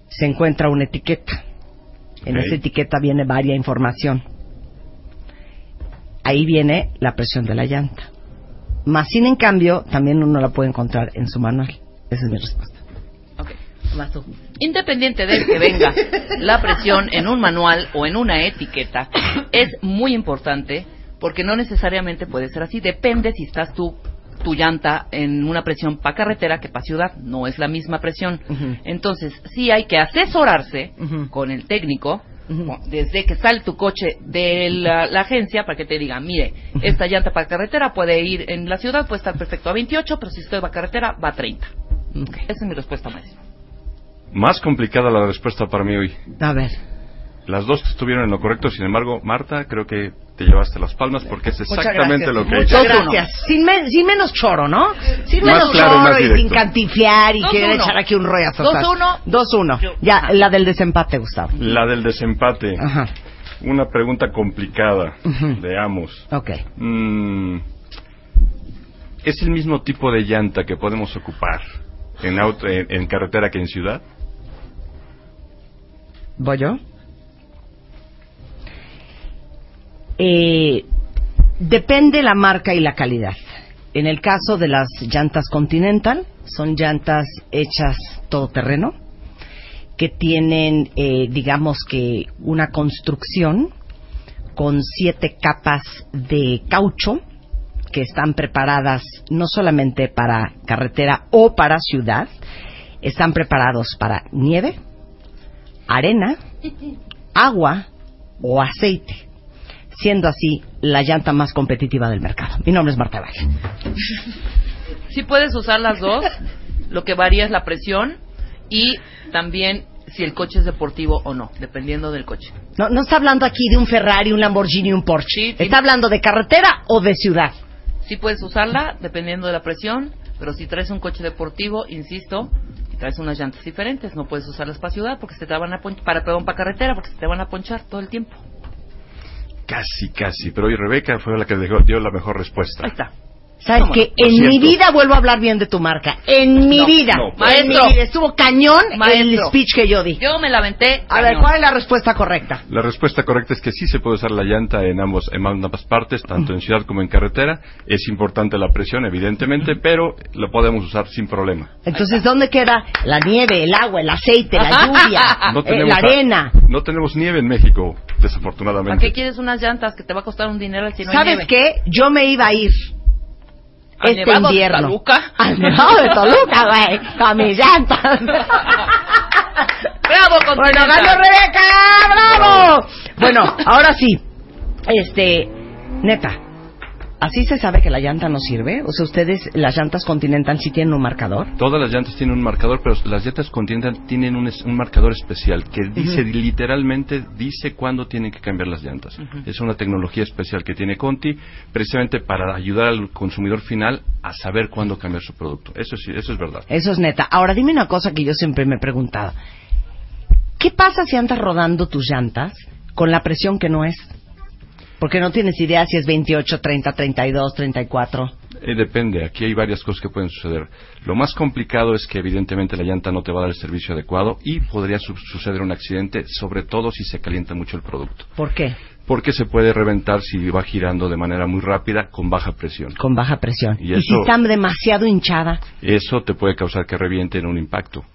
[SPEAKER 5] se encuentra una etiqueta. En esa etiqueta viene varia información. Ahí viene la presión de la llanta. Más sin en cambio, también uno la puede encontrar en su manual. Esa es mi respuesta. Tú.
[SPEAKER 6] Independiente de que venga la presión en un manual o en una etiqueta, es muy importante porque no necesariamente puede ser así. Depende si estás tú, tu llanta en una presión para carretera que para ciudad. No es la misma presión. Entonces, sí hay que asesorarse con el técnico desde que sale tu coche de la, la agencia para que te diga, mire, esta llanta para carretera puede ir en la ciudad, puede estar perfecto a 28, pero si estoy para carretera va a 30. Esa es mi respuesta, maestro.
[SPEAKER 19] Más complicada la respuesta para mí hoy.
[SPEAKER 5] A ver.
[SPEAKER 19] Las dos estuvieron en lo correcto, sin embargo, Marta, creo que te llevaste las palmas porque es exactamente
[SPEAKER 5] gracias.
[SPEAKER 19] lo que
[SPEAKER 5] Muchas
[SPEAKER 19] hice.
[SPEAKER 5] gracias. Sin, men- sin menos choro, ¿no? Sin
[SPEAKER 19] Más
[SPEAKER 5] menos
[SPEAKER 19] claro
[SPEAKER 5] choro y sin cantiflear y
[SPEAKER 6] Dos,
[SPEAKER 5] querer
[SPEAKER 6] uno.
[SPEAKER 5] echar aquí un rollazo.
[SPEAKER 6] Dos, uno.
[SPEAKER 5] 2-1. Ya, la del desempate, Gustavo.
[SPEAKER 19] La del desempate.
[SPEAKER 5] Ajá.
[SPEAKER 19] Una pregunta complicada.
[SPEAKER 5] Ujú.
[SPEAKER 19] Veamos.
[SPEAKER 5] Ok.
[SPEAKER 19] Mm, ¿Es el mismo tipo de llanta que podemos ocupar en, auto, en, en carretera que en ciudad?
[SPEAKER 5] ¿Voy yo? Eh, depende la marca y la calidad. En el caso de las llantas Continental, son llantas hechas todoterreno, que tienen, eh, digamos que, una construcción con siete capas de caucho que están preparadas no solamente para carretera o para ciudad, están preparados para nieve, arena, agua o aceite, siendo así la llanta más competitiva del mercado. Mi nombre es Marta Valle.
[SPEAKER 6] Sí puedes usar las dos, lo que varía es la presión y también si el coche es deportivo o no, dependiendo del coche.
[SPEAKER 5] No, no está hablando aquí de un Ferrari, un Lamborghini, un Porsche. Está hablando de carretera o de ciudad.
[SPEAKER 6] Sí puedes usarla dependiendo de la presión, pero si traes un coche deportivo, insisto, y traes unas llantas diferentes, no puedes usarlas para ciudad porque se te van a ponchar, para perdón, para carretera porque se te van a ponchar todo el tiempo.
[SPEAKER 19] Casi, casi. Pero hoy Rebeca fue la que dejó- dio la mejor respuesta.
[SPEAKER 6] Ahí está.
[SPEAKER 5] ¿Sabes que En mi vida vuelvo a hablar bien de tu marca. En mi
[SPEAKER 6] No,
[SPEAKER 5] vida.
[SPEAKER 19] no,
[SPEAKER 6] maestro.
[SPEAKER 5] mi vida. Estuvo cañón el
[SPEAKER 6] Maestro.
[SPEAKER 5] speech que yo di.
[SPEAKER 6] Yo me la aventé.
[SPEAKER 5] A ver. ¿cuál es la respuesta correcta?
[SPEAKER 19] La respuesta correcta es que sí se puede usar la llanta en ambos en ambas partes, tanto en ciudad como en carretera. Es importante la presión, evidentemente, pero lo podemos usar sin problema.
[SPEAKER 5] Entonces, ¿dónde queda la nieve, el agua, el aceite, la lluvia,
[SPEAKER 19] No
[SPEAKER 5] eh,
[SPEAKER 19] tenemos
[SPEAKER 5] la arena?
[SPEAKER 19] no tenemos nieve en México,
[SPEAKER 6] ¿Para
[SPEAKER 19] desafortunadamente.
[SPEAKER 6] qué quieres unas llantas que te va a costar un dinero si no hay
[SPEAKER 5] ¿Sabes
[SPEAKER 6] nieve?
[SPEAKER 5] qué? Yo me iba a ir
[SPEAKER 6] ¿Al
[SPEAKER 5] este
[SPEAKER 6] Nevado de
[SPEAKER 5] invierno.
[SPEAKER 6] Toluca?
[SPEAKER 5] Al Nevado de Toluca, güey. Con mis llantas.
[SPEAKER 6] ¡Bravo,
[SPEAKER 5] Bueno, ganó Rebeca, bravo. Bueno, ahora sí. Este, neta, ¿así se sabe que la llanta no sirve? O sea, ustedes, las llantas Continental sí tienen un marcador.
[SPEAKER 19] Todas las llantas tienen un marcador, pero las llantas Continental tienen un, es- un marcador especial que dice literalmente dice cuándo tienen que cambiar las llantas. Es una tecnología especial que tiene Conti precisamente para ayudar al consumidor final a saber cuándo cambiar su producto. Eso sí, eso es verdad.
[SPEAKER 5] Eso es neta. Ahora dime una cosa que yo siempre me he preguntado. ¿Qué pasa si andas rodando tus llantas con la presión que no es? Porque no tienes idea si es 28, 30, 32, 34.
[SPEAKER 19] Eh, depende, aquí hay varias cosas que pueden suceder. Lo más complicado es que evidentemente la llanta no te va a dar el servicio adecuado y podría su- suceder un accidente, sobre todo si se calienta mucho el producto.
[SPEAKER 5] ¿Por qué?
[SPEAKER 19] Porque se puede reventar si va girando de manera muy rápida con baja presión.
[SPEAKER 5] Con baja presión.
[SPEAKER 19] Y
[SPEAKER 5] Y, si
[SPEAKER 19] eso-
[SPEAKER 5] está demasiado hinchada.
[SPEAKER 19] Eso te puede causar que reviente en un impacto.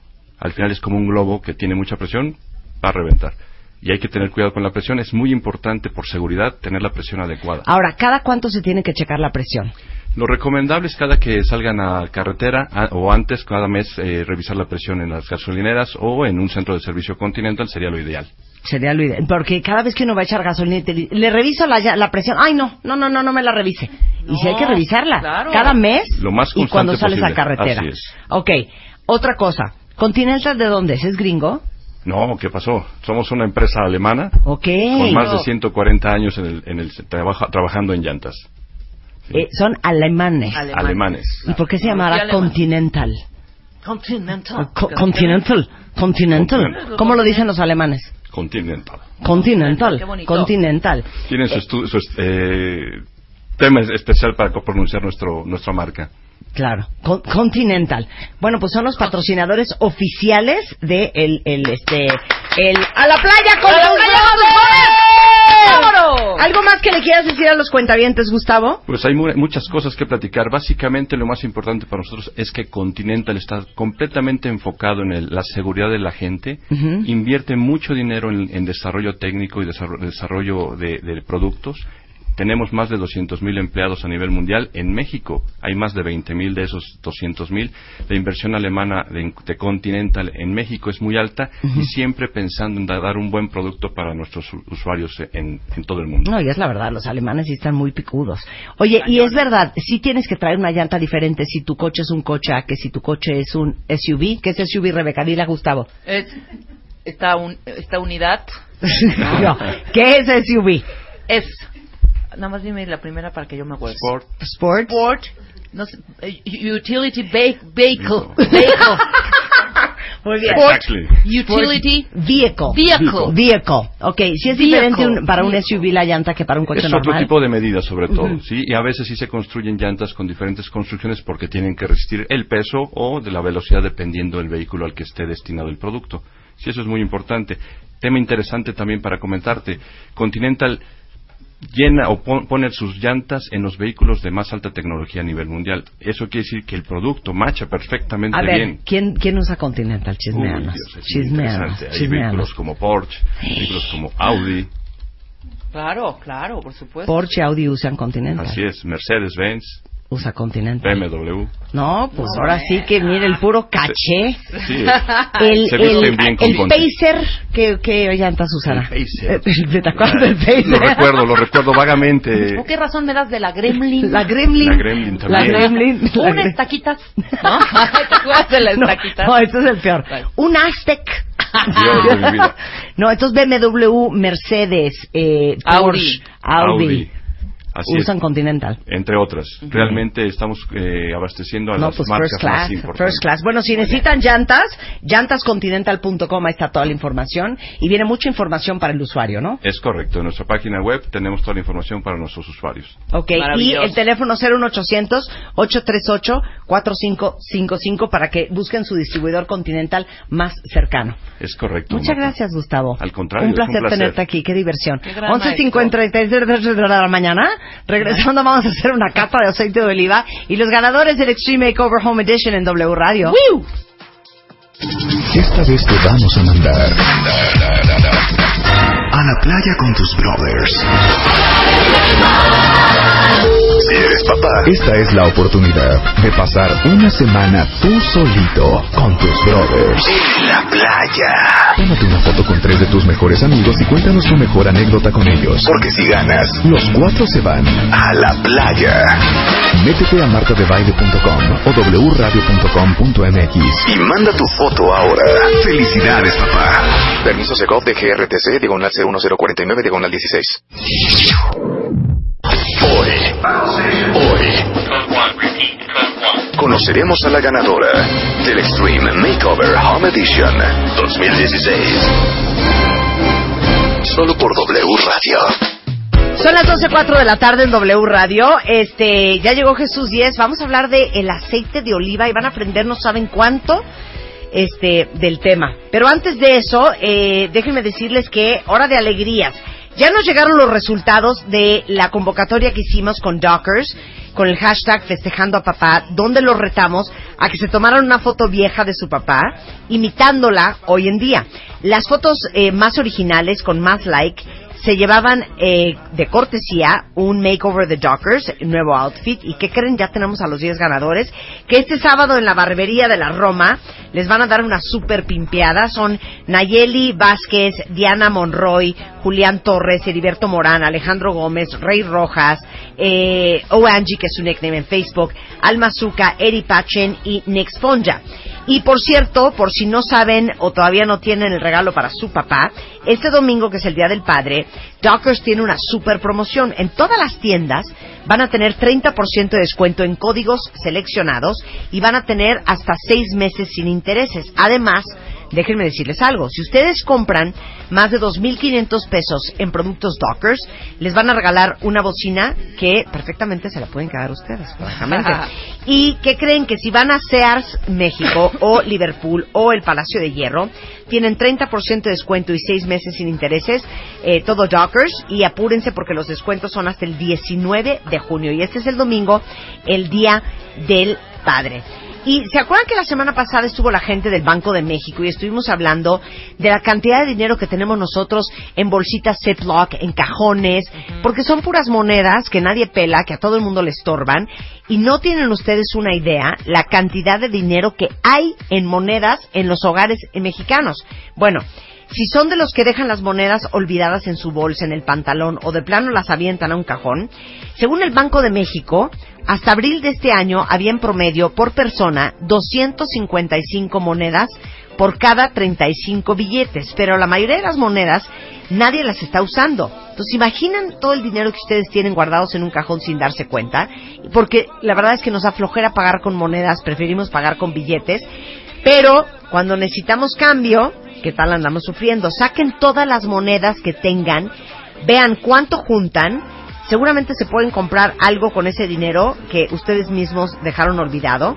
[SPEAKER 19] Al final es como un globo que tiene mucha presión, va a reventar. Y hay que tener cuidado con la presión. Es muy importante, por seguridad, tener la presión adecuada.
[SPEAKER 5] Ahora, ¿cada cuánto se tiene que checar la presión?
[SPEAKER 19] Lo recomendable es cada que salgan a carretera a- o antes, cada mes, eh, revisar la presión en las gasolineras o en un centro de servicio Continental sería lo ideal.
[SPEAKER 5] Sería lo ideal. Porque cada vez que uno va a echar gasolina, y te le reviso la, ya- la presión. Ay, no, no, no, no, no me la revise. y si hay que revisarla.
[SPEAKER 6] claro.
[SPEAKER 5] Cada mes
[SPEAKER 19] Lo más
[SPEAKER 5] y cuando sales a carretera.
[SPEAKER 19] Así es.
[SPEAKER 5] Ok, otra cosa. ¿Continental de dónde es? ¿Es gringo?
[SPEAKER 19] No, ¿qué pasó? Somos una empresa alemana
[SPEAKER 5] Ok.
[SPEAKER 19] con más de
[SPEAKER 5] No.
[SPEAKER 19] 140 años en el, en el trabaja- trabajando en llantas.
[SPEAKER 5] Eh, son alemanes.
[SPEAKER 19] Alemanes.
[SPEAKER 5] ¿Y por qué se llamará. Continental?
[SPEAKER 6] Continental.
[SPEAKER 5] Co- Continental. Continental. ¿Cómo lo dicen los alemanes?
[SPEAKER 19] Continental.
[SPEAKER 5] Continental.
[SPEAKER 6] Qué.
[SPEAKER 5] Continental.
[SPEAKER 19] Tienen su, estu- su est- eh, tema especial para pronunciar nuestro, nuestra marca.
[SPEAKER 5] Claro, Con- Continental. Bueno, pues son los patrocinadores oficiales de el, el este el a la playa con
[SPEAKER 6] ¡A la
[SPEAKER 5] tus
[SPEAKER 6] playa con tus
[SPEAKER 5] brothers!
[SPEAKER 6] ¡Vámonos!
[SPEAKER 5] ¿Algo más que le quieras decir a los cuentavientes, Gustavo?
[SPEAKER 19] Pues hay mu- muchas cosas que platicar. Básicamente lo más importante para nosotros es que Continental está completamente enfocado en el- la seguridad de la gente, invierte mucho dinero en, en desarrollo técnico y desarro- desarrollo de, de productos. Tenemos más de 200.000 empleados a nivel mundial. En México hay más de 20.000 de esos 200.000. La inversión alemana de, de Continental en México es muy alta y siempre pensando en da- dar un buen producto para nuestros usuarios en, en todo el mundo.
[SPEAKER 5] No, y es la verdad, los alemanes sí están muy picudos. Oye, y es verdad, sí tienes que traer una llanta diferente si tu coche es un coche a que si tu coche es un SUV. ¿Qué es SUV, Rebeca? Dile a Gustavo.
[SPEAKER 6] Es- esta, un- esta unidad
[SPEAKER 5] no, ¿qué es SUV?
[SPEAKER 6] es. Nada más dime la primera para que yo me acuerde.
[SPEAKER 19] Sport.
[SPEAKER 5] Sport.
[SPEAKER 6] Sport. No sé, eh, utility ve- vehicle. Vehicle.
[SPEAKER 5] Muy bien.
[SPEAKER 6] Sport.
[SPEAKER 19] Exactly.
[SPEAKER 6] Utility.
[SPEAKER 5] Vehicle.
[SPEAKER 6] Vehicle.
[SPEAKER 5] Vehicle. Ok, si es
[SPEAKER 6] Vehicle.
[SPEAKER 5] diferente un- para un. SUV la llanta que para un coche
[SPEAKER 19] Es
[SPEAKER 5] normal.
[SPEAKER 19] otro tipo de medidas, sobre todo. ¿sí? Y a veces sí se construyen llantas con diferentes construcciones porque tienen que resistir el peso o de la velocidad dependiendo del vehículo al que esté destinado el producto. Sí, eso es muy importante. Tema interesante también para comentarte. Continental llena o pon- pone sus llantas en los vehículos de más alta tecnología a nivel mundial. Eso quiere decir que el producto marcha perfectamente
[SPEAKER 5] A ver,
[SPEAKER 19] bien.
[SPEAKER 5] ¿quién, ¿quién usa Continental?
[SPEAKER 19] Uy,
[SPEAKER 5] Chismeanos.
[SPEAKER 19] Muy
[SPEAKER 5] Chismeanos.
[SPEAKER 19] Hay
[SPEAKER 5] Chismeanos.
[SPEAKER 19] vehículos como Porsche, vehículos como Audi,
[SPEAKER 6] Claro, claro, por supuesto.
[SPEAKER 5] Porsche, Audi usan Continental.
[SPEAKER 19] así es, Mercedes-Benz,
[SPEAKER 5] Usa Continental.
[SPEAKER 19] BMW.
[SPEAKER 5] No, pues ahora sí que mire el puro caché.
[SPEAKER 19] Sí,
[SPEAKER 5] El,
[SPEAKER 19] se
[SPEAKER 5] el,
[SPEAKER 19] bien con
[SPEAKER 5] el. Pacer, ¿qué, qué llantas usará?
[SPEAKER 19] El Pacer.
[SPEAKER 5] ¿Te acuerdas del Pacer?
[SPEAKER 19] Lo recuerdo, lo recuerdo vagamente.
[SPEAKER 6] ¿Por qué razón me das de la Gremlin?
[SPEAKER 5] La Gremlin.
[SPEAKER 19] La Gremlin
[SPEAKER 5] La
[SPEAKER 19] también.
[SPEAKER 5] Gremlin. La
[SPEAKER 6] Unas
[SPEAKER 5] Gremlin.
[SPEAKER 6] estaquitas. ¿No? ¿Te acuerdas de las
[SPEAKER 5] No,
[SPEAKER 6] estaquitas?
[SPEAKER 5] no, esto es el peor. Un Aztec.
[SPEAKER 19] Dios.
[SPEAKER 5] No, entonces BMW, Mercedes, eh, Porsche, Audi,
[SPEAKER 19] Audi. Así es.
[SPEAKER 5] usan Continental.
[SPEAKER 19] entre otras. Realmente estamos eh, abasteciendo a
[SPEAKER 5] No,
[SPEAKER 19] las
[SPEAKER 5] pues
[SPEAKER 19] marcas
[SPEAKER 5] first class,
[SPEAKER 19] más importantes.
[SPEAKER 5] first class. Bueno, si necesitan llantas, llantascontinental.com, ahí está toda la información. Y viene mucha información para el usuario, ¿no?
[SPEAKER 19] Es correcto. En nuestra página web tenemos toda la información para nuestros usuarios.
[SPEAKER 5] Ok, y el teléfono 01800-838-4555 para que busquen su distribuidor continental más cercano.
[SPEAKER 19] Es correcto.
[SPEAKER 5] Muchas
[SPEAKER 19] Marta.
[SPEAKER 5] gracias, Gustavo.
[SPEAKER 19] Al contrario,
[SPEAKER 5] Un placer,
[SPEAKER 19] un placer.
[SPEAKER 5] tenerte aquí, qué diversión.
[SPEAKER 6] Qué gran
[SPEAKER 5] 11.53 de la mañana. Regresando, vamos a hacer una cata de aceite de oliva y los ganadores del Extreme Makeover Home Edition en W Radio.
[SPEAKER 4] Esta vez te vamos a mandar a la playa con tus brothers. Papá, esta es la oportunidad de pasar una semana tú solito con tus brothers. En la playa. Tómate una foto con tres de tus mejores amigos y cuéntanos tu mejor anécdota con ellos. Porque si ganas, los cuatro se van a la playa. Métete a martadebaile.com o wradio.com.mx y manda tu foto ahora. Felicidades, papá. Permiso Segov de GRTC, diagonal 01049, diagonal 16. Hoy, hoy, conoceremos a la ganadora del Extreme Makeover Home Edition 2016. Solo por W Radio.
[SPEAKER 5] Son las 12.04 de la tarde en W Radio. Este, ya llegó Jesús 10. Vamos a hablar de aceite de oliva y van a aprender no saben cuánto este, del tema. Pero antes de eso, eh, déjenme decirles que hora de alegrías. Ya nos llegaron los resultados de la convocatoria que hicimos con Dockers, con el hashtag festejando a papá, donde los retamos a que se tomaran una foto vieja de su papá, imitándola hoy en día. Las fotos eh, más originales, con más like, se llevaban eh, de cortesía un makeover de Dockers, nuevo outfit. ¿Y qué creen? Ya tenemos a los 10 ganadores. Que este sábado en la barbería de la Roma les van a dar una super pimpeada. Son Nayeli Vázquez, Diana Monroy, Julián Torres, Heriberto Morán, Alejandro Gómez, Rey Rojas, eh, O Angie, que es su nickname en Facebook, Alma Zuca, Eri Pachen y Nick Sponja. Y por cierto, por si no saben o todavía no tienen el regalo para su papá, este domingo, que es el Día del Padre, Dockers tiene una super promoción. En todas las tiendas van a tener 30% de descuento en códigos seleccionados y van a tener hasta seis meses sin intereses. Además, déjenme decirles algo, si ustedes compran más de 2.500 pesos en productos Dockers, les van a regalar una bocina que perfectamente se la pueden quedar ustedes, francamente. y que creen que si van a Sears México o Liverpool o el Palacio de Hierro, tienen 30% de descuento y seis meses sin intereses, eh, todo Dockers, y apúrense porque los descuentos son hasta el 19 de junio. Y este es el domingo, el Día del Padre. Y se acuerdan que la semana pasada estuvo la gente del Banco de México y estuvimos hablando de la cantidad de dinero que tenemos nosotros en bolsitas Ziploc, en cajones, porque son puras monedas que nadie pela, que a todo el mundo le estorban, y no tienen ustedes una idea la cantidad de dinero que hay en monedas en los hogares mexicanos. Bueno, si son de los que dejan las monedas olvidadas en su bolsa, en el pantalón o de plano las avientan a un cajón, según el Banco de México, hasta abril de este año había en promedio por persona 255 monedas por cada 35 billetes, pero la mayoría de las monedas nadie las está usando. Entonces, imaginan todo el dinero que ustedes tienen guardados en un cajón sin darse cuenta, porque la verdad es que nos aflojera pagar con monedas, preferimos pagar con billetes, pero cuando necesitamos cambio, ¿qué tal andamos sufriendo? Saquen todas las monedas que tengan, vean cuánto juntan, seguramente se pueden comprar algo con ese dinero que ustedes mismos dejaron olvidado,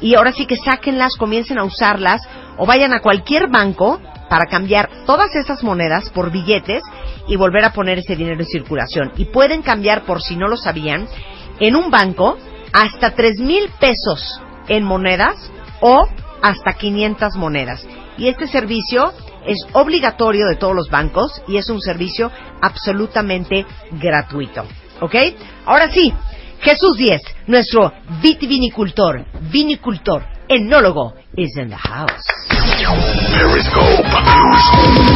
[SPEAKER 5] y ahora sí que sáquenlas, comiencen a usarlas, o vayan a cualquier banco para cambiar todas esas monedas por billetes y volver a poner ese dinero en circulación. Y pueden cambiar, por si no lo sabían, en un banco hasta tres mil pesos en monedas o hasta 500 monedas. Y este servicio es obligatorio de todos los bancos y es un servicio absolutamente gratuito. ¿Ok? Ahora sí, Jesús 10, nuestro vitivinicultor, vinicultor, enólogo, is in the house.
[SPEAKER 3] Periscope.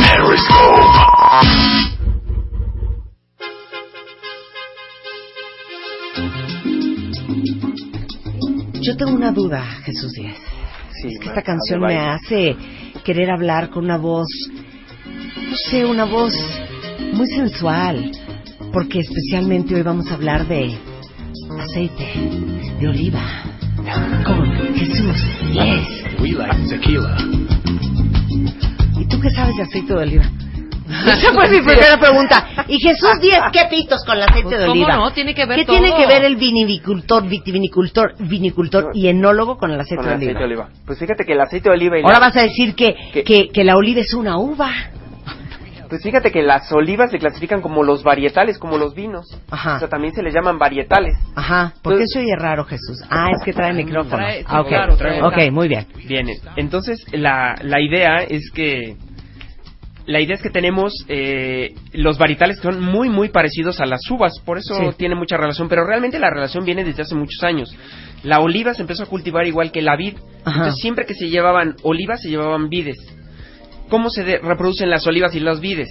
[SPEAKER 3] Periscope.
[SPEAKER 5] Yo tengo una duda, Jesús 10. es que esta canción me hace querer hablar con una voz, no sé, una voz muy sensual, porque especialmente hoy vamos a hablar de aceite de oliva con Jesús 10.
[SPEAKER 20] We like tequila.
[SPEAKER 5] ¿Y tú qué sabes de aceite de oliva? Esa fue mi primera pregunta. Y Jesús 10, ¿qué pitos con el aceite de
[SPEAKER 6] ¿Cómo
[SPEAKER 5] oliva?
[SPEAKER 6] no? Tiene que ver
[SPEAKER 5] ¿Qué
[SPEAKER 6] todo.
[SPEAKER 5] tiene que ver el vinivinicultor, vitivinicultor, vinicultor y enólogo con el aceite
[SPEAKER 21] Con el
[SPEAKER 5] de
[SPEAKER 21] aceite
[SPEAKER 5] oliva?
[SPEAKER 21] de oliva. Pues fíjate que el aceite de oliva y
[SPEAKER 5] Ahora
[SPEAKER 21] la-
[SPEAKER 5] vas a decir que, que, que la oliva es una uva.
[SPEAKER 21] Pues fíjate que las olivas se clasifican como los varietales, como los vinos.
[SPEAKER 5] Ajá.
[SPEAKER 21] O sea, también se les llaman varietales.
[SPEAKER 5] Ajá. ¿Por qué eso oye raro, Jesús? Ah, es que trae micrófono.
[SPEAKER 21] Trae-
[SPEAKER 5] Ah, ok.
[SPEAKER 21] claro, trae-
[SPEAKER 5] ok, muy bien.
[SPEAKER 21] Bien, entonces la, la idea es que la idea es que tenemos eh, los varietales que son muy muy parecidos a las uvas, por eso
[SPEAKER 5] Sí.
[SPEAKER 21] tiene mucha relación, pero realmente la relación viene desde hace muchos años. La oliva se empezó a cultivar igual que la vid,
[SPEAKER 5] Ajá.
[SPEAKER 21] entonces siempre que se llevaban olivas se llevaban vides. ¿Cómo se de- reproducen las olivas y las vides?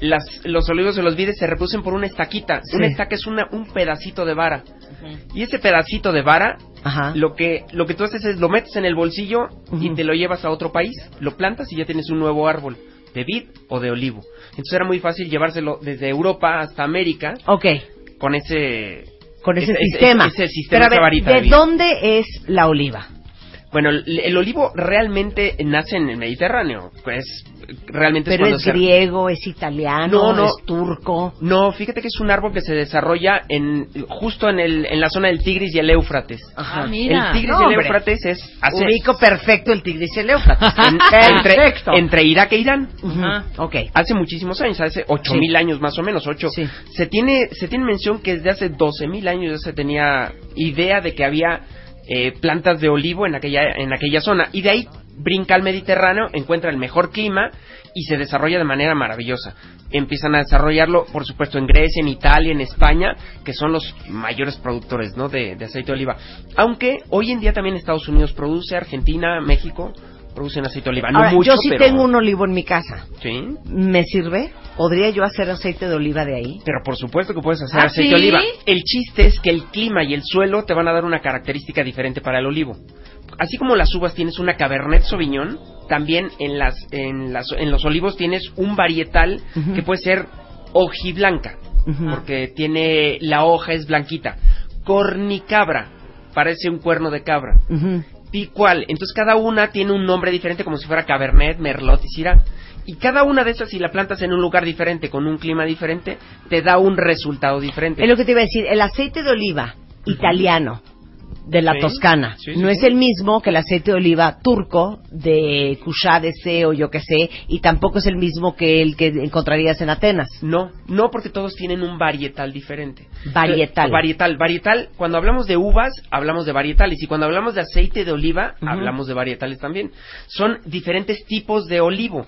[SPEAKER 21] Las, los olivos y los vides se reproducen por una estaquita.
[SPEAKER 5] Sí.
[SPEAKER 21] Una estaca es una, un pedacito de vara. Y ese pedacito de vara,
[SPEAKER 5] Ajá.
[SPEAKER 21] lo que lo que tú haces es lo metes en el bolsillo y te lo llevas a otro país, lo plantas y ya tienes un nuevo árbol de vid o de olivo. Entonces era muy fácil llevárselo desde Europa hasta América
[SPEAKER 5] Ok,
[SPEAKER 21] con ese
[SPEAKER 5] con ese,
[SPEAKER 21] ese-
[SPEAKER 5] sistema.
[SPEAKER 21] ese sistema,
[SPEAKER 5] Pero
[SPEAKER 21] esa
[SPEAKER 5] a ver,
[SPEAKER 21] varita de
[SPEAKER 5] ¿de
[SPEAKER 21] vid.
[SPEAKER 5] dónde es la oliva?
[SPEAKER 21] Bueno, el, el olivo realmente nace en el Mediterráneo, pues realmente
[SPEAKER 5] Pero
[SPEAKER 21] cuando
[SPEAKER 5] es
[SPEAKER 21] se-
[SPEAKER 5] griego, es italiano,
[SPEAKER 21] No, no.
[SPEAKER 5] es turco.
[SPEAKER 21] No, fíjate que es un árbol que se desarrolla en justo en, el, en la zona del Tigris y el Éufrates.
[SPEAKER 5] Ajá. Ah, mira.
[SPEAKER 21] El Tigris
[SPEAKER 5] No,
[SPEAKER 21] y el
[SPEAKER 5] hombre.
[SPEAKER 21] Éufrates es hace-
[SPEAKER 5] Ubico perfecto el Tigris y el Éufrates.
[SPEAKER 21] en- entre,
[SPEAKER 5] Perfecto.
[SPEAKER 21] entre Irak e Irán.
[SPEAKER 5] Ajá. Ok.
[SPEAKER 21] Hace muchísimos años, hace ocho
[SPEAKER 5] Sí.
[SPEAKER 21] mil años más o menos, ocho. Se tiene se tiene mención que desde hace doce mil años ya se tenía idea de que había eh, plantas de olivo en aquella en aquella zona y de ahí brinca al Mediterráneo, encuentra el mejor clima y se desarrolla de manera maravillosa. Empiezan a desarrollarlo, por supuesto, en Grecia, en Italia, en España, que son los mayores productores ¿no? de, de aceite de oliva. Aunque hoy en día también Estados Unidos produce, Argentina, México, producen aceite de oliva. No
[SPEAKER 5] Ahora,
[SPEAKER 21] mucho,
[SPEAKER 5] yo sí
[SPEAKER 21] pero...
[SPEAKER 5] tengo un olivo en mi casa.
[SPEAKER 21] Sí.
[SPEAKER 5] ¿Me sirve? ¿Podría yo hacer aceite de oliva de ahí?
[SPEAKER 21] Pero por supuesto que puedes hacer
[SPEAKER 5] ¿Ah,
[SPEAKER 21] aceite
[SPEAKER 5] sí?
[SPEAKER 21] de oliva. El chiste es que el clima y el suelo te van a dar una característica diferente para el olivo. Así como las uvas tienes una Cabernet Sauvignon, también en las en las en los olivos tienes un varietal que puede ser hojiblanca, porque tiene la hoja es blanquita. Cornicabra, parece un cuerno de cabra. Picual, entonces cada una tiene un nombre diferente como si fuera Cabernet, Merlot y Syrah. Y cada una de esas, si la plantas en un lugar diferente, con un clima diferente, te da un resultado diferente.
[SPEAKER 5] Es lo que te iba a decir. El aceite de oliva italiano de la
[SPEAKER 21] Sí,
[SPEAKER 5] Toscana
[SPEAKER 21] sí,
[SPEAKER 5] no
[SPEAKER 21] sí.
[SPEAKER 5] es el mismo que el aceite de oliva turco de Cuchá de C o yo que sé, y tampoco es el mismo que el que encontrarías en Atenas.
[SPEAKER 21] No, no porque todos tienen un varietal diferente.
[SPEAKER 5] Varietal.
[SPEAKER 21] Eh, varietal, varietal. Cuando hablamos de uvas, hablamos de varietales. Y cuando hablamos de aceite de oliva, hablamos de varietales también. Son diferentes tipos de olivo.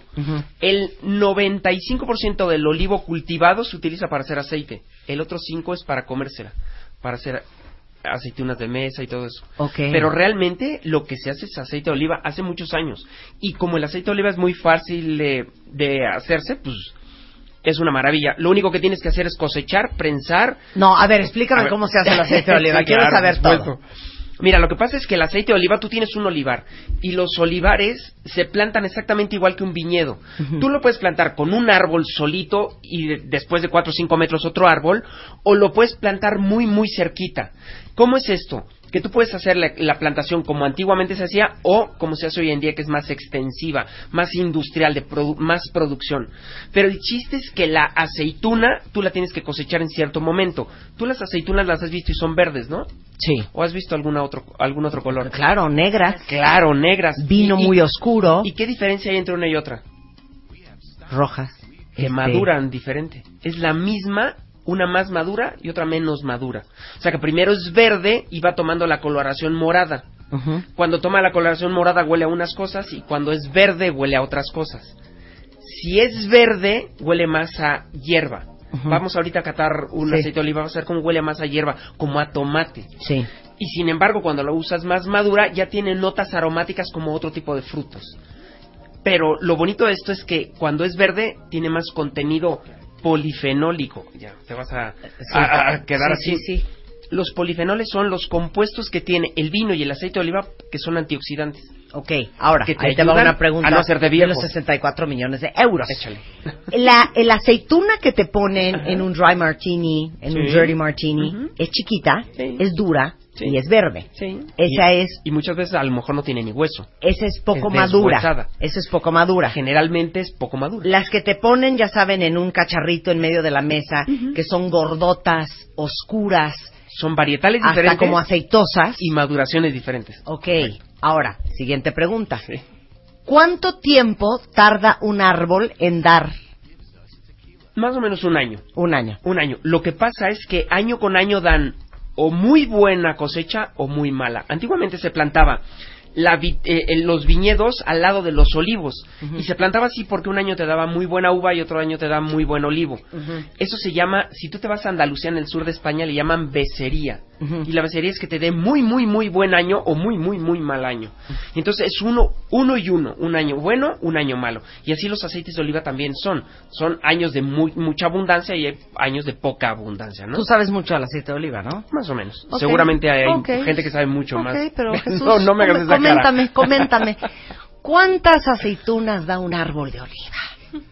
[SPEAKER 21] El 95% del olivo cultivado se utiliza para hacer aceite. El otro 5% es para comérsela, para hacer aceitunas de mesa y todo eso.
[SPEAKER 5] Ok.
[SPEAKER 21] Pero realmente lo que se hace es aceite de oliva hace muchos años. Y como el aceite de oliva es muy fácil de, de hacerse, pues es una maravilla. Lo único que tienes que hacer es cosechar, prensar.
[SPEAKER 5] No, a ver, explícame
[SPEAKER 21] A ver.
[SPEAKER 5] cómo se hace el aceite de oliva. Quiero saber todo.
[SPEAKER 21] Mira, lo que pasa es que el aceite de oliva, tú tienes un olivar y los olivares se plantan exactamente igual que un viñedo. Tú lo puedes plantar con un árbol solito y de- después de 4 o 5 metros otro árbol, o lo puedes plantar muy, muy cerquita. ¿Cómo es esto? Que tú puedes hacer la, la plantación como antiguamente se hacía o como se hace hoy en día, que es más extensiva, más industrial, de produ- más producción. Pero el chiste es que la aceituna tú la tienes que cosechar en cierto momento. Tú las aceitunas las has visto y son verdes, ¿no?
[SPEAKER 5] Sí.
[SPEAKER 21] ¿O has visto alguna otro, algún otro color?
[SPEAKER 5] Claro, negras.
[SPEAKER 21] Claro, negras.
[SPEAKER 5] Vino
[SPEAKER 21] Y-
[SPEAKER 5] muy oscuro.
[SPEAKER 21] ¿Y qué diferencia hay entre una y otra?
[SPEAKER 5] Rojas.
[SPEAKER 21] Que
[SPEAKER 5] Este,
[SPEAKER 21] maduran diferente. Es la misma, una más madura y otra menos madura. O sea que primero es verde y va tomando la coloración morada. Cuando toma la coloración morada huele a unas cosas y cuando es verde huele a otras cosas. Si es verde, huele más a hierba. Vamos ahorita a catar un
[SPEAKER 5] Sí.
[SPEAKER 21] aceite de oliva, vamos a ver cómo huele más a hierba, como a tomate.
[SPEAKER 5] Sí.
[SPEAKER 21] Y sin embargo, cuando lo usas más madura, ya tiene notas aromáticas como otro tipo de frutos. Pero lo bonito de esto es que cuando es verde, tiene más contenido polifenólico. Ya, te vas a, a- a quedar
[SPEAKER 5] Sí,
[SPEAKER 21] así.
[SPEAKER 5] sí, sí.
[SPEAKER 21] Los polifenoles son los compuestos que tiene el vino y el aceite de oliva que son antioxidantes.
[SPEAKER 5] Ok, ahora,
[SPEAKER 21] Que te
[SPEAKER 5] ahí te va una pregunta
[SPEAKER 21] a no hacerte
[SPEAKER 5] de
[SPEAKER 21] viejo.
[SPEAKER 5] los 64 millones de euros.
[SPEAKER 21] Échale.
[SPEAKER 5] La, el aceituna que te ponen en un dry martini, en un
[SPEAKER 21] Sí.
[SPEAKER 5] dirty martini, es chiquita, es dura y es verde. Esa
[SPEAKER 21] y,
[SPEAKER 5] es,
[SPEAKER 21] Y muchas veces a lo mejor no tiene ni hueso.
[SPEAKER 5] esa es poco
[SPEAKER 21] Es
[SPEAKER 5] madura. Esa es poco madura.
[SPEAKER 21] Generalmente es poco madura.
[SPEAKER 5] Las que te ponen, ya saben, en un cacharrito en medio de la mesa, que son gordotas, oscuras,
[SPEAKER 21] Son varietales
[SPEAKER 5] hasta
[SPEAKER 21] diferentes.
[SPEAKER 5] como aceitosas.
[SPEAKER 21] Y maduraciones diferentes.
[SPEAKER 5] Ok, ahora, siguiente pregunta. ¿Cuánto tiempo tarda un árbol en dar?
[SPEAKER 21] Más o menos un año.
[SPEAKER 5] Un año.
[SPEAKER 21] Un año. Lo que pasa es que año con año dan o muy buena cosecha o muy mala. Antiguamente se plantaba la vi- eh, eh, los viñedos al lado de los olivos y se plantaba así porque un año te daba muy buena uva y otro año te da muy buen olivo. Eso se llama, si tú te vas a Andalucía en el sur de España le llaman becería. Y la becería es que te dé muy, muy, muy buen año o muy, muy, muy mal año. Y entonces es uno, uno y uno. Un año bueno, un año malo. Y así los aceites de oliva también son. Son años de muy, mucha abundancia y años de poca abundancia, ¿no?
[SPEAKER 5] Tú sabes mucho del aceite de oliva, ¿no?
[SPEAKER 21] Más o menos. Seguramente hay gente que sabe mucho más.
[SPEAKER 5] pero Jesús,
[SPEAKER 21] no, no me hagas esa cara.
[SPEAKER 5] coméntame, coméntame. ¿Cuántas aceitunas da un árbol de oliva?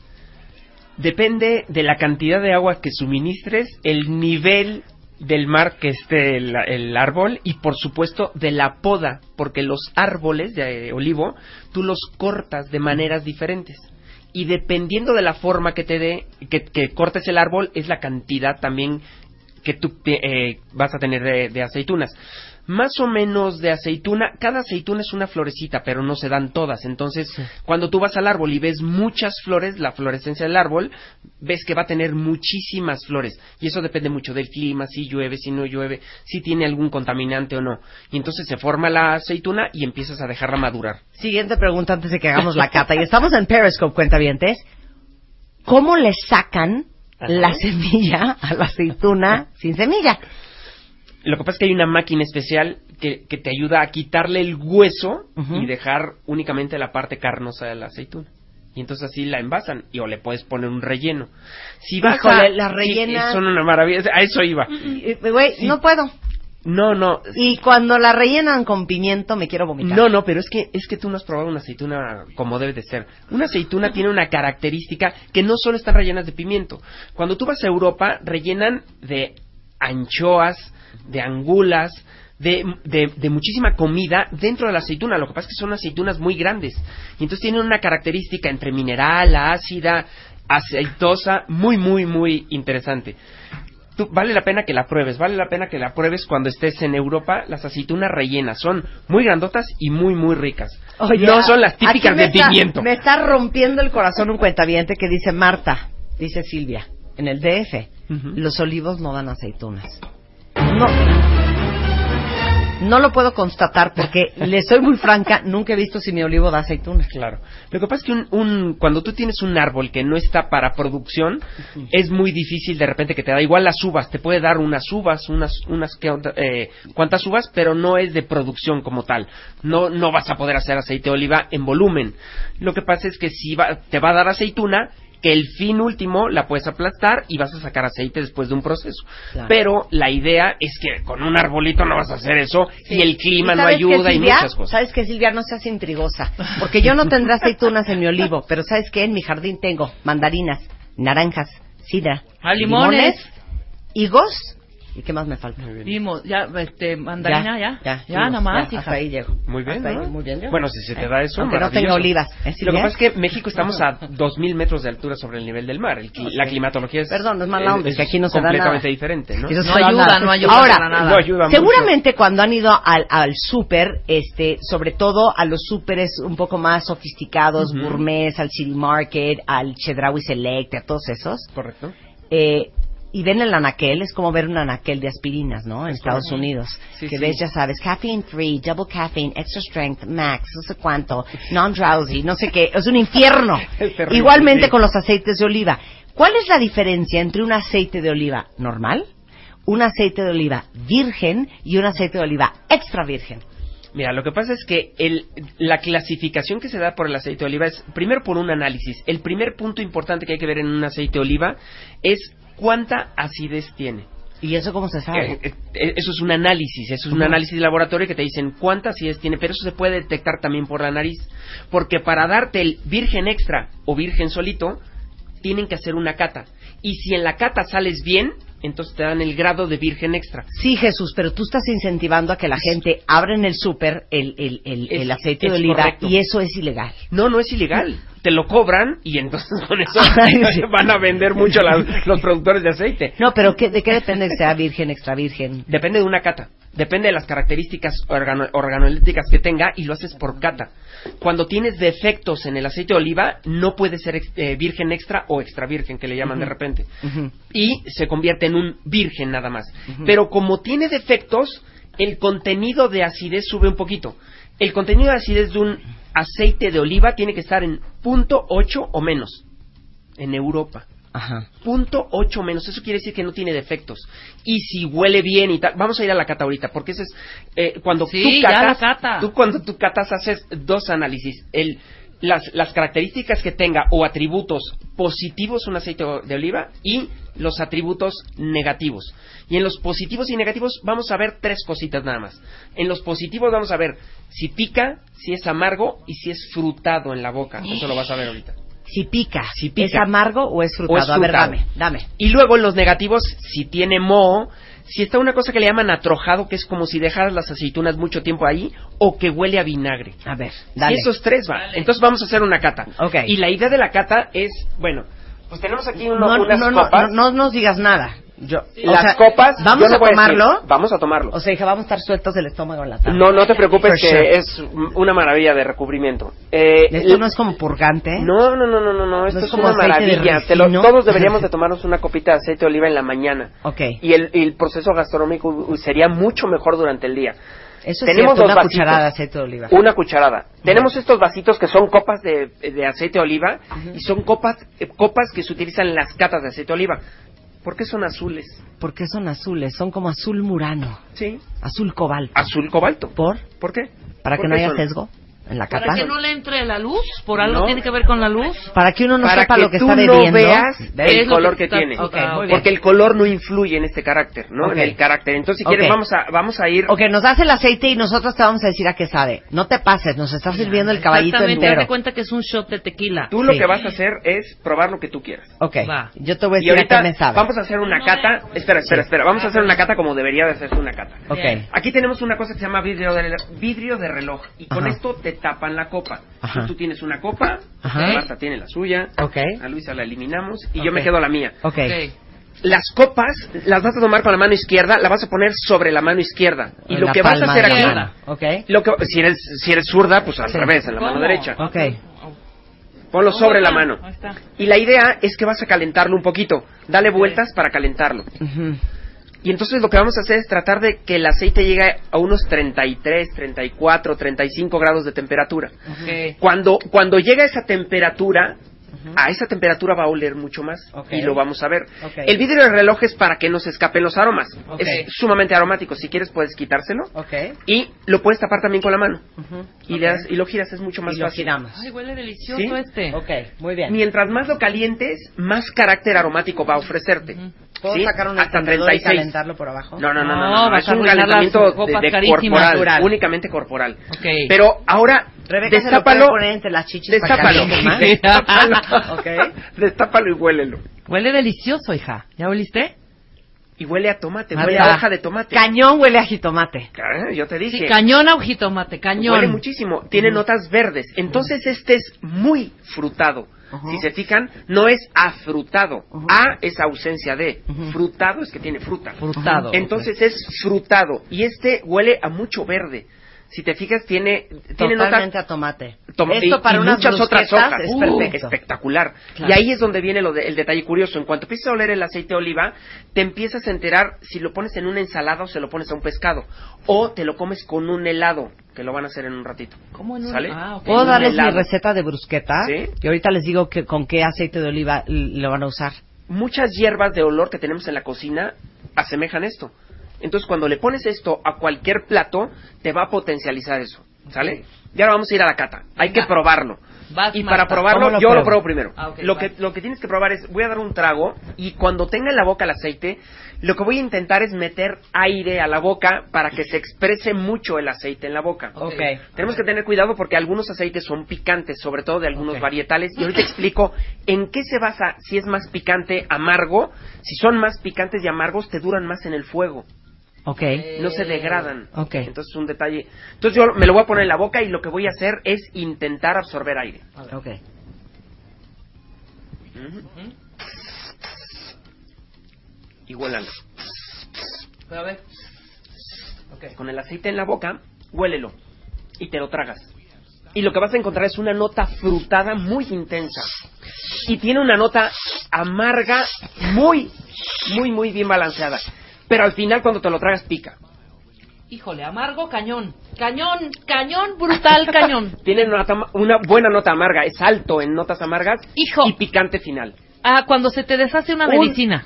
[SPEAKER 21] Depende de la cantidad de agua que suministres, el nivel del mar que esté el, el árbol y por supuesto de la poda, porque los árboles de eh, olivo tú los cortas de maneras diferentes. Y dependiendo de la forma que te dé, que, cortes el árbol, es la cantidad también que tú eh, vas a tener de aceitunas. Más o menos de aceituna, cada aceituna es una florecita, pero no se dan todas. Entonces, cuando tú vas al árbol y ves muchas flores, la florescencia del árbol, ves que va a tener muchísimas flores. Y eso depende mucho del clima, si llueve, si no llueve, si tiene algún contaminante o no. Y entonces se forma la aceituna y empiezas a dejarla madurar.
[SPEAKER 5] Siguiente pregunta antes de que hagamos la cata. Y estamos en Periscope, cuentavientes. ¿Cómo le sacan la semilla a la aceituna sin semilla?
[SPEAKER 21] Lo que pasa es que hay una máquina especial que, que te ayuda a quitarle el hueso y dejar únicamente la parte carnosa de la aceituna. Y entonces así la envasan y o le puedes poner un relleno. Si vas
[SPEAKER 5] Híjole,
[SPEAKER 21] a,
[SPEAKER 5] la
[SPEAKER 21] sí,
[SPEAKER 5] rellena-
[SPEAKER 21] son una maravilla. A eso iba.
[SPEAKER 5] Y, Güey, no puedo.
[SPEAKER 21] No, no.
[SPEAKER 5] Y cuando la rellenan con pimiento me quiero vomitar.
[SPEAKER 21] No, no, pero es que es que tú no has probado una aceituna como debe de ser. Una aceituna tiene una característica que no solo están rellenas de pimiento. Cuando tú vas a Europa, rellenan de anchoas, de angulas, de, de, de muchísima comida dentro de la aceituna. Lo que pasa es que son aceitunas muy grandes. Y entonces tienen una característica entre mineral, ácida, aceitosa, muy, muy, muy interesante. Tú- vale la pena que la pruebes, vale la pena que la pruebes cuando estés en Europa. Las aceitunas rellenas son muy grandotas y muy, muy ricas. No son las típicas de
[SPEAKER 5] está-
[SPEAKER 21] pimiento.
[SPEAKER 5] Me está rompiendo el corazón un cuentaviente que dice Marta, dice Silvia, en el DF, los olivos no dan aceitunas. No. No lo puedo constatar porque le soy muy franca, nunca he visto si mi olivo da aceitunas.
[SPEAKER 21] Claro. Lo que pasa es que un, un- cuando tú tienes un árbol que no está para producción, es muy difícil de repente que te da igual las uvas. Te puede dar unas uvas, unas, unas eh, cuantas uvas, pero no es de producción como tal. No, no vas a poder hacer aceite de oliva en volumen. Lo que pasa es que si va- te va a dar aceituna, que el fin último la puedes aplastar y vas a sacar aceite después de un proceso.
[SPEAKER 5] Claro.
[SPEAKER 21] Pero la idea es que con un arbolito no vas a hacer eso y el clima
[SPEAKER 5] ¿Y
[SPEAKER 21] no ayuda y muchas cosas.
[SPEAKER 5] ¿Sabes qué, Silvia? No seas intrigosa. Porque yo no tendré aceitunas en mi olivo, pero ¿sabes qué? En mi jardín tengo mandarinas, naranjas, sidra,
[SPEAKER 6] Ah, limones.
[SPEAKER 5] higos. ¿Y qué más me falta?
[SPEAKER 6] Vimos, ya, este, mandarina, ya.
[SPEAKER 5] Ya,
[SPEAKER 6] Ya, nada más,
[SPEAKER 5] ya,
[SPEAKER 6] hija.
[SPEAKER 5] hasta ahí llego.
[SPEAKER 21] Muy bien,
[SPEAKER 5] muy bien.
[SPEAKER 21] Bueno, si se te da eso,
[SPEAKER 5] Aunque no tenga olivas. ¿eh,
[SPEAKER 21] Lo que
[SPEAKER 5] Silvia?
[SPEAKER 21] pasa es que México estamos a 2.000 metros de altura sobre el nivel del mar. El La climatología es...
[SPEAKER 5] Perdón, es mala onda, es que aquí no se da
[SPEAKER 21] completamente
[SPEAKER 5] nada.
[SPEAKER 21] diferente, ¿no?
[SPEAKER 5] Se
[SPEAKER 6] No
[SPEAKER 5] da
[SPEAKER 6] ayuda,
[SPEAKER 5] nada.
[SPEAKER 6] no ayuda
[SPEAKER 5] Ahora,
[SPEAKER 6] para nada.
[SPEAKER 21] No ayuda mucho.
[SPEAKER 5] seguramente cuando han ido al, al súper, este, sobre todo a los súperes un poco más sofisticados,
[SPEAKER 21] Ujú.
[SPEAKER 5] gourmets, al City Market, al Chedraui Select, a todos esos,
[SPEAKER 21] Correcto.
[SPEAKER 5] eh, y ven el anaquel, es como ver un anaquel de aspirinas, ¿no? En Estados. Unidos.
[SPEAKER 21] Sí,
[SPEAKER 5] que
[SPEAKER 21] sí.
[SPEAKER 5] ves, ya sabes, caffeine free, double caffeine, extra strength, max, no sé cuánto, non-drowsy, no sé qué. Es un infierno.
[SPEAKER 21] Es terrible,
[SPEAKER 5] Igualmente
[SPEAKER 21] sí.
[SPEAKER 5] con los aceites de oliva. ¿Cuál es la diferencia entre un aceite de oliva normal, un aceite de oliva virgen y un aceite de oliva extra virgen?
[SPEAKER 21] Mira, lo que pasa es que el, la clasificación que se da por el aceite de oliva es primero por un análisis. El primer punto importante que hay que ver en un aceite de oliva es cuánta acidez tiene.
[SPEAKER 5] ¿Y eso cómo se sabe?
[SPEAKER 21] Eh, eh, eso es un análisis, eso es un análisis de laboratorio que te dicen cuánta acidez tiene, pero eso se puede detectar también por la nariz, porque para darte el virgen extra o virgen solito, tienen que hacer una cata. Y si en la cata sales bien, entonces te dan el grado de virgen extra.
[SPEAKER 5] Sí, Jesús, pero tú estás incentivando a que la gente abra en el súper el, el, el,
[SPEAKER 21] Es-
[SPEAKER 5] el aceite de oliva
[SPEAKER 21] correcto.
[SPEAKER 5] y eso es ilegal.
[SPEAKER 21] No, no es ilegal. Te lo cobran y entonces con eso van a vender mucho las- los productores de aceite.
[SPEAKER 5] No, pero ¿qué, ¿de qué depende que sea virgen, extra virgen?
[SPEAKER 21] Depende de una cata. Depende de las características organo- organolépticas que tenga y lo haces por cata. Cuando tienes defectos en el aceite de oliva, no puede ser eh, virgen extra o extra virgen, que le llaman de repente. Y se convierte en un virgen nada más. Pero como tiene defectos, el contenido de acidez sube un poquito. El contenido de acidez de un aceite de oliva tiene que estar en punto .8 o menos en Europa.
[SPEAKER 5] Ajá.
[SPEAKER 21] Punto ocho menos, eso quiere decir que no tiene defectos. Y si huele bien y tal, vamos a ir a la cata ahorita, porque ese es eh, cuando
[SPEAKER 6] Sí,
[SPEAKER 21] tú catas,
[SPEAKER 6] cata.
[SPEAKER 21] tú cuando tú catas haces dos análisis, el las, las características que tenga o atributos positivos un aceite de oliva y los atributos negativos. Y en los positivos y negativos vamos a ver tres cositas nada más. En los positivos vamos a ver si pica, si es amargo y si es frutado en la boca. Eso lo vas a ver ahorita.
[SPEAKER 5] Si pica,
[SPEAKER 21] Si pica.
[SPEAKER 5] ¿es amargo o es frutado?
[SPEAKER 21] O es
[SPEAKER 5] A ver, dame, dame.
[SPEAKER 21] Y luego en los negativos, si tiene moho, si está una cosa que le llaman atrojado, que es como si dejaras las aceitunas mucho tiempo ahí, o que huele a vinagre.
[SPEAKER 5] A ver,
[SPEAKER 21] Si
[SPEAKER 5] dale.
[SPEAKER 21] esos tres van. Entonces vamos a hacer una cata.
[SPEAKER 5] Ok.
[SPEAKER 21] Y la idea de la cata es, bueno, pues tenemos aquí uno-
[SPEAKER 5] no,
[SPEAKER 21] unas
[SPEAKER 5] no, no,
[SPEAKER 21] copas.
[SPEAKER 5] no, no nos digas nada. Yo,
[SPEAKER 21] las
[SPEAKER 5] sea,
[SPEAKER 21] copas,
[SPEAKER 5] ¿Vamos
[SPEAKER 21] yo no
[SPEAKER 5] a
[SPEAKER 21] decir,
[SPEAKER 5] tomarlo?
[SPEAKER 21] vamos a tomarlo.
[SPEAKER 5] O sea, vamos a estar sueltos del estómago en la tarde.
[SPEAKER 21] no, no te preocupes
[SPEAKER 5] For
[SPEAKER 21] que
[SPEAKER 5] sure.
[SPEAKER 21] es una maravilla de recubrimiento. Eh,
[SPEAKER 5] Esto no es como purgante.
[SPEAKER 21] No, no, no, no, no, no, esto
[SPEAKER 5] es
[SPEAKER 21] es,
[SPEAKER 5] como
[SPEAKER 21] una
[SPEAKER 5] de
[SPEAKER 21] maravilla. Te lo-
[SPEAKER 5] ricino.
[SPEAKER 21] todos deberíamos de tomarnos una copita de aceite de oliva en la mañana.
[SPEAKER 5] Ok.
[SPEAKER 21] Y el, proceso gastronómico sería mucho mejor durante el día.
[SPEAKER 5] Eso es
[SPEAKER 21] Tenemos
[SPEAKER 5] cierto,
[SPEAKER 21] dos
[SPEAKER 5] una
[SPEAKER 21] vasitos.
[SPEAKER 5] cucharada de aceite de oliva.
[SPEAKER 21] Una cucharada. Tenemos estos vasitos que son copas de, de aceite de oliva y son copas, eh, copas que se utilizan en las catas de aceite de oliva. ¿Por qué son azules?
[SPEAKER 5] ¿Por qué son azules? Son como azul murano.
[SPEAKER 21] Sí.
[SPEAKER 5] Azul cobalto.
[SPEAKER 21] Azul cobalto.
[SPEAKER 5] ¿Por?
[SPEAKER 21] ¿Por qué?
[SPEAKER 5] Para
[SPEAKER 21] ¿Por
[SPEAKER 5] que no haya
[SPEAKER 21] son?
[SPEAKER 5] sesgo en la cata.
[SPEAKER 6] Para que no le entre la luz, por algo
[SPEAKER 21] No.
[SPEAKER 6] tiene que ver con la luz.
[SPEAKER 5] Para que uno no
[SPEAKER 21] Para
[SPEAKER 5] sepa
[SPEAKER 21] que
[SPEAKER 5] lo que
[SPEAKER 21] tú
[SPEAKER 5] está
[SPEAKER 21] no
[SPEAKER 5] bebiendo.
[SPEAKER 21] veas
[SPEAKER 6] Es
[SPEAKER 21] el
[SPEAKER 6] lo
[SPEAKER 21] color
[SPEAKER 6] que
[SPEAKER 21] que, tiene.
[SPEAKER 6] Ok, muy bien.
[SPEAKER 21] Porque el color no influye en este carácter, ¿no?
[SPEAKER 5] Ok.
[SPEAKER 21] En el carácter. Entonces, si quieres, vamos a vamos a ir.
[SPEAKER 5] Ok, nos das el aceite y nosotros te vamos a decir a qué sabe. No te pases, nos está sirviendo el caballito
[SPEAKER 6] Exactamente,
[SPEAKER 5] entero.
[SPEAKER 6] de cuenta que es un shot de tequila.
[SPEAKER 21] Tú lo
[SPEAKER 5] Sí.
[SPEAKER 21] que vas a hacer es probar lo que tú quieras.
[SPEAKER 5] Ok,
[SPEAKER 6] Va.
[SPEAKER 5] yo te voy a
[SPEAKER 21] Y
[SPEAKER 5] decir a qué me sabe.
[SPEAKER 21] vamos a hacer una cata. Espera, espera, espera. Vamos a hacer una cata como debería de hacerse una cata.
[SPEAKER 5] Ok.
[SPEAKER 21] Aquí tenemos una cosa que se llama vidrio de, vidrio de reloj. Y con esto te tapan la copa. Entonces, tú tienes una copa,
[SPEAKER 5] Ajá.
[SPEAKER 21] Marta tiene la suya,
[SPEAKER 5] Ok.
[SPEAKER 21] a Luisa la eliminamos y yo
[SPEAKER 5] Ok.
[SPEAKER 21] me quedo la mía.
[SPEAKER 5] Ok.
[SPEAKER 21] Las copas las vas a tomar con la mano izquierda, la vas a poner sobre la mano izquierda. Y lo
[SPEAKER 5] la
[SPEAKER 21] que vas a
[SPEAKER 5] palma
[SPEAKER 21] hacer
[SPEAKER 5] de la
[SPEAKER 21] aquí,
[SPEAKER 5] mano. Ok.
[SPEAKER 21] lo que, si eres si eres zurda, pues al
[SPEAKER 5] Sí.
[SPEAKER 21] revés, en la mano
[SPEAKER 6] ¿Cómo?
[SPEAKER 21] derecha.
[SPEAKER 5] Ok.
[SPEAKER 21] Ponlo sobre la mano.
[SPEAKER 6] Ahí está.
[SPEAKER 21] Y la idea es que vas a calentarlo un poquito. Dale vueltas para calentarlo.
[SPEAKER 5] Ujú.
[SPEAKER 21] Y entonces lo que vamos a hacer es tratar de que el aceite llegue a unos 33, 34, 35 grados de temperatura. Cuando, cuando llega a esa temperatura, a esa temperatura va a oler mucho más y lo vamos a ver. El vidrio del reloj es para que no se escapen los aromas. Es sumamente aromático. Si quieres puedes quitárselo y lo puedes tapar también con la mano. Y,
[SPEAKER 5] Ok.
[SPEAKER 21] le das- y lo giras, es mucho más
[SPEAKER 5] Y lo
[SPEAKER 21] fácil.
[SPEAKER 5] giramos.
[SPEAKER 6] Ay, huele delicioso
[SPEAKER 21] ¿Sí?
[SPEAKER 6] este.
[SPEAKER 5] Muy bien.
[SPEAKER 21] Mientras más lo calientes, más carácter aromático va a ofrecerte.
[SPEAKER 5] ¿Puedo
[SPEAKER 21] ¿Sí?
[SPEAKER 5] sacar un
[SPEAKER 21] Hasta
[SPEAKER 5] encendedor y
[SPEAKER 21] 36.
[SPEAKER 5] calentarlo por abajo?
[SPEAKER 21] No, no, no, no,
[SPEAKER 6] No,
[SPEAKER 21] no, es
[SPEAKER 6] a
[SPEAKER 21] un calentamiento de, de corporal,
[SPEAKER 5] Natural.
[SPEAKER 21] únicamente corporal. Pero ahora,
[SPEAKER 5] Rebeca se lo
[SPEAKER 21] destápalo,
[SPEAKER 5] puede poner entre las chichis para que
[SPEAKER 21] destápalo,
[SPEAKER 5] más.
[SPEAKER 21] destápalo,
[SPEAKER 5] Ok.
[SPEAKER 21] destápalo y huélelo.
[SPEAKER 6] Huele delicioso, hija. ¿Ya oliste?
[SPEAKER 21] Y huele a tomate, huele a hoja de tomate.
[SPEAKER 5] Cañón huele a jitomate.
[SPEAKER 21] Ah, Yo te dije.
[SPEAKER 6] Sí, cañón a jitomate, cañón.
[SPEAKER 21] Huele muchísimo. Tiene notas verdes. Entonces este es muy frutado. Si se fijan, no es afrutado. A es ausencia de. Frutado es que tiene fruta.
[SPEAKER 6] Frutado,
[SPEAKER 21] Entonces es frutado. Y este huele a mucho verde. Si te fijas, tiene, tiene
[SPEAKER 5] Totalmente
[SPEAKER 21] notas
[SPEAKER 5] a tomate.
[SPEAKER 21] Toma-
[SPEAKER 5] Esto
[SPEAKER 21] y-
[SPEAKER 5] para
[SPEAKER 21] y
[SPEAKER 5] unas
[SPEAKER 21] muchas otras hojas.
[SPEAKER 5] es
[SPEAKER 21] Uh, espectacular.
[SPEAKER 6] Claro.
[SPEAKER 21] Y ahí es donde viene lo de- el detalle curioso. En cuanto empiezas a oler el aceite de oliva, te empiezas a enterar si lo pones en una ensalada o se lo pones a un pescado. O te lo comes con un helado, que lo van a hacer en un ratito.
[SPEAKER 6] ¿Cómo en un-
[SPEAKER 21] ¿Sale?
[SPEAKER 6] Ah, ok.
[SPEAKER 5] ¿Puedo
[SPEAKER 21] En
[SPEAKER 5] darles mi receta de brusqueta?
[SPEAKER 21] Sí.
[SPEAKER 5] Y ahorita les digo que, con qué aceite de oliva lo van a usar.
[SPEAKER 21] Muchas hierbas de olor que tenemos en la cocina asemejan esto. Entonces, cuando le pones esto a cualquier plato, te va a potencializar eso. ¿Sale? Y ahora vamos a ir a la cata. Hay que probarlo.
[SPEAKER 6] Vas,
[SPEAKER 21] Y
[SPEAKER 6] Marta.
[SPEAKER 21] para probarlo,
[SPEAKER 5] ¿Cómo lo
[SPEAKER 21] yo lo
[SPEAKER 5] pruebo?
[SPEAKER 21] primero.
[SPEAKER 6] Ah,
[SPEAKER 21] lo, que, lo que tienes que probar es, voy a dar un trago y cuando tenga en la boca el aceite, lo que voy a intentar es meter aire a la boca para que se exprese mucho el aceite en la boca.
[SPEAKER 5] Ok.
[SPEAKER 21] Tenemos que tener cuidado porque algunos aceites son picantes, sobre todo de algunos varietales. Y ahorita explico en qué se basa si es más picante, amargo. Si son más picantes y amargos, te duran más en el fuego.
[SPEAKER 5] Ok.
[SPEAKER 21] No se degradan.
[SPEAKER 5] Ok.
[SPEAKER 21] Entonces es un detalle. Entonces yo me lo voy a poner en la boca y lo que voy a hacer es intentar absorber aire.
[SPEAKER 5] Ok.
[SPEAKER 21] Y huélalo.
[SPEAKER 6] Pero a ver.
[SPEAKER 21] Con el aceite en la boca, huélelo. Y te lo tragas. Y lo que vas a encontrar es una nota frutada muy intensa. Y tiene una nota amarga muy, muy, muy bien balanceada. Pero al final cuando te lo tragas pica.
[SPEAKER 6] Híjole, amargo, cañón. Cañón, cañón, brutal, cañón.
[SPEAKER 21] Tiene una, nota- una buena nota amarga. Es alto en notas amargas
[SPEAKER 6] Hijo.
[SPEAKER 21] y picante final.
[SPEAKER 6] Ah, cuando se te deshace una
[SPEAKER 21] Un-
[SPEAKER 6] medicina.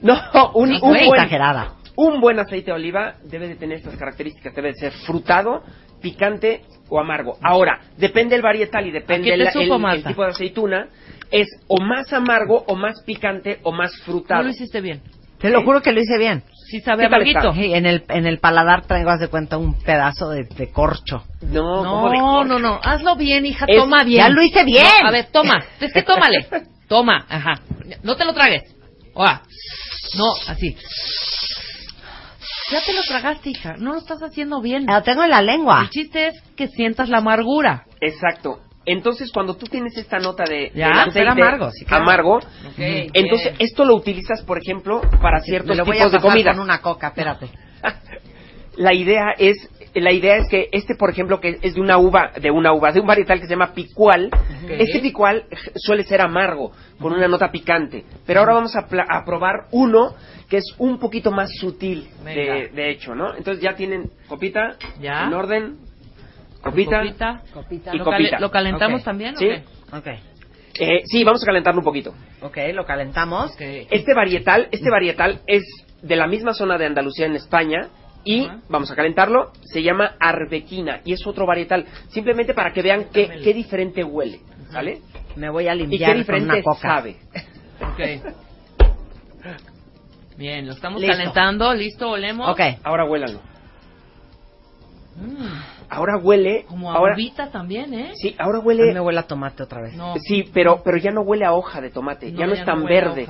[SPEAKER 21] No, un,
[SPEAKER 5] Sí,
[SPEAKER 21] un
[SPEAKER 5] muy
[SPEAKER 21] buen,
[SPEAKER 5] exagerada.
[SPEAKER 21] un buen aceite de oliva debe de tener estas características. Debe de ser frutado, picante o amargo. Ahora, depende el varietal y depende
[SPEAKER 6] ¿A qué te
[SPEAKER 21] el,
[SPEAKER 6] supo,
[SPEAKER 21] el-
[SPEAKER 6] Marta?
[SPEAKER 21] el tipo de aceituna. Es o más amargo, o más picante, o más
[SPEAKER 6] No
[SPEAKER 21] frutado.
[SPEAKER 6] lo hiciste bien.
[SPEAKER 5] Te lo juro que lo hice bien.
[SPEAKER 6] Sí sabe
[SPEAKER 21] ¿Qué tal
[SPEAKER 6] amarguito.
[SPEAKER 21] está?
[SPEAKER 5] Sí, en el, en el paladar traigo, haz de cuenta, un pedazo de, de corcho.
[SPEAKER 21] No, ¿cómo de
[SPEAKER 6] No,
[SPEAKER 21] corcho?
[SPEAKER 6] no, no. Hazlo bien, hija.
[SPEAKER 21] Es-
[SPEAKER 6] toma bien.
[SPEAKER 5] Ya lo hice bien.
[SPEAKER 6] No, a ver, toma. Es que tómale. Toma. Ajá. No te lo tragues. Oa. No, así. Ya te lo tragaste, hija. No lo estás haciendo bien.
[SPEAKER 5] Lo tengo en la lengua.
[SPEAKER 6] El chiste es que sientas la amargura.
[SPEAKER 21] Exacto. Entonces, cuando tú tienes esta nota de,
[SPEAKER 6] Ya,
[SPEAKER 21] del
[SPEAKER 6] súper
[SPEAKER 21] aceite
[SPEAKER 5] amargo, sí, claro.
[SPEAKER 21] amargo,
[SPEAKER 6] Ok,
[SPEAKER 21] entonces
[SPEAKER 6] bien.
[SPEAKER 21] esto lo utilizas, por ejemplo, para ciertos
[SPEAKER 5] Me lo voy
[SPEAKER 21] tipos
[SPEAKER 5] a
[SPEAKER 21] de comida.
[SPEAKER 5] con una coca, espérate.
[SPEAKER 21] la idea es la idea es que este por ejemplo que es de una uva de una uva de un varietal que se llama picual este picual suele ser amargo con una nota picante pero ahora vamos a, a probar uno que es un poquito más sutil de, de hecho no entonces ya tienen copita
[SPEAKER 6] Ya.
[SPEAKER 21] en orden copita,
[SPEAKER 6] Copita.
[SPEAKER 5] Copita.
[SPEAKER 21] y
[SPEAKER 6] ¿Lo,
[SPEAKER 21] copita
[SPEAKER 6] ¿Lo calentamos
[SPEAKER 5] Ok.
[SPEAKER 6] también? o
[SPEAKER 21] ¿Sí?
[SPEAKER 6] qué?
[SPEAKER 5] Ok.
[SPEAKER 21] Eh, sí, vamos a calentarlo un poquito.
[SPEAKER 5] Ok, lo calentamos.
[SPEAKER 21] Este varietal, este varietal es de la misma zona de Andalucía en España y vamos a calentarlo. Se llama arbequina y es otro varietal. Simplemente para que vean qué, qué diferente huele, ¿vale?
[SPEAKER 5] Me voy a
[SPEAKER 21] Y
[SPEAKER 5] limpiar
[SPEAKER 21] qué diferente
[SPEAKER 5] con una coca.
[SPEAKER 21] sabe.
[SPEAKER 6] Ok. Bien, lo estamos
[SPEAKER 5] Listo.
[SPEAKER 6] calentando. ¿Listo? ¿Olemos?
[SPEAKER 5] Ok.
[SPEAKER 21] Ahora huélalo. Ahora huele.
[SPEAKER 6] Como a
[SPEAKER 21] ahora,
[SPEAKER 6] uvita también, ¿eh?
[SPEAKER 21] sí, ahora
[SPEAKER 5] A mí
[SPEAKER 21] huele.
[SPEAKER 5] me huele a tomate otra vez.
[SPEAKER 6] No.
[SPEAKER 21] Sí, pero pero ya no huele a hoja de tomate.
[SPEAKER 6] No,
[SPEAKER 21] ya no
[SPEAKER 6] ya
[SPEAKER 21] es tan
[SPEAKER 6] a
[SPEAKER 21] verde.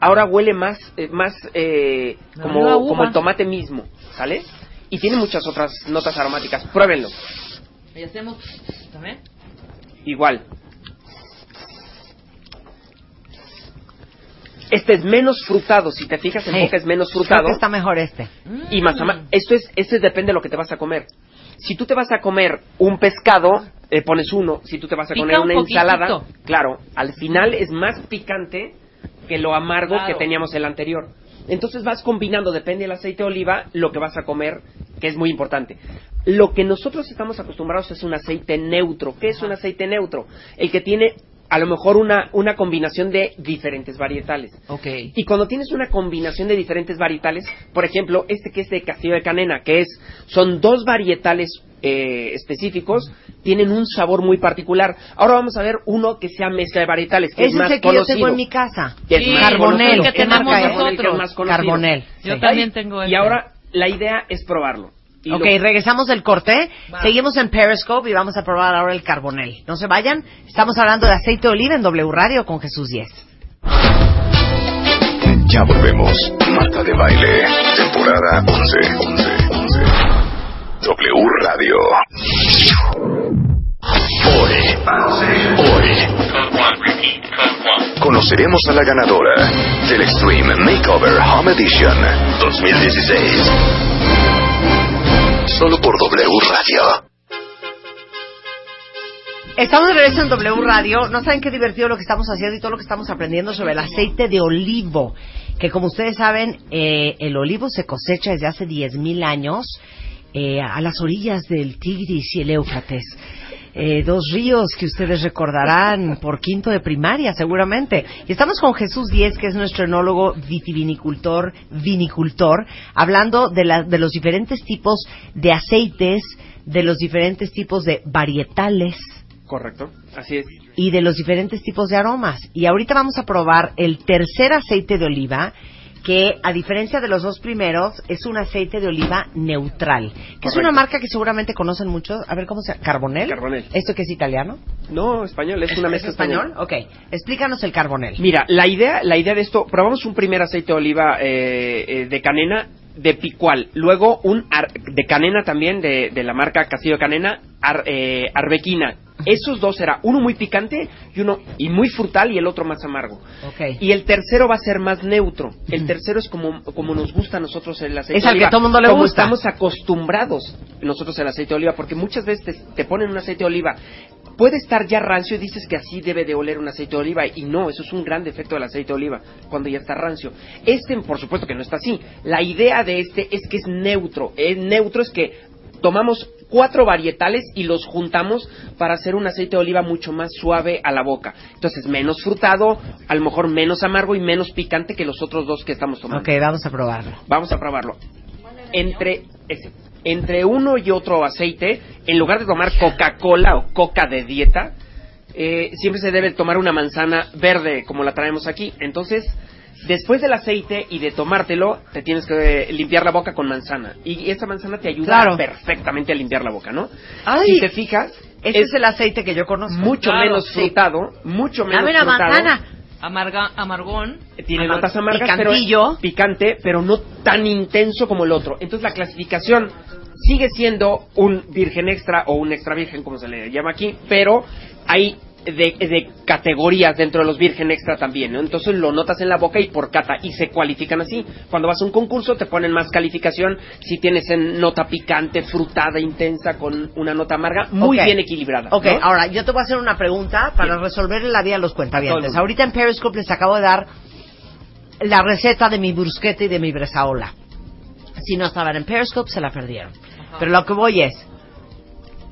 [SPEAKER 21] Ahora huele más eh, más eh, como
[SPEAKER 6] a
[SPEAKER 21] como el tomate mismo, ¿sale? Y tiene muchas otras notas aromáticas. Pruébenlo.
[SPEAKER 6] Y hacemos... ¿También?
[SPEAKER 21] Igual. Este es menos frutado, si te fijas en
[SPEAKER 5] Sí.
[SPEAKER 21] boca es menos
[SPEAKER 5] Creo
[SPEAKER 21] frutado
[SPEAKER 5] que está mejor este.
[SPEAKER 21] y más ama- Esto es, este depende de lo que te vas a comer. Si tú te vas a comer un pescado, eh, pones uno. Si tú te vas a
[SPEAKER 6] Pica
[SPEAKER 21] comer
[SPEAKER 6] un
[SPEAKER 21] una
[SPEAKER 6] poquitito.
[SPEAKER 21] ensalada, claro, al final es más picante que lo amargo
[SPEAKER 6] Claro.
[SPEAKER 21] que teníamos el anterior. Entonces vas combinando, depende del aceite de oliva, lo que vas a comer, que es muy importante. Lo que nosotros estamos acostumbrados es un aceite neutro. ¿Qué es un aceite neutro? El que tiene a lo mejor una, una combinación de diferentes varietales. Y cuando tienes una combinación de diferentes varietales, por ejemplo, este que es de Castillo de Canena, que es, son dos varietales eh, específicos, tienen un sabor muy particular. Ahora vamos a ver uno que sea mezcla de varietales, que
[SPEAKER 5] Ese
[SPEAKER 21] es más
[SPEAKER 5] es el que yo tengo en mi casa.
[SPEAKER 21] Que es más
[SPEAKER 5] Carbonel.
[SPEAKER 21] conocido.
[SPEAKER 6] que
[SPEAKER 5] ¿Qué
[SPEAKER 6] tenemos
[SPEAKER 5] marca es?
[SPEAKER 21] Carbonel, que es más.
[SPEAKER 5] Carbonel.
[SPEAKER 6] Yo
[SPEAKER 5] Sí.
[SPEAKER 6] también tengo
[SPEAKER 21] Y
[SPEAKER 6] este.
[SPEAKER 21] ahora la idea es probarlo.
[SPEAKER 5] Ok,
[SPEAKER 21] lo-
[SPEAKER 5] regresamos del corte. Seguimos en Periscope y vamos a probar ahora el carbonel. No se vayan. Estamos hablando de aceite de oliva en W Radio con Jesús 10.
[SPEAKER 3] Ya volvemos. Marta de Baile, temporada 11. 11, 11. W Radio. Hoy, hoy, conoceremos a la ganadora del Extreme Makeover Home Edition 2016. Solo por W Radio.
[SPEAKER 5] Estamos de regreso en W Radio. No saben qué divertido lo que estamos haciendo y todo lo que estamos aprendiendo sobre el aceite de olivo. Que como ustedes saben, eh, el olivo se cosecha desde hace 10.000 años eh, a las orillas del Tigris y el Éufrates. Eh, dos ríos que ustedes recordarán por quinto de primaria, seguramente. Y estamos con Jesús Díez, que es nuestro enólogo vitivinicultor, vinicultor, hablando de, la- de los diferentes tipos de aceites, de los diferentes tipos de varietales
[SPEAKER 21] Correcto, así es.
[SPEAKER 5] y de los diferentes tipos de aromas. Y ahorita vamos a probar el tercer aceite de oliva, que a diferencia de los dos primeros, es un aceite de oliva neutral, que es una marca que seguramente conocen muchos. A ver cómo se llama. ¿Carbonel?
[SPEAKER 21] Carbonel.
[SPEAKER 5] ¿Esto que es italiano?
[SPEAKER 21] No, español, es una mezcla
[SPEAKER 5] español?
[SPEAKER 21] española.
[SPEAKER 5] Ok. Explícanos el carbonel.
[SPEAKER 21] Mira, la idea, la idea de esto, probamos un primer aceite de oliva eh, eh, de canena de picual, luego un ar- de canena también de, de la marca Castillo Canena, ar- eh, arbequina. Esos dos era uno muy picante y uno y muy frutal y el otro más amargo.
[SPEAKER 5] Ok.
[SPEAKER 21] Y el tercero va a ser más neutro. El tercero es como, como nos gusta a nosotros el aceite
[SPEAKER 5] Es
[SPEAKER 21] de
[SPEAKER 5] al que
[SPEAKER 21] oliva.
[SPEAKER 5] todo mundo le
[SPEAKER 21] como
[SPEAKER 5] gusta.
[SPEAKER 21] estamos acostumbrados nosotros el aceite de oliva, porque muchas veces te, te ponen un aceite de oliva. Puede estar ya rancio y dices que así debe de oler un aceite de oliva y no, eso es un gran defecto del aceite de oliva cuando ya está rancio. Este, por supuesto que no está así. La idea de este es que es neutro. Es neutro es que tomamos cuatro varietales y los juntamos para hacer un aceite de oliva mucho más suave a la boca. Entonces, menos frutado, a lo mejor menos amargo y menos picante que los otros dos que estamos tomando.
[SPEAKER 5] Ok, vamos a probarlo.
[SPEAKER 21] Vamos a probarlo. Entre, ese, entre uno y otro aceite, en lugar de tomar Coca-Cola o Coca de dieta, eh, siempre se debe tomar una manzana verde como la traemos aquí. Entonces, después del aceite y de tomártelo, te tienes que eh, limpiar la boca con manzana. Y esa manzana te ayuda
[SPEAKER 5] Claro.
[SPEAKER 21] perfectamente a limpiar la boca, ¿no?
[SPEAKER 5] Ay.
[SPEAKER 21] si te fijas,
[SPEAKER 5] Este es, el aceite que yo conozco.
[SPEAKER 21] mucho
[SPEAKER 6] Claro,
[SPEAKER 21] menos
[SPEAKER 6] sí.
[SPEAKER 21] frutado, mucho menos
[SPEAKER 5] Dame la
[SPEAKER 21] frutado.
[SPEAKER 5] manzana.
[SPEAKER 6] Amarga, amargón.
[SPEAKER 21] Tiene
[SPEAKER 5] Amar-
[SPEAKER 21] notas amargas,
[SPEAKER 5] picantillo.
[SPEAKER 21] pero picante, pero no tan intenso como el otro. Entonces la clasificación sigue siendo un virgen extra o un extra virgen, como se le llama aquí, pero hay de, de categorías dentro de los virgen extra también, ¿no? Entonces lo notas en la boca y por cata y se cualifican así. Cuando vas a un concurso te ponen más calificación si tienes en nota picante, frutada, intensa, con una nota amarga, muy bien equilibrada.
[SPEAKER 5] Ok,
[SPEAKER 21] ¿no?
[SPEAKER 5] ahora yo te voy a hacer una pregunta para
[SPEAKER 21] Bien.
[SPEAKER 5] resolverle la vida a los cuentavientes. Ahorita en Periscope les acabo de dar la receta de mi brusqueta y de mi bresaola. Si no estaban en Periscope, se la perdieron. Pero lo que voy es,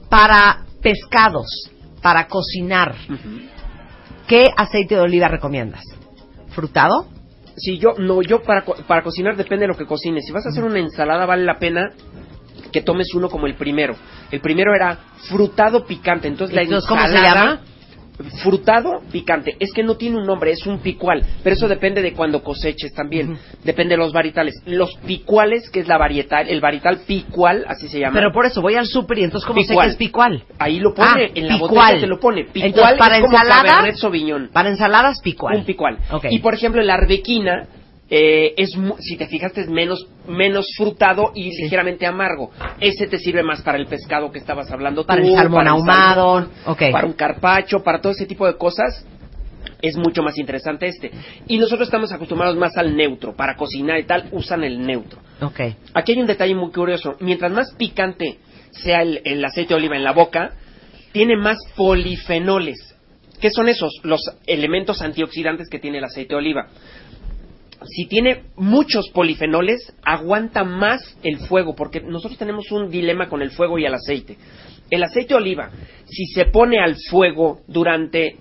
[SPEAKER 5] para pescados, para cocinar. ¿qué aceite de oliva recomiendas? ¿Frutado?
[SPEAKER 21] Si yo, no, yo para, co- para cocinar depende de lo que cocines. Si vas a hacer una ensalada, vale la pena que tomes uno como el primero. El primero era frutado picante. Entonces, la
[SPEAKER 5] ¿cómo se
[SPEAKER 21] ensalada-
[SPEAKER 5] llama?
[SPEAKER 21] Frutado picante. Es que no tiene un nombre, es un picual. Pero eso depende de cuando coseches también. Depende de los varietales. Los picuales, que es la varietal, el varietal picual, así se llama.
[SPEAKER 5] Pero por eso voy al súper y entonces, ¿cómo sé
[SPEAKER 21] Picual.
[SPEAKER 5] que es picual?
[SPEAKER 21] Ahí lo pone,
[SPEAKER 5] Ah,
[SPEAKER 21] en la
[SPEAKER 5] picual.
[SPEAKER 21] botella te lo pone. Picual
[SPEAKER 5] Entonces, para
[SPEAKER 21] es como
[SPEAKER 5] ensalada,
[SPEAKER 21] Cabernet Sauvignon.
[SPEAKER 5] Para ensaladas, picual.
[SPEAKER 21] Un picual. Y por ejemplo, la arbequina eh, es, si te fijaste, es menos, menos frutado y ligeramente amargo. Ese te sirve más para el pescado que estabas hablando
[SPEAKER 5] Para
[SPEAKER 21] tú,
[SPEAKER 5] el salmón
[SPEAKER 21] para
[SPEAKER 5] ahumado,
[SPEAKER 21] salmón,
[SPEAKER 5] ok.
[SPEAKER 21] para un carpacho, para todo ese tipo de cosas. Es mucho más interesante este. Y nosotros estamos acostumbrados más al neutro. Para cocinar y tal, usan el neutro. Aquí hay un detalle muy curioso. Mientras más picante sea el, el aceite de oliva en la boca, tiene más polifenoles. ¿Qué son esos? Los elementos antioxidantes que tiene el aceite de oliva. Si tiene muchos polifenoles, aguanta más el fuego, porque nosotros tenemos un dilema con el fuego y el aceite. El aceite de oliva, si se pone al fuego durante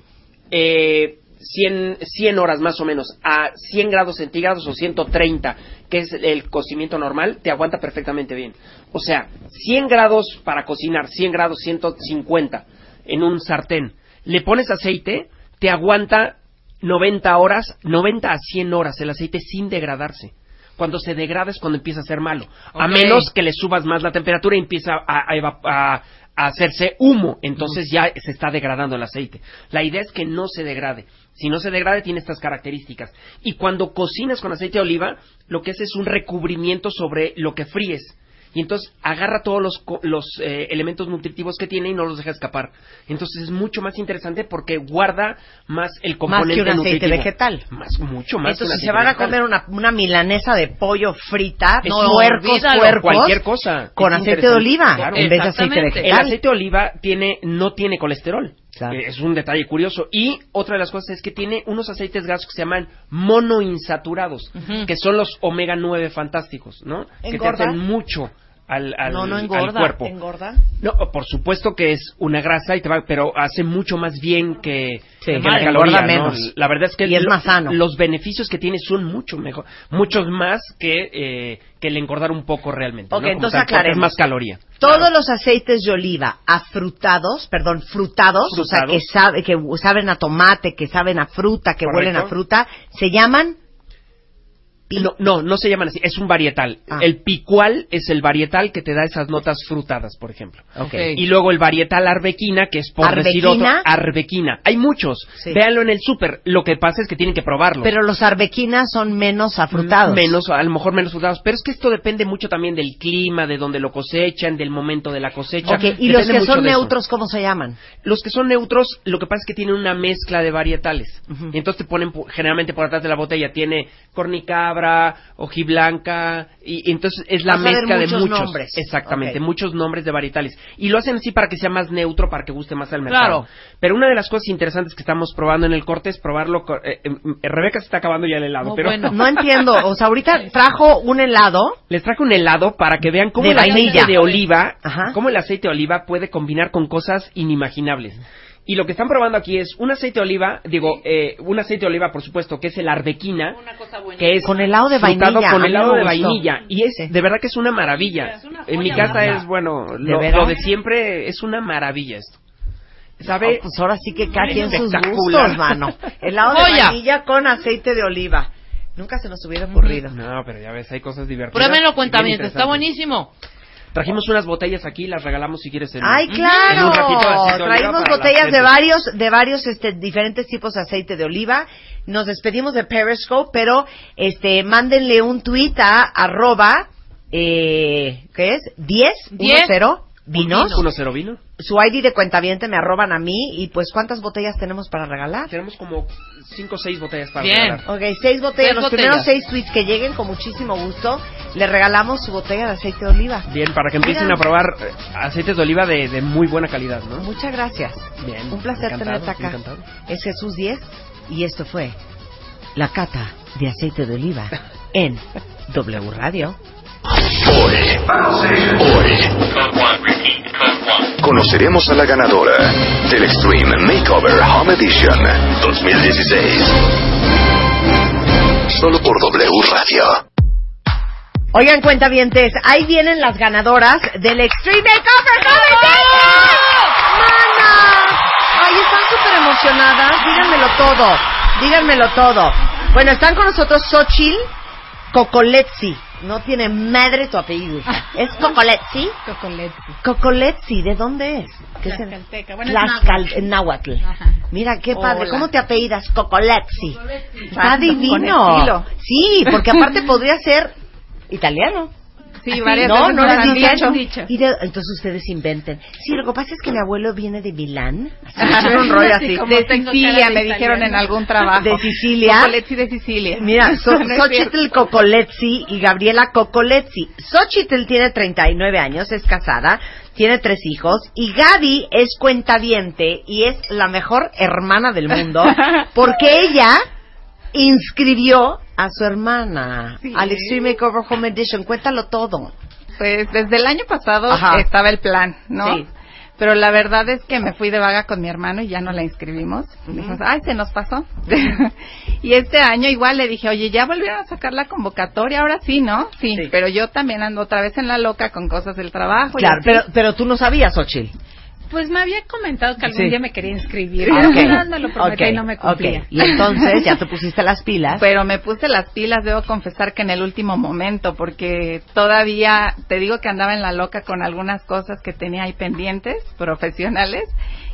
[SPEAKER 21] eh, 100, 100 horas más o menos, a 100 grados centígrados o 130, que es el cocimiento normal, te aguanta perfectamente bien. O sea, 100 grados para cocinar, 100 grados 150 en un sartén. Le pones aceite, te aguanta 90 horas, 90 a 100 horas el aceite sin degradarse. Cuando se degrada es cuando empieza a ser malo. A menos que le subas más la temperatura y empieza a, a eva- a- a hacerse humo. Entonces ya se está degradando el aceite. La idea es que no se degrade. Si no se degrade, tiene estas características. Y cuando cocinas con aceite de oliva, lo que hace es un recubrimiento sobre lo que fríes. Y entonces agarra todos los, co- los eh, elementos nutritivos que tiene y no los deja escapar. Entonces es mucho más interesante porque guarda más el
[SPEAKER 5] Más
[SPEAKER 21] componente
[SPEAKER 5] que un aceite
[SPEAKER 21] nutritivo.
[SPEAKER 5] vegetal.
[SPEAKER 21] Más, mucho más.
[SPEAKER 5] Entonces, si se van a comer una, una milanesa de pollo frita, no,
[SPEAKER 21] no,
[SPEAKER 5] puercos,
[SPEAKER 21] cualquier cosa.
[SPEAKER 5] con aceite de oliva,
[SPEAKER 21] Claro.
[SPEAKER 5] en vez de aceite
[SPEAKER 21] El
[SPEAKER 5] vegetal.
[SPEAKER 21] aceite de oliva tiene, no tiene colesterol. Eh, Es un detalle curioso. Y otra de las cosas es que tiene unos aceites grasos que se llaman monoinsaturados, que son los omega 9 fantásticos, ¿no? Que te
[SPEAKER 5] ¿Engorda?
[SPEAKER 21] hacen mucho al, al,
[SPEAKER 5] no, no
[SPEAKER 21] al
[SPEAKER 5] engorda.
[SPEAKER 21] cuerpo.
[SPEAKER 5] ¿Engorda?
[SPEAKER 21] No, por supuesto que es una grasa, y te va, pero hace mucho más bien que,
[SPEAKER 5] Sí,
[SPEAKER 21] que
[SPEAKER 5] engorda
[SPEAKER 21] la caloría. ¿no?
[SPEAKER 5] menos.
[SPEAKER 21] La verdad es que
[SPEAKER 5] Y es
[SPEAKER 21] lo-
[SPEAKER 5] más sano.
[SPEAKER 21] los beneficios que tiene son mucho mejor, muchos más que, eh, que el engordar un poco realmente.
[SPEAKER 5] Ok, entonces
[SPEAKER 21] tal,
[SPEAKER 5] aclaremos.
[SPEAKER 21] Es más caloría.
[SPEAKER 5] Todos los aceites de oliva afrutados, perdón, frutados, o sea, que, sabe, que saben a tomate, que saben a fruta, que
[SPEAKER 21] Correcto.
[SPEAKER 5] huelen a fruta, se llaman
[SPEAKER 21] No, no, no se llaman así, es un varietal.
[SPEAKER 5] Ah.
[SPEAKER 21] El picual es el varietal que te da esas notas frutadas, por ejemplo.
[SPEAKER 5] Ok.
[SPEAKER 21] Y luego el varietal arbequina, que es por decir otro,
[SPEAKER 5] ¿Arbequina?
[SPEAKER 21] arbequina. Hay muchos.
[SPEAKER 5] Sí.
[SPEAKER 21] Véanlo en el súper. Lo que pasa es que tienen que probarlo.
[SPEAKER 5] Pero los arbequinas son menos afrutados.
[SPEAKER 21] Menos, a lo mejor menos frutados. Pero es que esto depende mucho también del clima, de donde lo cosechan, del momento de la cosecha.
[SPEAKER 5] Ok, y los que son neutros, ¿cómo se llaman?
[SPEAKER 21] Los que son neutros, lo que pasa es que tienen una mezcla de varietales. Y entonces te ponen pu- generalmente por atrás de la botella. Tiene cornicabra, hojiblanca, y, y entonces es la mezcla de
[SPEAKER 5] muchos nombres.
[SPEAKER 21] Exactamente, muchos nombres de varietales. Y lo hacen así para que sea más neutro, para que guste más al mercado.
[SPEAKER 6] Claro.
[SPEAKER 21] Pero una de las cosas interesantes que estamos probando en el corte es probarlo. eh, eh, Rebeca se está acabando ya el helado,
[SPEAKER 6] Oh,
[SPEAKER 21] pero
[SPEAKER 6] bueno.
[SPEAKER 5] No entiendo, o sea, ahorita trajo un helado
[SPEAKER 21] les traje un helado para que vean cómo
[SPEAKER 5] De
[SPEAKER 21] el
[SPEAKER 5] vainilla.
[SPEAKER 21] aceite de oliva,
[SPEAKER 5] Ajá.
[SPEAKER 21] cómo el aceite de oliva puede combinar con cosas inimaginables. Y lo que están probando aquí es un aceite de oliva, digo, eh, un aceite de oliva, por supuesto, que es el arbequina, que es
[SPEAKER 5] Con helado de vainilla, a
[SPEAKER 21] con helado de vainilla. Y es, de verdad que es una maravilla. En mi casa es, bueno, lo,
[SPEAKER 5] veras?
[SPEAKER 21] lo de siempre es una maravilla esto. ¿Sabe?
[SPEAKER 5] No, pues ahora sí que cada quien sus gustos, mano. Helado de vainilla con aceite de oliva. Nunca se nos hubiera ocurrido.
[SPEAKER 21] No, pero ya ves, hay cosas divertidas.
[SPEAKER 6] Pruébenlo, cuenta
[SPEAKER 21] bien
[SPEAKER 6] está buenísimo.
[SPEAKER 21] Trajimos unas botellas aquí, las regalamos si quieres en,
[SPEAKER 5] Ay,
[SPEAKER 21] en un
[SPEAKER 5] claro.
[SPEAKER 21] ratito de la
[SPEAKER 5] botellas de varios, de varios, este, diferentes tipos de aceite de oliva. Nos despedimos de Periscope, pero, este, mándenle un tweet a arroba, eh, ¿qué es? 10,
[SPEAKER 6] 10,
[SPEAKER 5] 10, vinos.
[SPEAKER 21] ¿Uno cero vino?
[SPEAKER 5] Su ID de cuentaviente me arroban a mí y pues ¿cuántas botellas tenemos para regalar?
[SPEAKER 21] Tenemos como cinco o seis botellas para
[SPEAKER 6] Bien.
[SPEAKER 21] regalar.
[SPEAKER 5] Ok, seis botellas.
[SPEAKER 6] Seis
[SPEAKER 5] Los
[SPEAKER 6] botellas.
[SPEAKER 5] primeros seis tweets que lleguen, con muchísimo gusto, le regalamos su botella de aceite de oliva.
[SPEAKER 21] Bien, para que empiecen
[SPEAKER 5] Mira.
[SPEAKER 21] a probar eh, aceites de oliva de, de muy buena calidad, ¿no?
[SPEAKER 5] Muchas gracias.
[SPEAKER 21] Bien.
[SPEAKER 5] Un placer tenerte acá.
[SPEAKER 21] encantado.
[SPEAKER 5] Es Jesús 10 y esto fue la cata de aceite de oliva en W Radio.
[SPEAKER 3] Hoy, hoy, Conoceremos a la ganadora del Extreme Makeover Home Edition 2016. Solo por W Radio.
[SPEAKER 5] Oigan, cuentavientes, ahí vienen las ganadoras del Extreme Makeover Competition. ¡Mana! Ay, están súper emocionadas. Díganmelo todo. Díganmelo todo. Bueno, están con nosotros Xochitl Cocoletzi. No tiene madre tu apellido. ¿Es Cocoletzi?
[SPEAKER 20] Cocoletzi.
[SPEAKER 5] Cocoletzi, ¿de dónde es? ¿Qué
[SPEAKER 20] Tlaxcalteca. Bueno, es
[SPEAKER 5] Tlaxcal-
[SPEAKER 20] náhuatl.
[SPEAKER 5] Mira, qué padre.
[SPEAKER 20] Hola.
[SPEAKER 5] ¿Cómo te apellidas? Cocoletzi. Está
[SPEAKER 20] Exacto,
[SPEAKER 5] divino. Sí, porque aparte podría ser italiano.
[SPEAKER 20] Sí, varias
[SPEAKER 5] no,
[SPEAKER 20] veces
[SPEAKER 5] no
[SPEAKER 20] nos
[SPEAKER 5] les
[SPEAKER 20] han dicho.
[SPEAKER 5] Y de- entonces ustedes inventen. Sí, lo que pasa es que mi abuelo viene de Milán. Así,
[SPEAKER 20] Ajá,
[SPEAKER 5] es un rollo así.
[SPEAKER 20] como De Sicilia, me dijeron en algún trabajo.
[SPEAKER 5] De Sicilia.
[SPEAKER 20] Cocoletzi de Sicilia.
[SPEAKER 5] Mira, so,
[SPEAKER 20] No
[SPEAKER 5] Xochitl Cocoletzi y Gabriela Cocoletzi. Xochitl tiene 39 años, es casada, tiene tres hijos y Gaby es cuentaviente y es la mejor hermana del mundo porque ella inscribió a su hermana
[SPEAKER 20] Sí.
[SPEAKER 5] al Extreme Makeover Home Edition. Cuéntalo todo.
[SPEAKER 20] Pues desde el año pasado
[SPEAKER 5] Ajá.
[SPEAKER 20] estaba el plan, ¿no?
[SPEAKER 5] Sí.
[SPEAKER 20] Pero la verdad es que me fui de vaga con mi hermano y ya no la inscribimos. Dijimos, ay, se nos pasó. y este año igual le dije, oye, ya volvieron a sacar la convocatoria, ahora sí, ¿no? Sí, pero yo también ando otra vez en la loca con cosas del trabajo.
[SPEAKER 5] Claro, pero, pero tú no sabías, Xochitl.
[SPEAKER 20] Pues me había comentado que
[SPEAKER 5] algún Sí. día
[SPEAKER 20] me quería inscribir.
[SPEAKER 5] Ok.
[SPEAKER 20] me lo prometí
[SPEAKER 5] Ok,
[SPEAKER 20] y no me cumplía.
[SPEAKER 5] Y entonces ya te pusiste las pilas.
[SPEAKER 20] Pero me puse las pilas, debo confesar que en el último momento, porque todavía te digo que andaba en la loca con algunas cosas que tenía ahí pendientes, profesionales,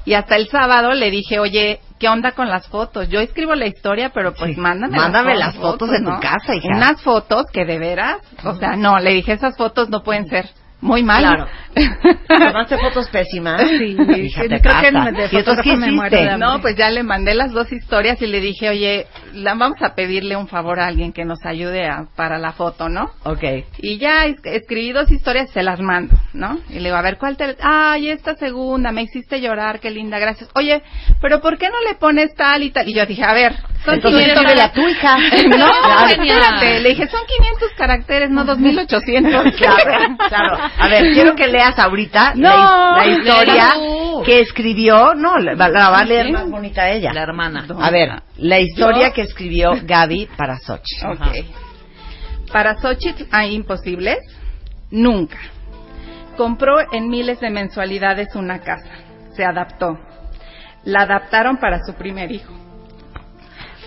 [SPEAKER 20] y hasta el sábado le dije, oye, ¿qué onda con las fotos? Yo escribo la historia, pero pues mándame,
[SPEAKER 5] Mándame
[SPEAKER 20] las,
[SPEAKER 5] las fotos de tu
[SPEAKER 20] ¿no?
[SPEAKER 5] casa, hija.
[SPEAKER 20] Unas fotos que de veras, o sea, no, le dije, esas fotos no pueden ser. Muy mal.
[SPEAKER 5] Claro. Tomaste fotos pésimas.
[SPEAKER 20] Sí,
[SPEAKER 5] Hija,
[SPEAKER 20] sí,
[SPEAKER 5] te
[SPEAKER 20] creo que
[SPEAKER 5] pasa.
[SPEAKER 20] de
[SPEAKER 5] ¿Y entonces qué
[SPEAKER 20] fotógrafo me de
[SPEAKER 5] hiciste?
[SPEAKER 20] No, pues ya le mandé las dos historias y le dije, oye, la, vamos a pedirle un favor a alguien que nos ayude a- para la foto, ¿no?
[SPEAKER 5] Ok.
[SPEAKER 20] Y ya es- escribí dos historias, se las mando, ¿no? Y le digo, a ver, ¿cuál te...? Ay, esta segunda, me hiciste llorar, qué linda, gracias. Oye, pero ¿por qué no le pones tal y tal? Y yo dije, a ver, son
[SPEAKER 5] Entonces
[SPEAKER 20] 500
[SPEAKER 5] escríbele a tu hija.
[SPEAKER 20] No,
[SPEAKER 5] Claro.
[SPEAKER 20] espérate, le dije, son 500 caracteres, no 2800.
[SPEAKER 5] Claro, claro. A ver, quiero que leas ahorita
[SPEAKER 20] No,
[SPEAKER 5] la, la historia que escribió. No, la, la va a leer
[SPEAKER 20] Sí.
[SPEAKER 5] más bonita ella.
[SPEAKER 6] La hermana.
[SPEAKER 5] A ver, la historia
[SPEAKER 20] ¿Yo?
[SPEAKER 5] que escribió Gaby para Sochi.
[SPEAKER 20] Ok. Para Xochitl hay imposibles, nunca. Compró en miles de mensualidades una casa. Se adaptó. La adaptaron para su primer hijo.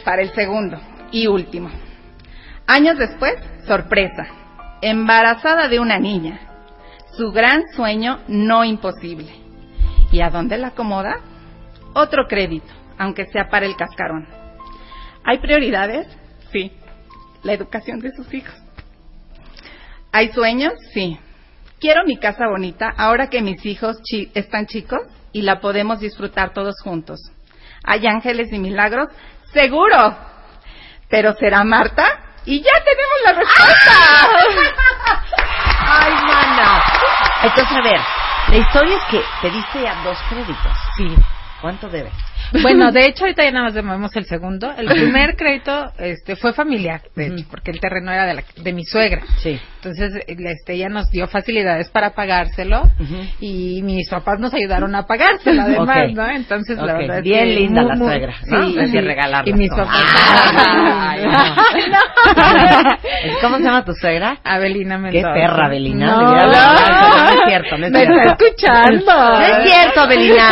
[SPEAKER 20] Para el segundo y último. Años después, sorpresa. Embarazada de una niña. Su gran sueño no imposible. ¿Y a dónde la acomoda? Otro crédito, aunque sea para el cascarón. ¿Hay prioridades? Sí. La educación de sus hijos. ¿Hay sueños? Sí. Quiero mi casa bonita ahora que mis hijos chi- están chicos y la podemos disfrutar todos juntos. ¿Hay ángeles y milagros? Seguro. Pero será Marta y ya tenemos la respuesta.
[SPEAKER 5] Ay, mana. Entonces, a ver, la historia es que pediste ya dos créditos.
[SPEAKER 20] Sí.
[SPEAKER 5] ¿Cuánto debes?
[SPEAKER 22] Bueno, de hecho, ahorita ya nada más debemos el segundo. El primer crédito este, fue familiar, de hecho, porque el terreno era de, la, de mi suegra.
[SPEAKER 5] Sí.
[SPEAKER 22] Entonces, este, ella nos dio facilidades para pagárselo y mis papás nos ayudaron a pagárselo además. ¿no? Entonces, la verdad es
[SPEAKER 5] bien
[SPEAKER 22] que
[SPEAKER 5] linda
[SPEAKER 22] muy,
[SPEAKER 5] la suegra, ¿no?
[SPEAKER 22] Sí, y-
[SPEAKER 5] regalarla
[SPEAKER 22] Y mis papás.
[SPEAKER 5] Ay, ¿Cómo se llama tu suegra?
[SPEAKER 22] Abelina
[SPEAKER 5] Qué
[SPEAKER 22] Mendoza.
[SPEAKER 5] perra, Abelina.
[SPEAKER 22] No, no.
[SPEAKER 5] No es cierto, no es
[SPEAKER 22] Me
[SPEAKER 5] cierto.
[SPEAKER 22] está escuchando.
[SPEAKER 5] No es cierto, Abelina.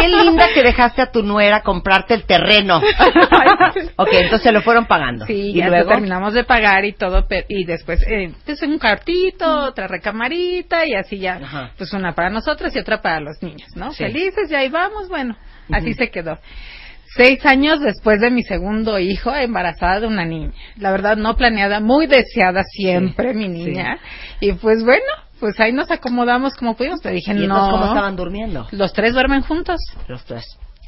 [SPEAKER 5] Qué linda que dejaste a tu nuera comprarte el terreno. ok, entonces se lo fueron pagando.
[SPEAKER 22] Sí,
[SPEAKER 5] y
[SPEAKER 22] ya
[SPEAKER 5] luego.
[SPEAKER 22] terminamos de pagar y todo, y después, eh, un cuartito, otra recamarita, y así ya, pues una para nosotros y otra para los niños, ¿no?
[SPEAKER 5] Sí.
[SPEAKER 22] Felices, y ahí vamos, bueno, así se quedó. Seis años después de mi segundo hijo, embarazada de una niña. La verdad, no planeada, muy deseada siempre, mi niña. Y pues bueno, pues ahí nos acomodamos como pudimos. Te dije,
[SPEAKER 5] ¿Y
[SPEAKER 22] no.
[SPEAKER 5] cómo estaban durmiendo?
[SPEAKER 22] Los tres duermen juntos.
[SPEAKER 5] Los tres.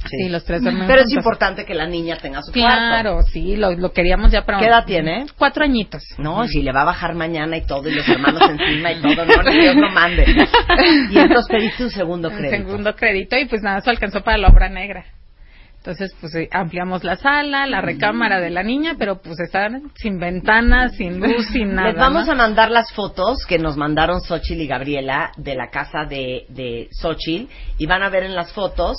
[SPEAKER 22] Sí, los tres duermen
[SPEAKER 5] Pero es
[SPEAKER 22] juntos.
[SPEAKER 5] importante que la niña tenga su
[SPEAKER 22] Claro,
[SPEAKER 5] cuarto.
[SPEAKER 22] sí, lo, lo queríamos ya para...
[SPEAKER 5] ¿Qué edad tiene?
[SPEAKER 22] Cuatro añitos.
[SPEAKER 5] No, si le va a bajar mañana y todo, y los hermanos encima y todo, no, ni Dios lo mande. Y entonces pediste un segundo
[SPEAKER 22] Un
[SPEAKER 5] crédito.
[SPEAKER 22] segundo crédito y pues nada, eso alcanzó para la obra negra. Entonces, pues eh, ampliamos la sala, la recámara de la niña, pero pues están sin ventanas, sin luz, sin nada.
[SPEAKER 5] Les vamos
[SPEAKER 22] ¿no?
[SPEAKER 5] a mandar las fotos que nos mandaron Xochitl y Gabriela de la casa de, de Xochitl y van a ver en las fotos,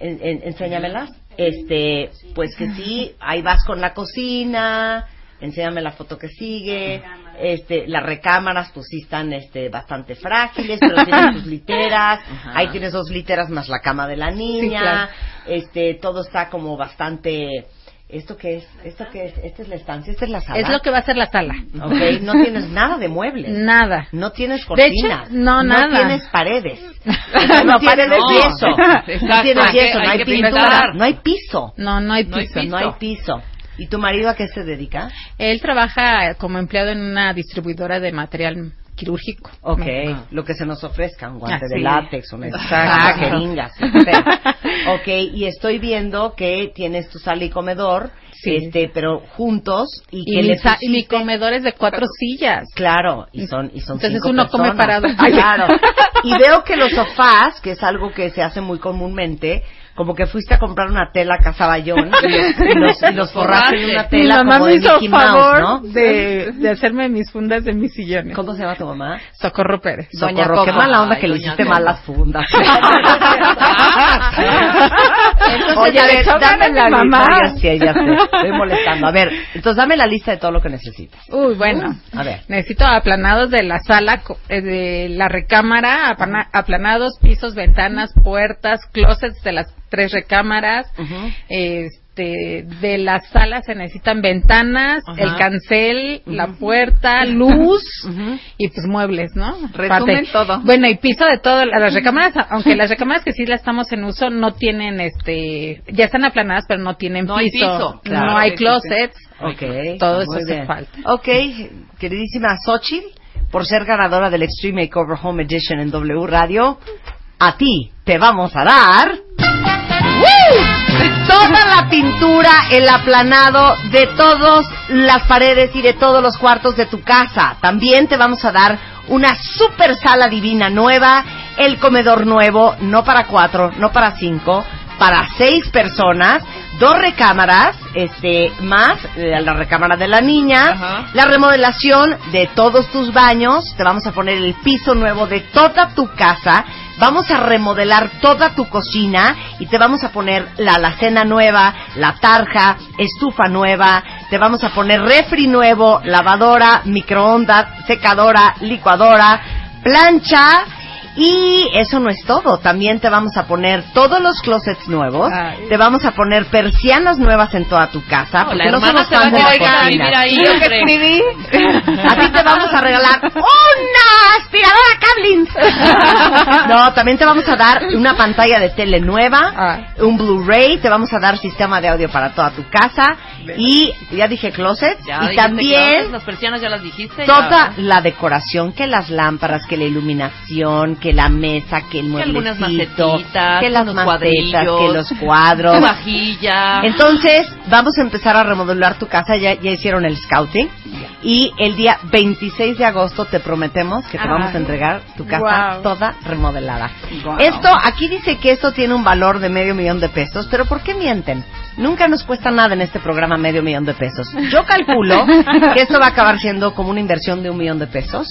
[SPEAKER 5] en- en- enséñamelas, este, pues que sí, ahí vas con la cocina, enséñame la foto que sigue, este, las recámaras pues sí están este, bastante frágiles, pero tienen sus literas, ahí tienes dos literas más la cama de la niña,
[SPEAKER 22] claro.
[SPEAKER 5] este, todo está como bastante... ¿Esto qué es? ¿Esto qué es? Esta es la estancia, esta es la sala.
[SPEAKER 22] Es lo que va a ser la sala.
[SPEAKER 5] Ok, no tienes nada de muebles.
[SPEAKER 22] Nada.
[SPEAKER 5] No tienes
[SPEAKER 22] De
[SPEAKER 5] cortinas.
[SPEAKER 22] hecho, no, nada.
[SPEAKER 5] tienes paredes. no,
[SPEAKER 22] No,
[SPEAKER 5] tienes
[SPEAKER 22] paredes no.
[SPEAKER 5] yeso. No
[SPEAKER 22] Exacto,
[SPEAKER 5] tienes
[SPEAKER 22] hay que-
[SPEAKER 5] yeso, no
[SPEAKER 22] hay
[SPEAKER 5] hay
[SPEAKER 22] que
[SPEAKER 5] pintura,
[SPEAKER 22] pintar.
[SPEAKER 5] no hay piso.
[SPEAKER 22] No, no hay
[SPEAKER 5] No hay
[SPEAKER 22] piso.
[SPEAKER 5] No hay piso. ¿Y tu marido a qué se dedica?
[SPEAKER 22] Él trabaja como empleado en una distribuidora de material quirúrgico.
[SPEAKER 5] Ok,
[SPEAKER 22] Me-
[SPEAKER 5] lo que se nos ofrezca, un guante
[SPEAKER 22] Ah,
[SPEAKER 5] de
[SPEAKER 22] sí.
[SPEAKER 5] látex, una etcétera. Ok, y estoy viendo que tienes tu sala y comedor,
[SPEAKER 22] Sí.
[SPEAKER 5] este, pero juntos y,
[SPEAKER 22] Y
[SPEAKER 5] que
[SPEAKER 22] mi,
[SPEAKER 5] le
[SPEAKER 22] sa- y mi comedor es de cuatro sillas.
[SPEAKER 5] Claro, y son, y son
[SPEAKER 22] Entonces
[SPEAKER 5] cinco
[SPEAKER 22] uno come parado.
[SPEAKER 5] Claro. Y veo que los sofás, que es algo que se hace muy comúnmente, como que fuiste a comprar una tela a Casaballón y los, y los, forraste en una
[SPEAKER 22] Mi
[SPEAKER 5] tela
[SPEAKER 22] mamá
[SPEAKER 5] como
[SPEAKER 22] me
[SPEAKER 5] de
[SPEAKER 22] hizo
[SPEAKER 5] Mickey
[SPEAKER 22] favor
[SPEAKER 5] Mouse, ¿no?
[SPEAKER 22] de, de hacerme mis fundas de mis sillones.
[SPEAKER 5] ¿Cómo se llama tu mamá?
[SPEAKER 22] Socorro Pérez.
[SPEAKER 5] Socorro, qué mala onda que le hiciste mal las fundas. Oye, a ver, dame la
[SPEAKER 22] mamá.
[SPEAKER 5] lista. Ya sé, ya sé. Estoy molestando. A ver, entonces dame la lista de todo lo que necesitas.
[SPEAKER 22] Uy, bueno.
[SPEAKER 5] A ver.
[SPEAKER 22] Necesito aplanados de la sala, co- eh, de la recámara, apana- aplanados, pisos, ventanas, puertas, closets de las tres recámaras. Este, de la sala se necesitan ventanas, el cancel, la puerta, luz y pues muebles, ¿no?
[SPEAKER 6] Resumen todo.
[SPEAKER 22] Bueno, y piso de todo, las recámaras, aunque las recámaras que sí las estamos en uso no tienen este, ya están aplanadas pero no tienen
[SPEAKER 6] No hay
[SPEAKER 22] piso.
[SPEAKER 6] Claro.
[SPEAKER 22] no hay closets.
[SPEAKER 5] Ok.
[SPEAKER 22] Todo eso hace falta.
[SPEAKER 5] Ok, queridísima Xochitl, por ser ganadora del Extreme Makeover Home Edition en W Radio, a ti te vamos a dar... ¡Woo! Toda la pintura, el aplanado de todas las paredes y de todos los cuartos de tu casa. También te vamos a dar una super sala divina nueva, el comedor nuevo, no para cuatro, no para cinco, para seis personas, dos recámaras, este, más la recámara de la niña, la remodelación de todos tus baños, te vamos a poner el piso nuevo de toda tu casa, vamos a remodelar toda tu cocina y te vamos a poner la alacena nueva, la tarja, estufa nueva, te vamos a poner refri nuevo, lavadora, microondas, secadora, licuadora, plancha y eso no es todo, también te vamos a poner todos los closets nuevos, te vamos a poner persianas nuevas en toda tu casa,
[SPEAKER 6] No,
[SPEAKER 5] porque no somos fans de
[SPEAKER 6] ahí,
[SPEAKER 5] ¿Yo que escribí? A ti te vamos a regalar una aspiradora Cablins. No, también te vamos a dar una pantalla de tele nueva, un Blu-ray, te vamos a dar sistema de audio para toda tu casa y ya dije closets
[SPEAKER 6] Ya
[SPEAKER 5] y también
[SPEAKER 6] closets, las persianas ya las dijiste.
[SPEAKER 5] toda
[SPEAKER 6] ya.
[SPEAKER 5] la decoración, que las lámparas, que la iluminación, que la mesa, que el
[SPEAKER 6] Que algunas macetitas,
[SPEAKER 5] que las
[SPEAKER 6] unos
[SPEAKER 5] macetas, que los cuadros.
[SPEAKER 6] tu vajilla.
[SPEAKER 5] Entonces, vamos a empezar a remodelar tu casa, ya, ya hicieron el scouting y el día 26 de agosto te prometemos que te
[SPEAKER 22] Ah.
[SPEAKER 5] vamos a entregar tu casa toda remodelada. Esto, aquí dice que esto tiene un valor de medio millón de pesos, pero ¿por qué mienten? Nunca nos cuesta nada en este programa medio millón de pesos. Yo calculo que esto va a acabar siendo como una inversión de un millón de pesos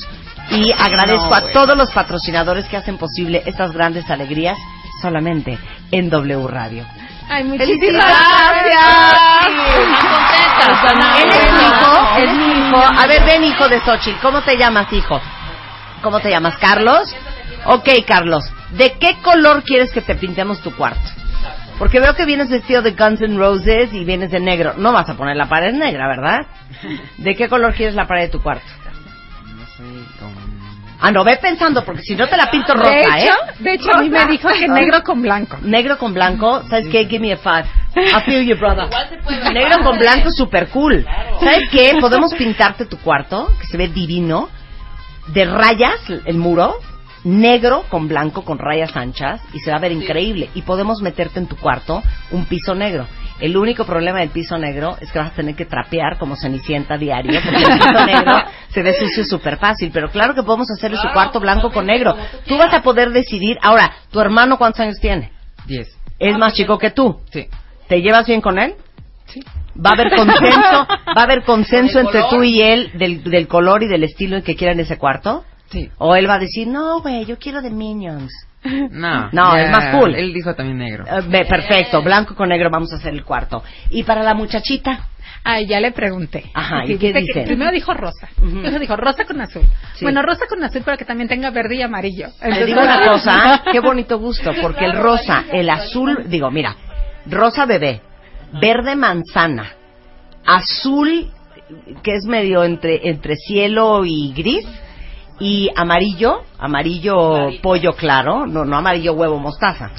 [SPEAKER 5] y agradezco
[SPEAKER 22] No,
[SPEAKER 5] a todos los patrocinadores que hacen posible estas grandes alegrías solamente en W Radio.
[SPEAKER 22] Ay, muchísimas
[SPEAKER 5] ¡Felicidades!
[SPEAKER 6] contentas,
[SPEAKER 5] Él es mi hijo, es mi hijo. A ver, ven, hijo de Xochitl. ¿Cómo te llamas, hijo? ¿Cómo te llamas? ¿Carlos? Ok, Carlos. ¿De qué color quieres que te pintemos tu cuarto? Porque veo que vienes vestido de Guns N' Roses y vienes de negro. No vas a poner la pared negra, ¿verdad? ¿De qué color quieres la pared de tu cuarto? Ah, no, ve pensando, porque si no te la pinto rosa,
[SPEAKER 22] de hecho,
[SPEAKER 5] ¿eh?
[SPEAKER 22] de hecho a mí me dijo que negro con blanco.
[SPEAKER 5] Negro con blanco, ¿sabes qué? Give me a five. I feel you, brother. Negro con blanco super cool. ¿Sabes qué? Podemos pintarte tu cuarto, que se ve divino, de rayas, el muro, negro con blanco, con rayas anchas, y se va a ver increíble. Y podemos meterte en tu cuarto un piso negro. El único problema del piso negro es que vas a tener que trapear como cenicienta diario, porque el piso negro se ve sucio súper fácil. Pero claro que podemos hacerle su cuarto blanco con negro. Tú vas a poder decidir. Ahora, ¿tu hermano cuántos años tiene?
[SPEAKER 21] Diez.
[SPEAKER 5] es más chico que tú.
[SPEAKER 23] Sí.
[SPEAKER 5] ¿Te llevas bien con él? Sí. Va a haber consenso, va a haber consenso entre tú y él del, del color y del estilo en que quieran ese cuarto.
[SPEAKER 23] Sí.
[SPEAKER 5] O él va a decir, no, güey, yo quiero de Minions.
[SPEAKER 23] No.
[SPEAKER 5] No,
[SPEAKER 23] ya,
[SPEAKER 5] es más cool.
[SPEAKER 23] Él dijo también negro.
[SPEAKER 5] Ve, perfecto, blanco con negro vamos a hacer el cuarto. ¿Y para la muchachita?
[SPEAKER 22] Ay, ya le pregunté.
[SPEAKER 5] Ajá, ¿y
[SPEAKER 22] Sí,
[SPEAKER 5] qué
[SPEAKER 22] dice que primero dijo rosa. Luego dijo rosa con azul.
[SPEAKER 5] Sí.
[SPEAKER 22] Bueno, rosa con azul, pero que también tenga verde y amarillo.
[SPEAKER 5] Te digo una cosa, qué bonito gusto, porque el rosa, el azul, digo, mira, rosa bebé, verde manzana, azul, que es medio entre, entre cielo y gris, y amarillo, amarillo pollo claro, no, no amarillo huevo mostaza.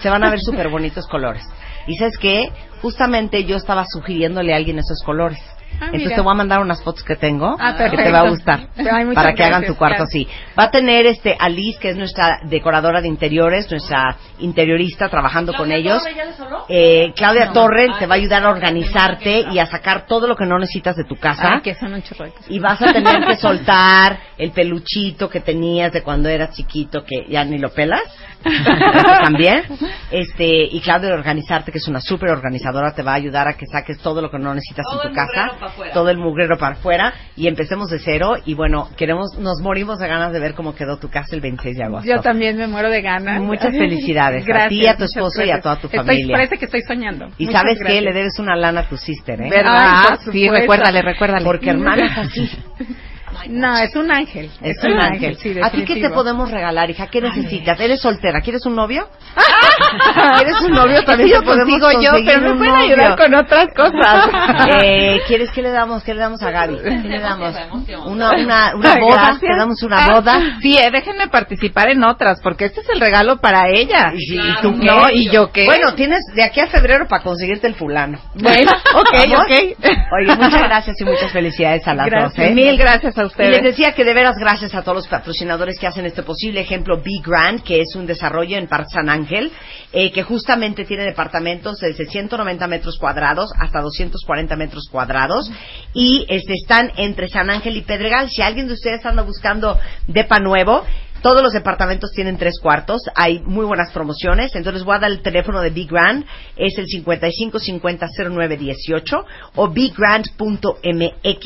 [SPEAKER 5] Se van a ver súper bonitos colores. Y sabes qué, justamente yo estaba sugiriéndole a alguien esos colores.
[SPEAKER 22] Ah,
[SPEAKER 5] Entonces
[SPEAKER 22] mira.
[SPEAKER 5] te voy a mandar unas fotos que tengo
[SPEAKER 22] Ah,
[SPEAKER 5] que te va a gustar
[SPEAKER 22] Ay,
[SPEAKER 5] para que hagan tu cuarto así. Va a tener este Alice, que es nuestra decoradora de interiores, nuestra interiorista trabajando con ellos. Eh, Claudia Torre te va a ayudar a organizarte y a sacar todo lo que no necesitas de tu casa.
[SPEAKER 22] Ah, que son un.
[SPEAKER 5] Y vas a tener que soltar el peluchito que tenías de cuando eras chiquito, que ya ni lo pelas. También. Este, y Claudia organizarte, que es una súper organizadora, te va a ayudar a que saques todo lo que no necesitas
[SPEAKER 6] Todo
[SPEAKER 5] en tu casa. Todo el mugrero para afuera. Y empecemos de cero. Y bueno, queremos, nos morimos de ganas de ver cómo quedó tu casa el 26 de agosto.
[SPEAKER 22] Yo también me muero de ganas.
[SPEAKER 5] Muchas felicidades a
[SPEAKER 22] Gracias,
[SPEAKER 5] ti, a tu esposo y a toda tu
[SPEAKER 22] Estoy-
[SPEAKER 5] familia.
[SPEAKER 22] parece que estoy soñando.
[SPEAKER 5] Y
[SPEAKER 22] Muchas
[SPEAKER 5] sabes que
[SPEAKER 22] gracias.
[SPEAKER 5] le debes una lana a tu sister, ¿eh?
[SPEAKER 22] ¿Verdad?
[SPEAKER 5] Ay, sí, recuérdale, recuérdale. Porque hermana es así.
[SPEAKER 22] No, es un ángel.
[SPEAKER 5] Es un ángel.
[SPEAKER 22] sí,
[SPEAKER 5] ¿A ti qué te podemos regalar, hija? ¿Qué necesitas? ¿Eres soltera? ¿Quieres un novio? ¿Quieres un novio? También
[SPEAKER 22] yo consigo yo,
[SPEAKER 5] conseguir
[SPEAKER 22] pero me
[SPEAKER 5] un
[SPEAKER 22] pueden
[SPEAKER 5] novio.
[SPEAKER 22] ayudar con otras cosas.
[SPEAKER 5] Eh, ¿Quieres que le damos? ¿Qué le damos a Gaby? ¿Qué le damos? Una, una, una
[SPEAKER 22] Ay,
[SPEAKER 5] boda.
[SPEAKER 22] gracias.
[SPEAKER 5] ¿Le damos una
[SPEAKER 22] Ah,
[SPEAKER 5] boda?
[SPEAKER 23] Sí, eh, déjenme participar en otras, porque este es el regalo para ella.
[SPEAKER 5] ¿Y, sí, ¿y tú qué?
[SPEAKER 23] No, ¿y yo qué?
[SPEAKER 5] Bueno, tienes de aquí a febrero para conseguirte el fulano.
[SPEAKER 23] Bueno, ok,
[SPEAKER 5] ¿Vamos?
[SPEAKER 23] ok.
[SPEAKER 5] Oye, muchas gracias y muchas felicidades a las
[SPEAKER 23] Gracias.
[SPEAKER 5] dos. ¿eh?
[SPEAKER 23] Mil gracias a
[SPEAKER 5] Y les decía que de veras gracias a todos los patrocinadores que hacen este posible. Ejemplo, Big Grand, que es un desarrollo en Parque San Ángel, eh, que justamente tiene departamentos desde 190 metros cuadrados hasta 240 metros cuadrados. Y este, están entre San Ángel y Pedregal. Si alguien de ustedes anda buscando depa nuevo, todos los departamentos tienen tres cuartos. Hay muy buenas promociones. Entonces voy a dar el teléfono de Big Grand. Es el 55500918 o biggrand.mx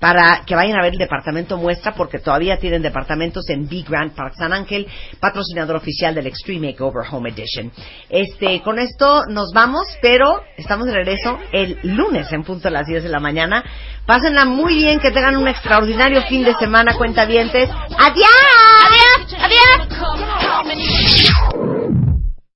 [SPEAKER 5] para que vayan a ver el departamento muestra porque todavía tienen departamentos en Big Grand Park San Ángel, patrocinador oficial del Extreme Makeover Home Edition. Este, con esto nos vamos, pero estamos de regreso el lunes en punto a las 10 de la mañana. Pásenla muy bien, que tengan un extraordinario fin de semana, cuentavientes. ¡Adiós! ¡Adiós! ¡Adiós!